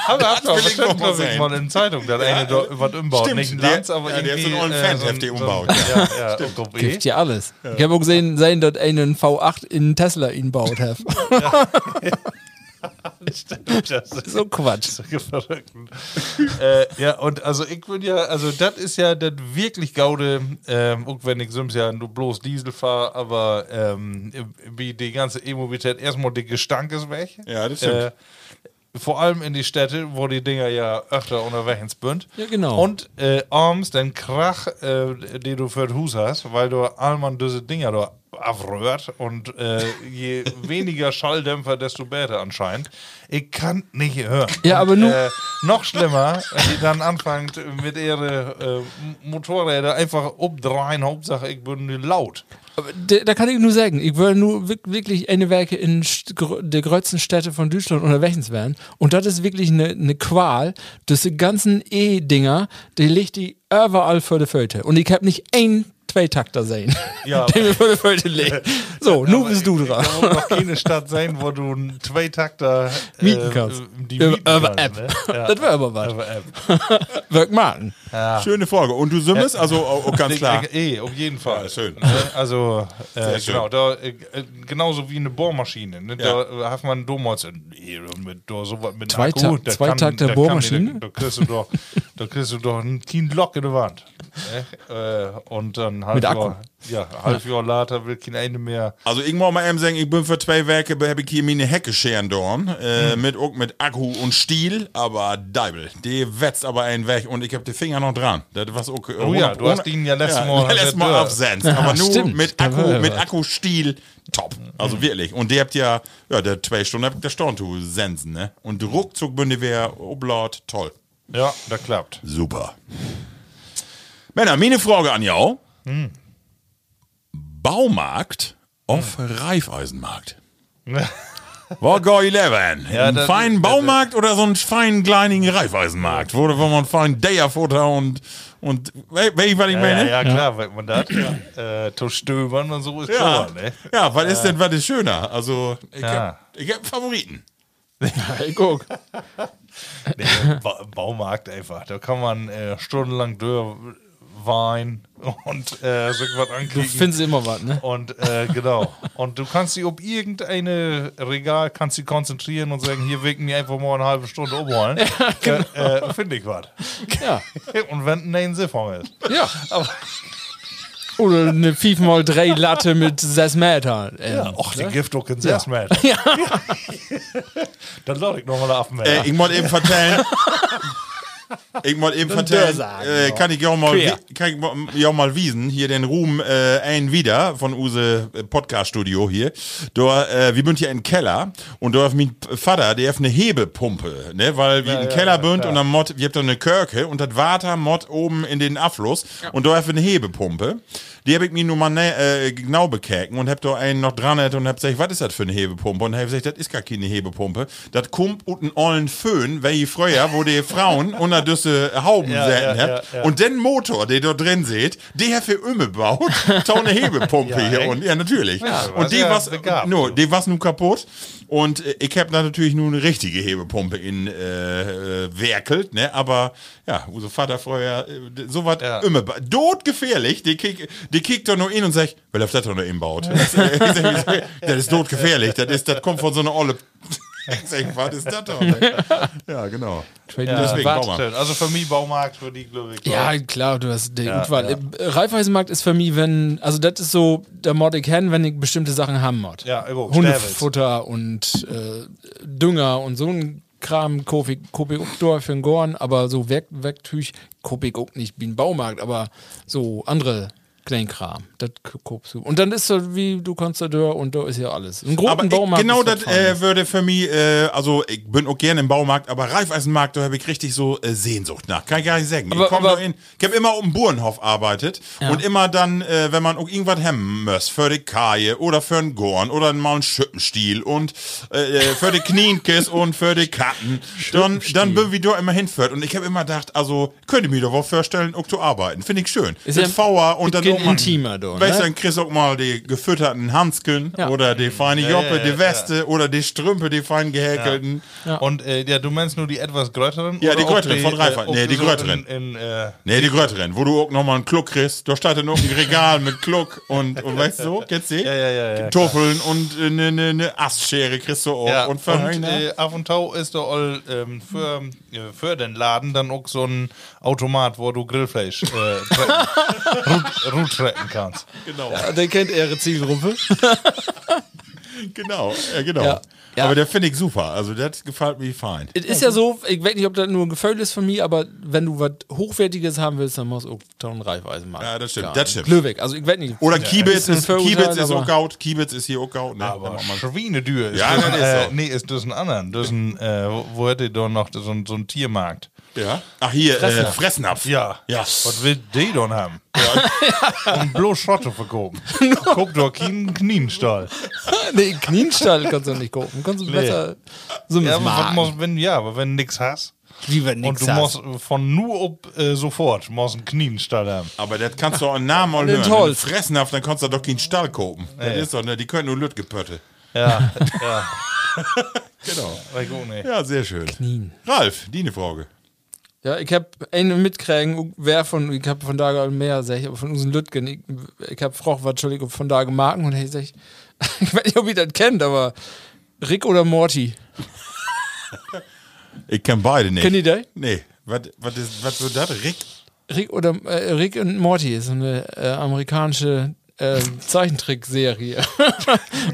Speaker 3: Aber das
Speaker 2: will ich
Speaker 3: bestimmt,
Speaker 2: noch mal
Speaker 3: glaub ich, mal in der Zeitung, dass eine da was umbaut.
Speaker 2: Stimmt,
Speaker 3: nicht ein
Speaker 2: der-
Speaker 3: Lanz, aber
Speaker 2: ja, der hat so
Speaker 3: irgendwie,
Speaker 2: einen ollen
Speaker 3: äh,
Speaker 2: Fanheft, der
Speaker 3: so ein-
Speaker 2: umbaut.
Speaker 3: Ja, [LAUGHS] ja, Gruppe E.
Speaker 4: Gibt ja alles. Ich habe auch gesehen, sein, dass einen V8 in Tesla ihn baut [LAUGHS] hat.
Speaker 3: Das ist
Speaker 4: so Quatsch.
Speaker 3: solche Verrückten. äh, ja, und also ich bin ja, also das ist ja das wirklich Gaude, ähm, auch wenn ich sonst ja nur bloß Diesel fahre, aber ähm, wie die ganze E-Mobilität, erstmal der Gestank ist weg.
Speaker 2: Ja, das stimmt.
Speaker 3: Äh, vor allem in die Städte, wo die Dinger ja öfter unterwegs sind.
Speaker 4: Ja, genau.
Speaker 3: Und äh, abends den Krach, äh, den du für das Haus hast, weil du allmann diese Dinger da abrührt und äh, je [LAUGHS] weniger Schalldämpfer, desto besser anscheinend. Ich kann nicht hören.
Speaker 4: Ja, aber
Speaker 3: und,
Speaker 4: nu-
Speaker 3: Äh, noch schlimmer, wenn die dann anfangen mit ihren äh, Motorräder einfach obdrehen, Hauptsache ich bin laut.
Speaker 4: Aber da, da kann ich nur sagen, ich würde nur wirk- wirklich eine Werke in der größten Städte von Deutschland unterwegs werden. Und das ist wirklich eine, eine Qual. Diese ganzen E-Dinger, die liegt die überall für die Föte. Und ich habe nicht ein Zweitakter sehen,
Speaker 3: Ja.
Speaker 4: der für die Föte liegt. So, nun bist du dran.
Speaker 3: Da muss noch keine Stadt sein, wo du einen Zweitakter äh,
Speaker 4: Mieten kannst.
Speaker 3: Die
Speaker 4: Über,
Speaker 3: mieten
Speaker 4: über App.
Speaker 3: Ne? Ja.
Speaker 4: Das wäre aber was.
Speaker 3: Über App. [LAUGHS]
Speaker 4: Wirk Martin.
Speaker 2: Schöne Folge. Und du sümmest, also auch auch ganz klar.
Speaker 3: Eh, auf jeden Fall.
Speaker 2: Ja, schön.
Speaker 3: Ne? Also, äh,
Speaker 2: Sehr schön.
Speaker 3: genau, da, äh, äh, genauso wie eine Bohrmaschine. Ne?
Speaker 2: Ja.
Speaker 3: Da hat man damals äh, mit da sowas mit
Speaker 4: Zwei
Speaker 3: Akku,
Speaker 4: Ta-
Speaker 3: das
Speaker 4: zwei
Speaker 3: kann-
Speaker 4: Takte
Speaker 3: das kann
Speaker 4: Bohrmaschine?
Speaker 3: Da, da kriegst du doch, da kriegst du doch ein kein Lock in die Wand. Ne? Äh, und dann halb
Speaker 4: Mit Akku.
Speaker 3: Jahr, ja, halb Jahr later will kein eine mehr.
Speaker 2: Also ich muss mal eben sagen, ich bin für zwei Werke, habe ich hier meine Hecke scheren dorn, äh,
Speaker 3: Hm.
Speaker 2: mit, auch mit Akku und Stiel, aber Deibel, die wetzt aber einen weg und ich habe die Finger noch dran. Das was auch,
Speaker 3: Oh ja, du hast ihn ja letztes Mal-
Speaker 2: letztes Mal
Speaker 3: Ja.
Speaker 2: absenzt, aber [LAUGHS] nur
Speaker 4: stimmt.
Speaker 2: mit Akku,
Speaker 4: war ja
Speaker 2: mit. Akku, Stiel, top. Also wirklich. Und die habt ja, ja, der zwei Stunden habt der Storn zu sensen, ne? Und ruckzuck bünde wär Oblad, toll.
Speaker 3: Ja, das klappt.
Speaker 2: Super. Männer, meine Frage an jou.
Speaker 3: Hm.
Speaker 2: Baumarkt auf Reifeisenmarkt. [LAUGHS] Wo go ich leben?
Speaker 3: Ja,
Speaker 2: Einen feinen Baumarkt oder so einen feinen kleinen Reifeisenmarkt? Wo, wo man feinen Deierfutter und, und, we- weißt du, was ich
Speaker 3: Ja,
Speaker 2: meine?
Speaker 3: ja, ja, klar, weil man das äh, zu stöbern und so ist
Speaker 2: Ja,
Speaker 3: klar, ne?
Speaker 2: ja was ist denn, was ist schöner? Also, ich
Speaker 3: Ja.
Speaker 2: hab, ich hab Favoriten. [LAUGHS]
Speaker 4: Hey, guck. [LAUGHS]
Speaker 3: Nee, ba Baumarkt einfach. Da kann man äh, stundenlang durch Wein und äh, so was
Speaker 4: Du
Speaker 3: anklicken.
Speaker 4: findest immer was, ne?
Speaker 3: Und äh, genau. Und du kannst dich auf irgendeine Regal kannst dich konzentrieren und sagen, hier wecken die einfach mal eine halbe Stunde umholen. äh, äh, Finde ich was.
Speaker 4: Ja. [LAUGHS]
Speaker 3: Und wenn ein Siphon ist.
Speaker 4: Ja.
Speaker 3: Aber
Speaker 4: Oder eine 5x3 Latte mit 6 Meter. Ähm,
Speaker 3: ja, och, die
Speaker 4: ne?
Speaker 3: Gift auch in sehr ja. [LAUGHS] [LAUGHS] Dann lade ich nochmal ab.
Speaker 2: Äh, ich wollte eben vertellen. Ich wollte eben vertellen,
Speaker 4: sagen,
Speaker 2: äh, kann ich ja auch mal, kann ich mal- ja auch mal wiesen, hier den Ruhm äh, ein wieder von use äh, Podcast-Studio hier. Da, äh, wir sind hier im Keller und da hat mein Vater, der hat eine Hebepumpe, ne, weil wir
Speaker 3: Ja,
Speaker 2: im
Speaker 3: ja,
Speaker 2: Keller
Speaker 3: ja,
Speaker 2: bünd
Speaker 3: klar.
Speaker 2: und dann Mod, wir habt da eine Körke und das Water Mod oben in den Abfluss und da hat eine Hebepumpe. Die hab ich mir nur mal äh, genau bekäken und hab da einen noch dran und hab gesagt, was ist das für eine Hebepumpe? Und hab gesagt, das ist gar keine Hebepumpe. Das kommt und einen ollen Föhn, wie früher, wo die Frauen [LAUGHS] unter düsse Hauben
Speaker 3: Ja, ja,
Speaker 2: habt.
Speaker 3: ja, ja.
Speaker 2: Und den Motor, der dort drin seht, der hat für Ümme baut, da [LAUGHS] eine Hebepumpe hier und ja, natürlich. und die was, no, die was nun kaputt. Und äh, ich hab da natürlich nur eine richtige Hebepumpe in äh, äh, werkelt, ne? Aber ja, unser Vater vorher äh, so was
Speaker 3: Ja.
Speaker 2: immer todgefährlich. Die kick, die kickt doch nur in und sagt, wer läuft das doch nur in baut? [LAUGHS] Das, ist todgefährlich. Das ist, das kommt von so einer olle. Sag, was ist das doch? Ja, genau.
Speaker 4: Ja,
Speaker 2: Deswegen Baumarkt.
Speaker 3: Also für mich Baumarkt, für die, glaube ich.
Speaker 4: Ja, klar, du hast die
Speaker 3: Ja,
Speaker 4: Utwahl.
Speaker 3: ja.
Speaker 4: Raiffeisenmarkt ist für mich, wenn, also das ist so der Mod ich kenne, wenn ich bestimmte Sachen haben mod.
Speaker 3: Ja, irgendwo,
Speaker 4: Hundefutter und äh, Dünger und so ein Kram ich auch dort für den Gorn, aber so Werk, Werktüch ich auch nicht wie ein Baumarkt, aber so andere Kleinkram. Das kaufst du. Und dann ist so wie, du kannst da und da ist ja alles. Ein großen
Speaker 2: Aber ich,
Speaker 4: Baumarkt
Speaker 2: genau das äh, würde für mich, äh, also ich bin auch gerne im Baumarkt, aber Reifeisenmarkt, da habe ich richtig so äh, Sehnsucht nach. Kann ich gar nicht sagen.
Speaker 4: Aber-
Speaker 2: ich komm
Speaker 4: aber-
Speaker 2: da in, ich habe immer um Burenhof arbeitet und immer dann, äh, wenn man auch irgendwas hemmen muss, für die Kaje oder für einen Gorn oder mal einen Schüppenstiel und äh, äh, für die Knienkes [LAUGHS] und für die Katten, dann, dann bin ich da immer hinführt. Und ich habe immer gedacht, also könnte mir doch wohl vorstellen, auch zu arbeiten. Finde ich schön.
Speaker 4: Ist
Speaker 2: Mit
Speaker 4: ja-
Speaker 2: Fauer und dann auch mal,
Speaker 4: intimer
Speaker 2: Weißt du,
Speaker 4: ne?
Speaker 2: dann kriegst du auch mal die gefütterten Hansken
Speaker 4: Ja.
Speaker 2: oder die feine Joppe,
Speaker 3: ja,
Speaker 2: die
Speaker 3: ja,
Speaker 2: Weste oder die Strümpfe, die fein gehäkelten.
Speaker 3: Und äh, ja, du meinst nur die etwas größeren?
Speaker 2: Ja, die
Speaker 3: auch
Speaker 2: größeren von Rheinfeld.
Speaker 3: auch
Speaker 2: Nee, die
Speaker 3: so
Speaker 2: größeren.
Speaker 3: In, in, äh,
Speaker 2: Nee, die größeren, wo du auch nochmal einen Kluck kriegst. Da steht dann noch ein Regal mit Kluck und, und weißt du, kennst du?
Speaker 3: Ja, ja, ja, ja,
Speaker 2: Kartoffeln und eine äh, ne, ne Astschere kriegst du auch.
Speaker 3: ja,
Speaker 2: und
Speaker 3: und, äh, auf und Tau ist doch all, ähm, für, äh, für den Laden dann auch so ein Automat, wo du Grillfleisch äh, [LAUGHS] trecken kannst. [LAUGHS]
Speaker 2: genau,
Speaker 4: Ja, der kennt ihre Zielgruppe. [LAUGHS]
Speaker 2: genau, ja, genau.
Speaker 4: Ja. Ja.
Speaker 2: Aber der finde ich super. Also, das gefällt mir fein.
Speaker 4: Es ist ja so, ich weiß nicht, ob das nur ein Gefühl ist von mir, aber wenn du was Hochwertiges haben willst, dann musst du auch da einen Reifeisenmarkt.
Speaker 2: Ja, das stimmt,
Speaker 4: Ja,
Speaker 2: das stimmt.
Speaker 4: Glöwig, also ich weiß nicht.
Speaker 2: Oder Kiebitz ist, Kiebitz ist auch Gaut. Kiebitz ist hier auch Gaut. Ne?
Speaker 3: Aber Schweinedür ist
Speaker 2: Ja,
Speaker 3: das,
Speaker 2: das ist
Speaker 3: äh,
Speaker 2: so.
Speaker 3: Nee, ist das ein anderen. Das ist ein, äh, wo- wo hätte doch noch so ein, so ein Tiermarkt?
Speaker 2: Ja. Ach, hier,
Speaker 4: Fressnapf.
Speaker 2: Äh, Fressnapf.
Speaker 3: Ja.
Speaker 2: Ja.
Speaker 3: Was will die dann haben? [LAUGHS] Und bloß Schotte verkaufen. Guck doch keinen Knienstall. [LAUGHS]
Speaker 4: nee, Knienstall kannst du nicht kaufen. Kannst du besser so
Speaker 3: Ja, aber, wenn, ja, aber wenn du nix hast
Speaker 4: Wie wenn
Speaker 3: und
Speaker 4: nix
Speaker 3: du
Speaker 4: hast.
Speaker 3: musst von nur ob äh, sofort musst einen Knienstall haben.
Speaker 2: Aber das kannst du auch einen Namen [LAUGHS] mal hören. Wenn du Fressnapf, dann kannst du doch keinen Stall kaufen. Das ist doch, ne? Die können nur Lütgepötte.
Speaker 3: Ja, ja.
Speaker 2: Genau. Ja, sehr schön. Ralf, die eine Frage.
Speaker 4: Ja, ich hab einen mitkriegen, wer von, ich hab von da mehr, sag ich, aber von unseren Lütgen, ich, ich hab gefragt, was Entschuldigung, von da gemacht und ich sag, [LAUGHS] ich weiß nicht, ob ihr das kennt, aber Rick oder Morty? [LAUGHS]
Speaker 2: Ich kenn beide nicht.
Speaker 4: Kennt ihr das?
Speaker 2: Nee. Was, was ist, was wird das? Rick?
Speaker 4: Rick oder äh, Rick und Morty ist eine äh, amerikanische äh, Zeichentrickserie. [LAUGHS]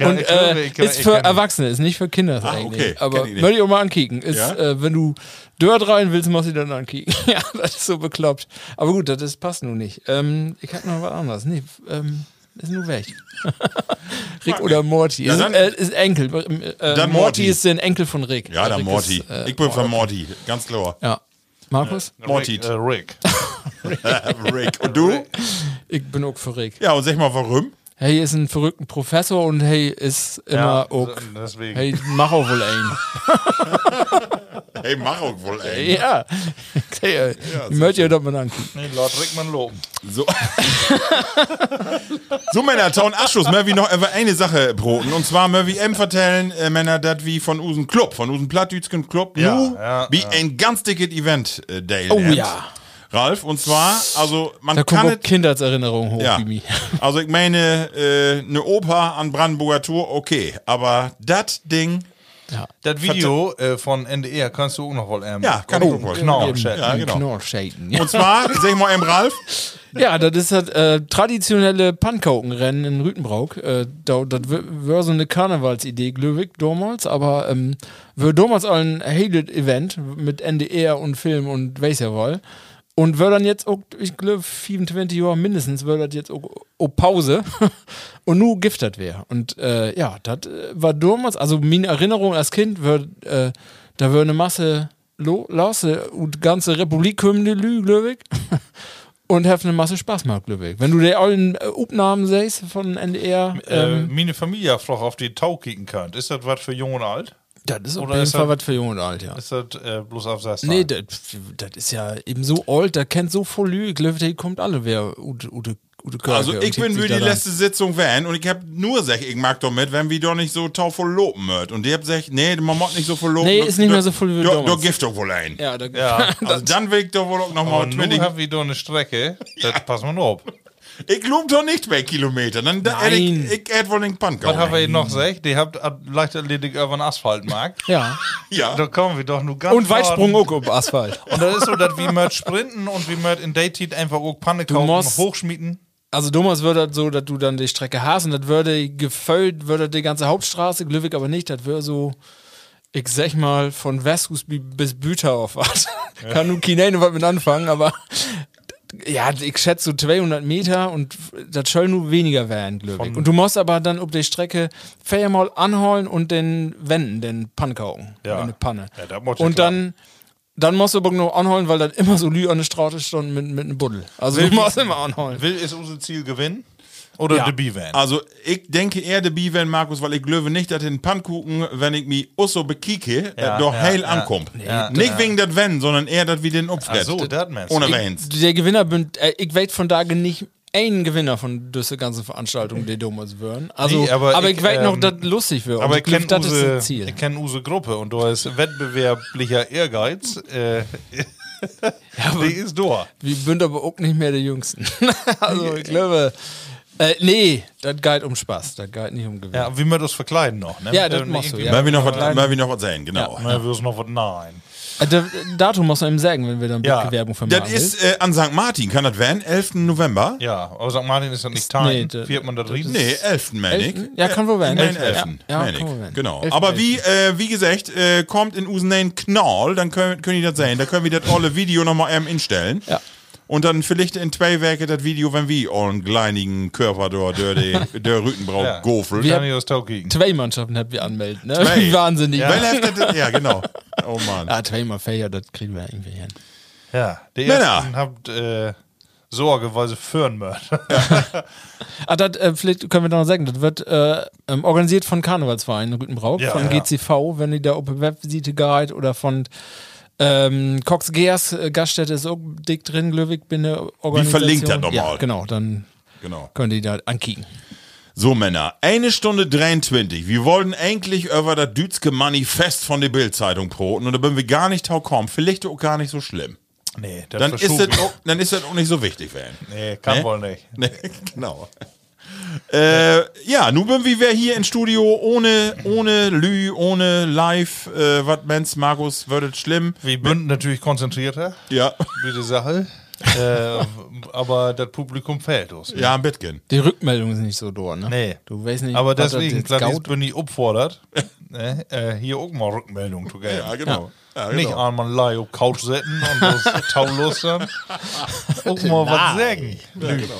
Speaker 4: und
Speaker 3: ich glaube,
Speaker 4: äh,
Speaker 3: ich
Speaker 4: ist für Erwachsene, ist nicht für Kinder
Speaker 2: Ah,
Speaker 4: eigentlich.
Speaker 2: okay,
Speaker 4: Aber
Speaker 2: ich
Speaker 4: würde ich auch mal ankicken. Ist,
Speaker 2: Ja?
Speaker 4: äh, wenn du Dirt rein willst, musst du dann ankicken. [LAUGHS] ja, das ist so bekloppt. Aber gut, das ist, passt nun nicht. Ähm, ich hab noch was anderes. Nee, ähm, ist nur weg. [LAUGHS] Rick oder Morty.
Speaker 2: Ja,
Speaker 4: ist,
Speaker 2: dann-
Speaker 4: äh, ist Enkel. Äh,
Speaker 2: Dann
Speaker 4: Morty.
Speaker 2: Morty.
Speaker 4: ist der Enkel von Rick.
Speaker 2: Ja, der Morty.
Speaker 4: Ist, äh,
Speaker 2: ich bin von Morty, ganz klar.
Speaker 4: ja. Markus?
Speaker 2: Morty.
Speaker 3: Rick, äh, Rick. [LAUGHS] [LAUGHS]
Speaker 2: Rick. Und du?
Speaker 4: Ich bin auch für Rick.
Speaker 2: Ja, und sag mal, warum?
Speaker 4: Hey ist ein verrückter Professor und hey ist immer auch.
Speaker 3: deswegen.
Speaker 4: Hey, mach auch wohl ein. [LAUGHS]
Speaker 2: Hey, mach auch wohl, ey.
Speaker 4: ja. Okay, äh, ich möchte ja doch mal angucken.
Speaker 3: Nee, Lord Rickman loben.
Speaker 2: So. so, Männer, Town Abschluss, mehr wie noch über eine Sache broten. Und zwar wie M vertellen, äh, Männer, das wie von unseren Club, von unseren Plattdütschen Club,
Speaker 3: Ja,
Speaker 2: nu,
Speaker 3: ja,
Speaker 2: wie
Speaker 3: ja.
Speaker 2: ein ganz dickes Event, äh, Dale.
Speaker 4: Oh ja.
Speaker 2: Ralf, und zwar, also, man
Speaker 4: Da
Speaker 2: kann
Speaker 4: kommt
Speaker 2: es.
Speaker 4: auch Kindheitserinnerungen hoch,
Speaker 2: Ja.
Speaker 4: Bimi. [LAUGHS]
Speaker 2: Also ich meine, äh, eine Oper an Brandenburger Tor, okay. Aber das Ding,
Speaker 4: Ja.
Speaker 3: Das Video äh, von NDR kannst du auch noch wohl ähm,
Speaker 2: Ja, kann ich auch.
Speaker 3: Genau,
Speaker 4: Eben,
Speaker 3: Chat.
Speaker 2: Ja, genau.
Speaker 4: Ja.
Speaker 2: und zwar, [LAUGHS] sag ich mal, M. Ralf,
Speaker 4: ja, das ist das äh, traditionelle Pankokenrennen in Rütenbrock. Äh, da- das war so eine Karnevalsidee, Glöwig, damals, aber ähm, wir damals auch ein Hated Event mit NDR und Film und weiß ja wohl. Und wir dann jetzt auch, ich glaube, 25 Jahre mindestens, wird das jetzt auch, auch Pause [LAUGHS] und nur giftet wäre. Und äh, ja, das äh, war damals, also meine Erinnerung als Kind, wird, äh, da wäre eine Masse lo, Lasse und die ganze Republik Lü, glaube ich. [LAUGHS] Und hat eine Masse Spaß gemacht, glaube ich. Wenn du die allen äh, Aufnahmen siehst von NDR,
Speaker 3: Äh,
Speaker 4: ähm,
Speaker 3: meine Familie doch auf die Tau kicken können. Ist das was für jung und alt?
Speaker 4: Das ist auf
Speaker 3: oder
Speaker 4: jeden
Speaker 3: ist
Speaker 4: Fall
Speaker 3: das-
Speaker 4: was für Jung und Alt, ja.
Speaker 3: Ist das äh, bloß auf Sessel?
Speaker 4: Nee, das, das ist ja eben so alt, da kennt so voll Lü, ich glaube, der kommt alle, wer Ute, Ute, Ute Körke
Speaker 2: also
Speaker 4: und
Speaker 2: ich bin für
Speaker 4: sich
Speaker 2: die letzte Sitzung van und ich hab nur gesagt, ich mag doch mit, wenn wir doch nicht so tauvoll loben wird. Und die hab gesagt, nee, man mag nicht so viel loben.
Speaker 4: Nee, ist nicht mehr so viel wie
Speaker 2: du,
Speaker 4: damals.
Speaker 2: du gift doch wohl ein.
Speaker 4: Ja, da,
Speaker 3: Ja. [LAUGHS]
Speaker 2: Also dann will ich doch wohl auch noch mal
Speaker 3: Aber nun
Speaker 2: 20
Speaker 3: haben wir da eine Strecke, [LAUGHS] das passen wir noch auf.
Speaker 2: Ich lob doch nicht bei Kilometern. Dann da hätte
Speaker 4: Nein.
Speaker 2: ich, ich hätte wohl den Punk
Speaker 3: Was haben wir noch gesagt? Die habt äh, Leichtathletik über den Asphaltmarkt.
Speaker 4: ja. [LAUGHS]
Speaker 2: Ja.
Speaker 3: Da kommen wir doch nur ganz
Speaker 4: Und Weitsprung auch auf Asphalt.
Speaker 3: Und das ist so, dass wir mit sprinten und wir mit in Dated einfach auch Panne kaufen,
Speaker 4: musst-
Speaker 3: hochschmieden.
Speaker 4: Also damals würde das so, dass du dann die Strecke hast und das würde gefüllt, würde die ganze Hauptstraße, Glückwig aber nicht, das wäre so, ich sag mal, von bi- bis Bütau was. Kann nur Kinane was mit anfangen, aber Ja, ich schätze so 200 Meter und das soll nur weniger werden, glaube ich. Und du musst aber dann auf der Strecke viermal anholen und den wenden, den Pannkauken.
Speaker 3: Ja.
Speaker 4: Eine Panne.
Speaker 3: Ja, das
Speaker 4: und
Speaker 3: klar.
Speaker 4: dann, dann musst du aber noch anholen, weil dann immer so Lü an der Straße stand mit, mit einem Buddel. Also du musst immer anholen.
Speaker 3: Will ist unser Ziel gewinnen? Oder
Speaker 4: Ja.
Speaker 3: der B-Van?
Speaker 2: Also, ich denke eher der B-Van, Markus, weil ich glaube nicht, dass den Pannkuchen, wenn ich mich Osso bekieke,
Speaker 3: Ja,
Speaker 2: doch
Speaker 3: ja,
Speaker 2: heil
Speaker 3: ja.
Speaker 2: ankommt.
Speaker 3: Ja.
Speaker 2: nicht
Speaker 3: Ja.
Speaker 2: wegen das Wenn, sondern eher, dass wir den Upfred.
Speaker 3: so, das.
Speaker 2: Ohne Wenns.
Speaker 4: Der Gewinner bin, äh, ich weiß von da nicht einen Gewinner von dieser ganzen Veranstaltung, die damals wären. Also,
Speaker 3: Nee, aber
Speaker 4: aber,
Speaker 3: ich,
Speaker 4: ich, weiß noch,
Speaker 3: ähm,
Speaker 4: dass lustig wird.
Speaker 3: Aber ich kenne
Speaker 4: das ist
Speaker 3: unsere,
Speaker 4: das Ziel.
Speaker 3: ich kenn unsere Gruppe und du hast wettbewerblicher Ehrgeiz. Äh, [LAUGHS] die ist da.
Speaker 4: Wir sind aber auch nicht mehr der Jüngsten. [LAUGHS] also, ich glaube, äh, nee, das geht um Spaß, das geht nicht um Gewinn.
Speaker 3: Ja, wie wir das verkleiden noch. Ne?
Speaker 4: Ja, das
Speaker 3: Äh,
Speaker 4: machst du, ja.
Speaker 2: Weil wir noch was, weil wir noch was sehen, genau.
Speaker 3: Na, wir noch was. Nein.
Speaker 4: Äh, das Datum muss man ihm sagen, wenn wir dann
Speaker 3: Ja.
Speaker 4: ja. Werbung vermachen.
Speaker 2: Das ist äh, an St. Martin, kann das werden? 11. November?
Speaker 3: Ja, aber St. Martin ist das nicht
Speaker 4: nee,
Speaker 3: Time.
Speaker 4: das-
Speaker 3: Wie hat man das reden?
Speaker 2: Nee, 11. meine ich.
Speaker 4: Elften? Ja, kann wohl werden.
Speaker 2: Nein,
Speaker 4: Elften.
Speaker 2: 11.
Speaker 4: Ja, ja.
Speaker 2: Genau.
Speaker 4: Elften,
Speaker 2: Aber wie, äh, wie gesagt, äh, kommt in Usenein Knall, dann können, können die das sehen. Da können wir das olle Video nochmal eben instellen.
Speaker 4: Ja.
Speaker 2: Und dann vielleicht in zwei Werke das Video, wenn wir einen kleinigen Körper durch die der Rütenbrau [LAUGHS]
Speaker 3: Ja.
Speaker 2: gofelt.
Speaker 3: Wir haben gegen.
Speaker 4: Zwei Mannschaften habt wir anmelden, ne?
Speaker 2: Zwei. [LAUGHS]
Speaker 4: Wahnsinnig.
Speaker 2: Heftet das- ja, genau. Oh Mann.
Speaker 4: Ja, zweimal Feier, das kriegen wir irgendwie hin.
Speaker 3: Ja, die
Speaker 2: Männer.
Speaker 3: ersten habt äh, Sorge, weil sie führen möchten. [LAUGHS]
Speaker 4: Ah, das, äh, vielleicht können wir da noch sagen, das wird äh, ähm, organisiert von Karnevalsverein Rütenbrauch,
Speaker 3: Ja,
Speaker 4: von
Speaker 3: ja.
Speaker 4: GCV, wenn ihr da auf die Webseite geht, oder von ähm, Cox Geers äh, Gaststätte ist auch dick drin, ich, bin eine Organisation.
Speaker 2: verlinkt das nochmal.
Speaker 4: Ja, genau, dann
Speaker 2: genau.
Speaker 4: könnt ihr da ankicken.
Speaker 2: So, Männer, eine Stunde 23. Wir wollten eigentlich über das Dütske Manifest von der Bildzeitung proten und da bin wir gar nicht kommen. Vielleicht auch gar nicht so schlimm.
Speaker 3: Nee, das
Speaker 2: Dann ist, das auch, dann ist das auch nicht so wichtig werden.
Speaker 3: Nee, kann
Speaker 2: Nee?
Speaker 3: wohl nicht.
Speaker 2: Nee, [LAUGHS] genau. Äh, ja, nun bin wir hier im Studio ohne, ohne Lü, ohne Live. Äh, was meinst Markus, wird es schlimm?
Speaker 3: Wir sind natürlich konzentrierter,
Speaker 2: Ja.
Speaker 3: wie die Sache. äh, aber das Publikum fehlt uns.
Speaker 2: Ja, ein bisschen.
Speaker 4: Die Rückmeldung ist nicht so dort, ne?
Speaker 3: Nee.
Speaker 4: Du weißt nicht,
Speaker 3: Aber
Speaker 4: was das
Speaker 3: deswegen,
Speaker 4: gaut.
Speaker 3: jetzt bin ich aufgefordert, [LAUGHS] ne, äh, hier auch mal Rückmeldung zu geben.
Speaker 2: Ja, genau. Ja, genau.
Speaker 3: Nicht einmal live auf Couch setzen und das [LAUGHS] taullos dann. [LAUGHS] Auch mal was sagen.
Speaker 2: Genau.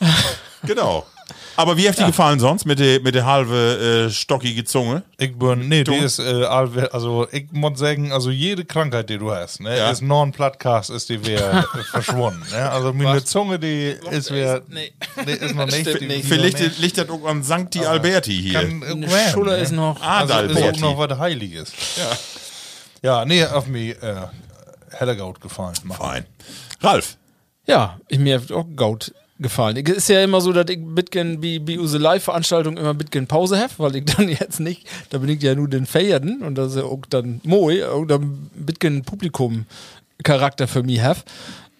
Speaker 2: [LAUGHS] Aber wie hat die gefallen sonst mit der mit der halbe äh, stockige Zunge?
Speaker 3: Ich bin, nee, die
Speaker 2: Du?
Speaker 3: ist, äh, also ich muss sagen, also jede Krankheit, die du hast, ne,
Speaker 2: Ja.
Speaker 3: ist non Plattcast ist die wieder [LAUGHS] verschwunden. Ne? Also meine Zunge, die ist wieder,
Speaker 4: Nee.
Speaker 3: nee, ist noch [LAUGHS] nicht. Die,
Speaker 4: nicht.
Speaker 2: Vielleicht
Speaker 3: noch nicht.
Speaker 2: liegt das auch an Sancti Alberti hier.
Speaker 3: Kann, äh,
Speaker 4: Eine
Speaker 3: werden,
Speaker 4: Schulle
Speaker 3: ne?
Speaker 4: ist noch.
Speaker 2: Ah,
Speaker 3: Also ist auch noch was Heiliges. Ja. Ja, nee, auf mich äh, Hellegaut gefallen.
Speaker 2: Fein. Ralf.
Speaker 4: Ja, ich, mir auch Gaut gefallen. Es ist ja immer so, dass ich bitgen wie, wie unsere Live-Veranstaltung immer bitgen Pause habe, weil ich [LAUGHS] dann jetzt nicht, da bin ich ja nur den Feierden und das ist ja auch dann moi, auch dann bitgen Publikum-Charakter für mich habe.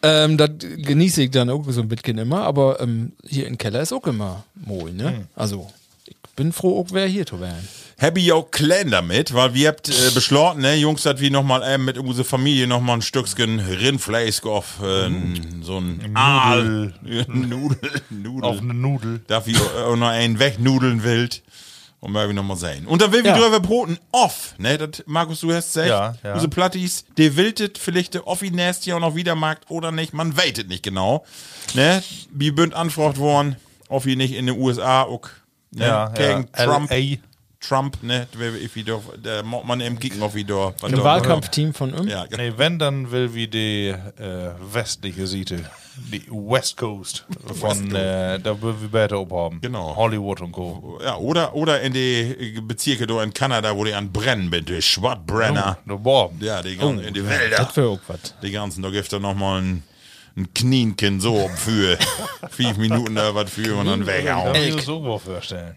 Speaker 4: Ähm, das genieße ich dann auch so ein bisschen immer, aber ähm, hier im Keller ist auch immer moi, ne? Also, ich bin froh, auch wer hier zu werden.
Speaker 2: Happy auch klein damit, weil wir habt äh, beschlossen, ne, Jungs, dass wir nochmal ähm, mit unserer Familie nochmal ein Stückchen Rindfleisch auf äh, so ein Aal. Nudel. [LAUGHS] Nudel.
Speaker 3: Auf eine Nudel.
Speaker 2: Darf ich auch noch einen wegnudeln wild. Und mal nochmal sehen. Und dann will wir
Speaker 4: Ja.
Speaker 2: drüber broten off, ne? Das, Markus, du hast gesagt,
Speaker 3: Ja, ja.
Speaker 2: unsere Plattis, der wildet vielleicht der Offi ja auch noch wieder Markt oder nicht. Man weitet nicht genau. Ne? Wie bünd anfragt worden, Offi nicht in den USA auch. Ne?
Speaker 3: Ja,
Speaker 2: Gegen
Speaker 3: ja.
Speaker 2: Trump.
Speaker 3: LA.
Speaker 2: Trump, ne? Ich wieder, da muss man eben kicken auf wieder.
Speaker 4: Im
Speaker 2: da-
Speaker 4: Wahlkampfteam von ihm.
Speaker 2: Ja, genau.
Speaker 3: Nee, wenn, dann will wie die äh, westliche Seite, die West Coast von, äh, da will wir besser abhaben.
Speaker 2: Genau.
Speaker 3: Hollywood und Co.
Speaker 2: ja oder, oder in die Bezirke da in Kanada, wo die an brennen bin, die Schwattbrenner.
Speaker 3: Bomb.
Speaker 2: Ja, die ganzen, in die Wälder.
Speaker 4: Das wäre auch was.
Speaker 2: Die ganzen, da gibt er nochmal ein, ein Knienchen so [LAUGHS] für fünf Minuten da was für und dann
Speaker 3: Kann
Speaker 2: weghauen.
Speaker 3: ich mir so vorstellen.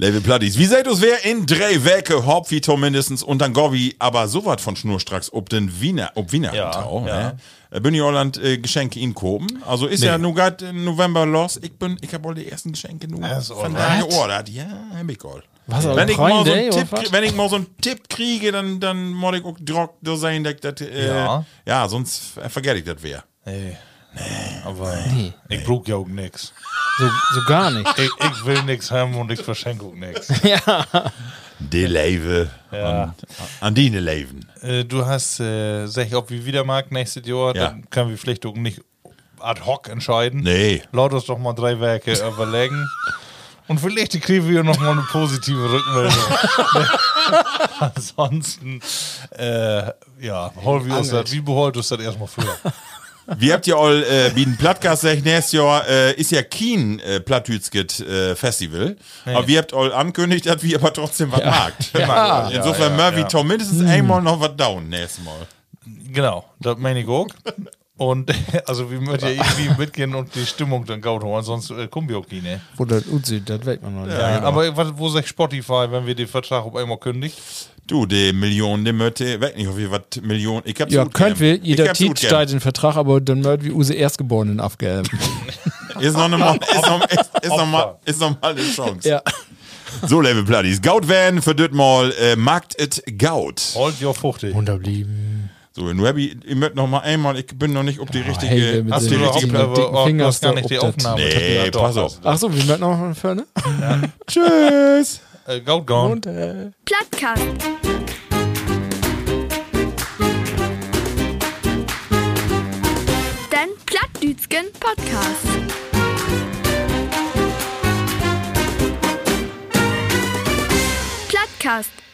Speaker 2: Level Platties. Wie seht uns wer in drei Werke Hauptvito mindestens und dann Govi, aber so was von schnurstracks ob den Wiener, ob Wiener
Speaker 3: Ja,
Speaker 2: Antau,
Speaker 3: ja.
Speaker 2: ne? Äh, Bin ich Holland äh, Geschenke in Koben. Also ist ja nur grad im November los. Ich bin, ich hab wohl die ersten Geschenke nur
Speaker 3: ist
Speaker 2: von der geordert. Ja, hab ich all.
Speaker 4: Was, also
Speaker 2: wenn ich, mal so einen Tipp, wenn ich mal so einen Tipp kriege, dann, dann muss ich auch drock da sein, dass das, äh, ja.
Speaker 3: Ja.
Speaker 2: sonst ver- vergesse ich das wer.
Speaker 3: Nee. Aber ich brauch ja auch nix.
Speaker 4: So, so gar nicht.
Speaker 3: Ich, ich will nix haben und ich verschenke auch nix. [LAUGHS]
Speaker 2: Die Leve
Speaker 3: Ja.
Speaker 2: an, an die Leven.
Speaker 3: Äh, du hast, äh, sag ich, ob wir wieder mag nächstes Jahr,
Speaker 2: Ja.
Speaker 3: dann können wir vielleicht auch nicht ad hoc entscheiden.
Speaker 2: Nee.
Speaker 3: Laut uns doch mal drei Werke [LAUGHS] überlegen. Und vielleicht kriegen wir noch mal eine positive Rückmeldung. [LAUGHS] Ansonsten, äh, ja, hol wir uns das, wie beholt uns das erstmal für?
Speaker 2: Wie habt ihr all äh, wie ein Plattcast sagt, nächstes Jahr äh, ist ja kein äh, Plattütskit äh, Festival. Aber wir habt all ankündigt, dass wir aber trotzdem was magt.
Speaker 4: Ja.
Speaker 2: Insofern
Speaker 3: ja,
Speaker 2: Murphy
Speaker 3: ja.
Speaker 2: Tom mindestens einmal noch was down nächstes Mal.
Speaker 3: Genau, das meine ich auch. Und [LAUGHS] also wir möchten ja irgendwie mitgehen und die Stimmung dann gaut holen, sonst äh, kommen wir auch nicht, ne?
Speaker 4: Wo das aussieht, das weiß man noch nicht.
Speaker 3: Ja, aber was, wo sagt Spotify, wenn wir den Vertrag auf einmal kündigt?
Speaker 2: Du, die Millionen, die möchte, weiß nicht, auf wie was Millionen. Ich hab's
Speaker 4: Ja,
Speaker 2: gut
Speaker 4: könnt wir, jeder
Speaker 2: Ich
Speaker 4: Tiet steigt in Vertrag, aber dann wird wie use Erstgeborenen abgeben. [LAUGHS]
Speaker 2: Ist noch, eine, ist noch, ist, ist noch, mal, ist noch mal eine Chance.
Speaker 4: ja.
Speaker 2: So, Level Platties. Gaut werden für das mal, äh, magt et Gaut.
Speaker 3: Hold your 50.
Speaker 4: Wunderblieben.
Speaker 2: So, nun hab ich, ich möchte noch mal einmal, ich bin noch nicht auf die richtige,
Speaker 4: hey,
Speaker 3: Hast
Speaker 2: die
Speaker 3: du
Speaker 4: den
Speaker 2: richtige
Speaker 3: aber, oh, du
Speaker 4: Fingers
Speaker 3: hast gar nicht die
Speaker 4: ob
Speaker 3: Aufnahme.
Speaker 2: Nee,
Speaker 3: Ja,
Speaker 2: pass auf.
Speaker 3: hast du.
Speaker 4: Ach so, wir möchten noch für ne? [LAUGHS]
Speaker 2: Tschüss.
Speaker 3: Äh, Gaut gone.
Speaker 4: Und äh,
Speaker 1: Plattcast. Den Plattdütschen Podcast. Plattcast.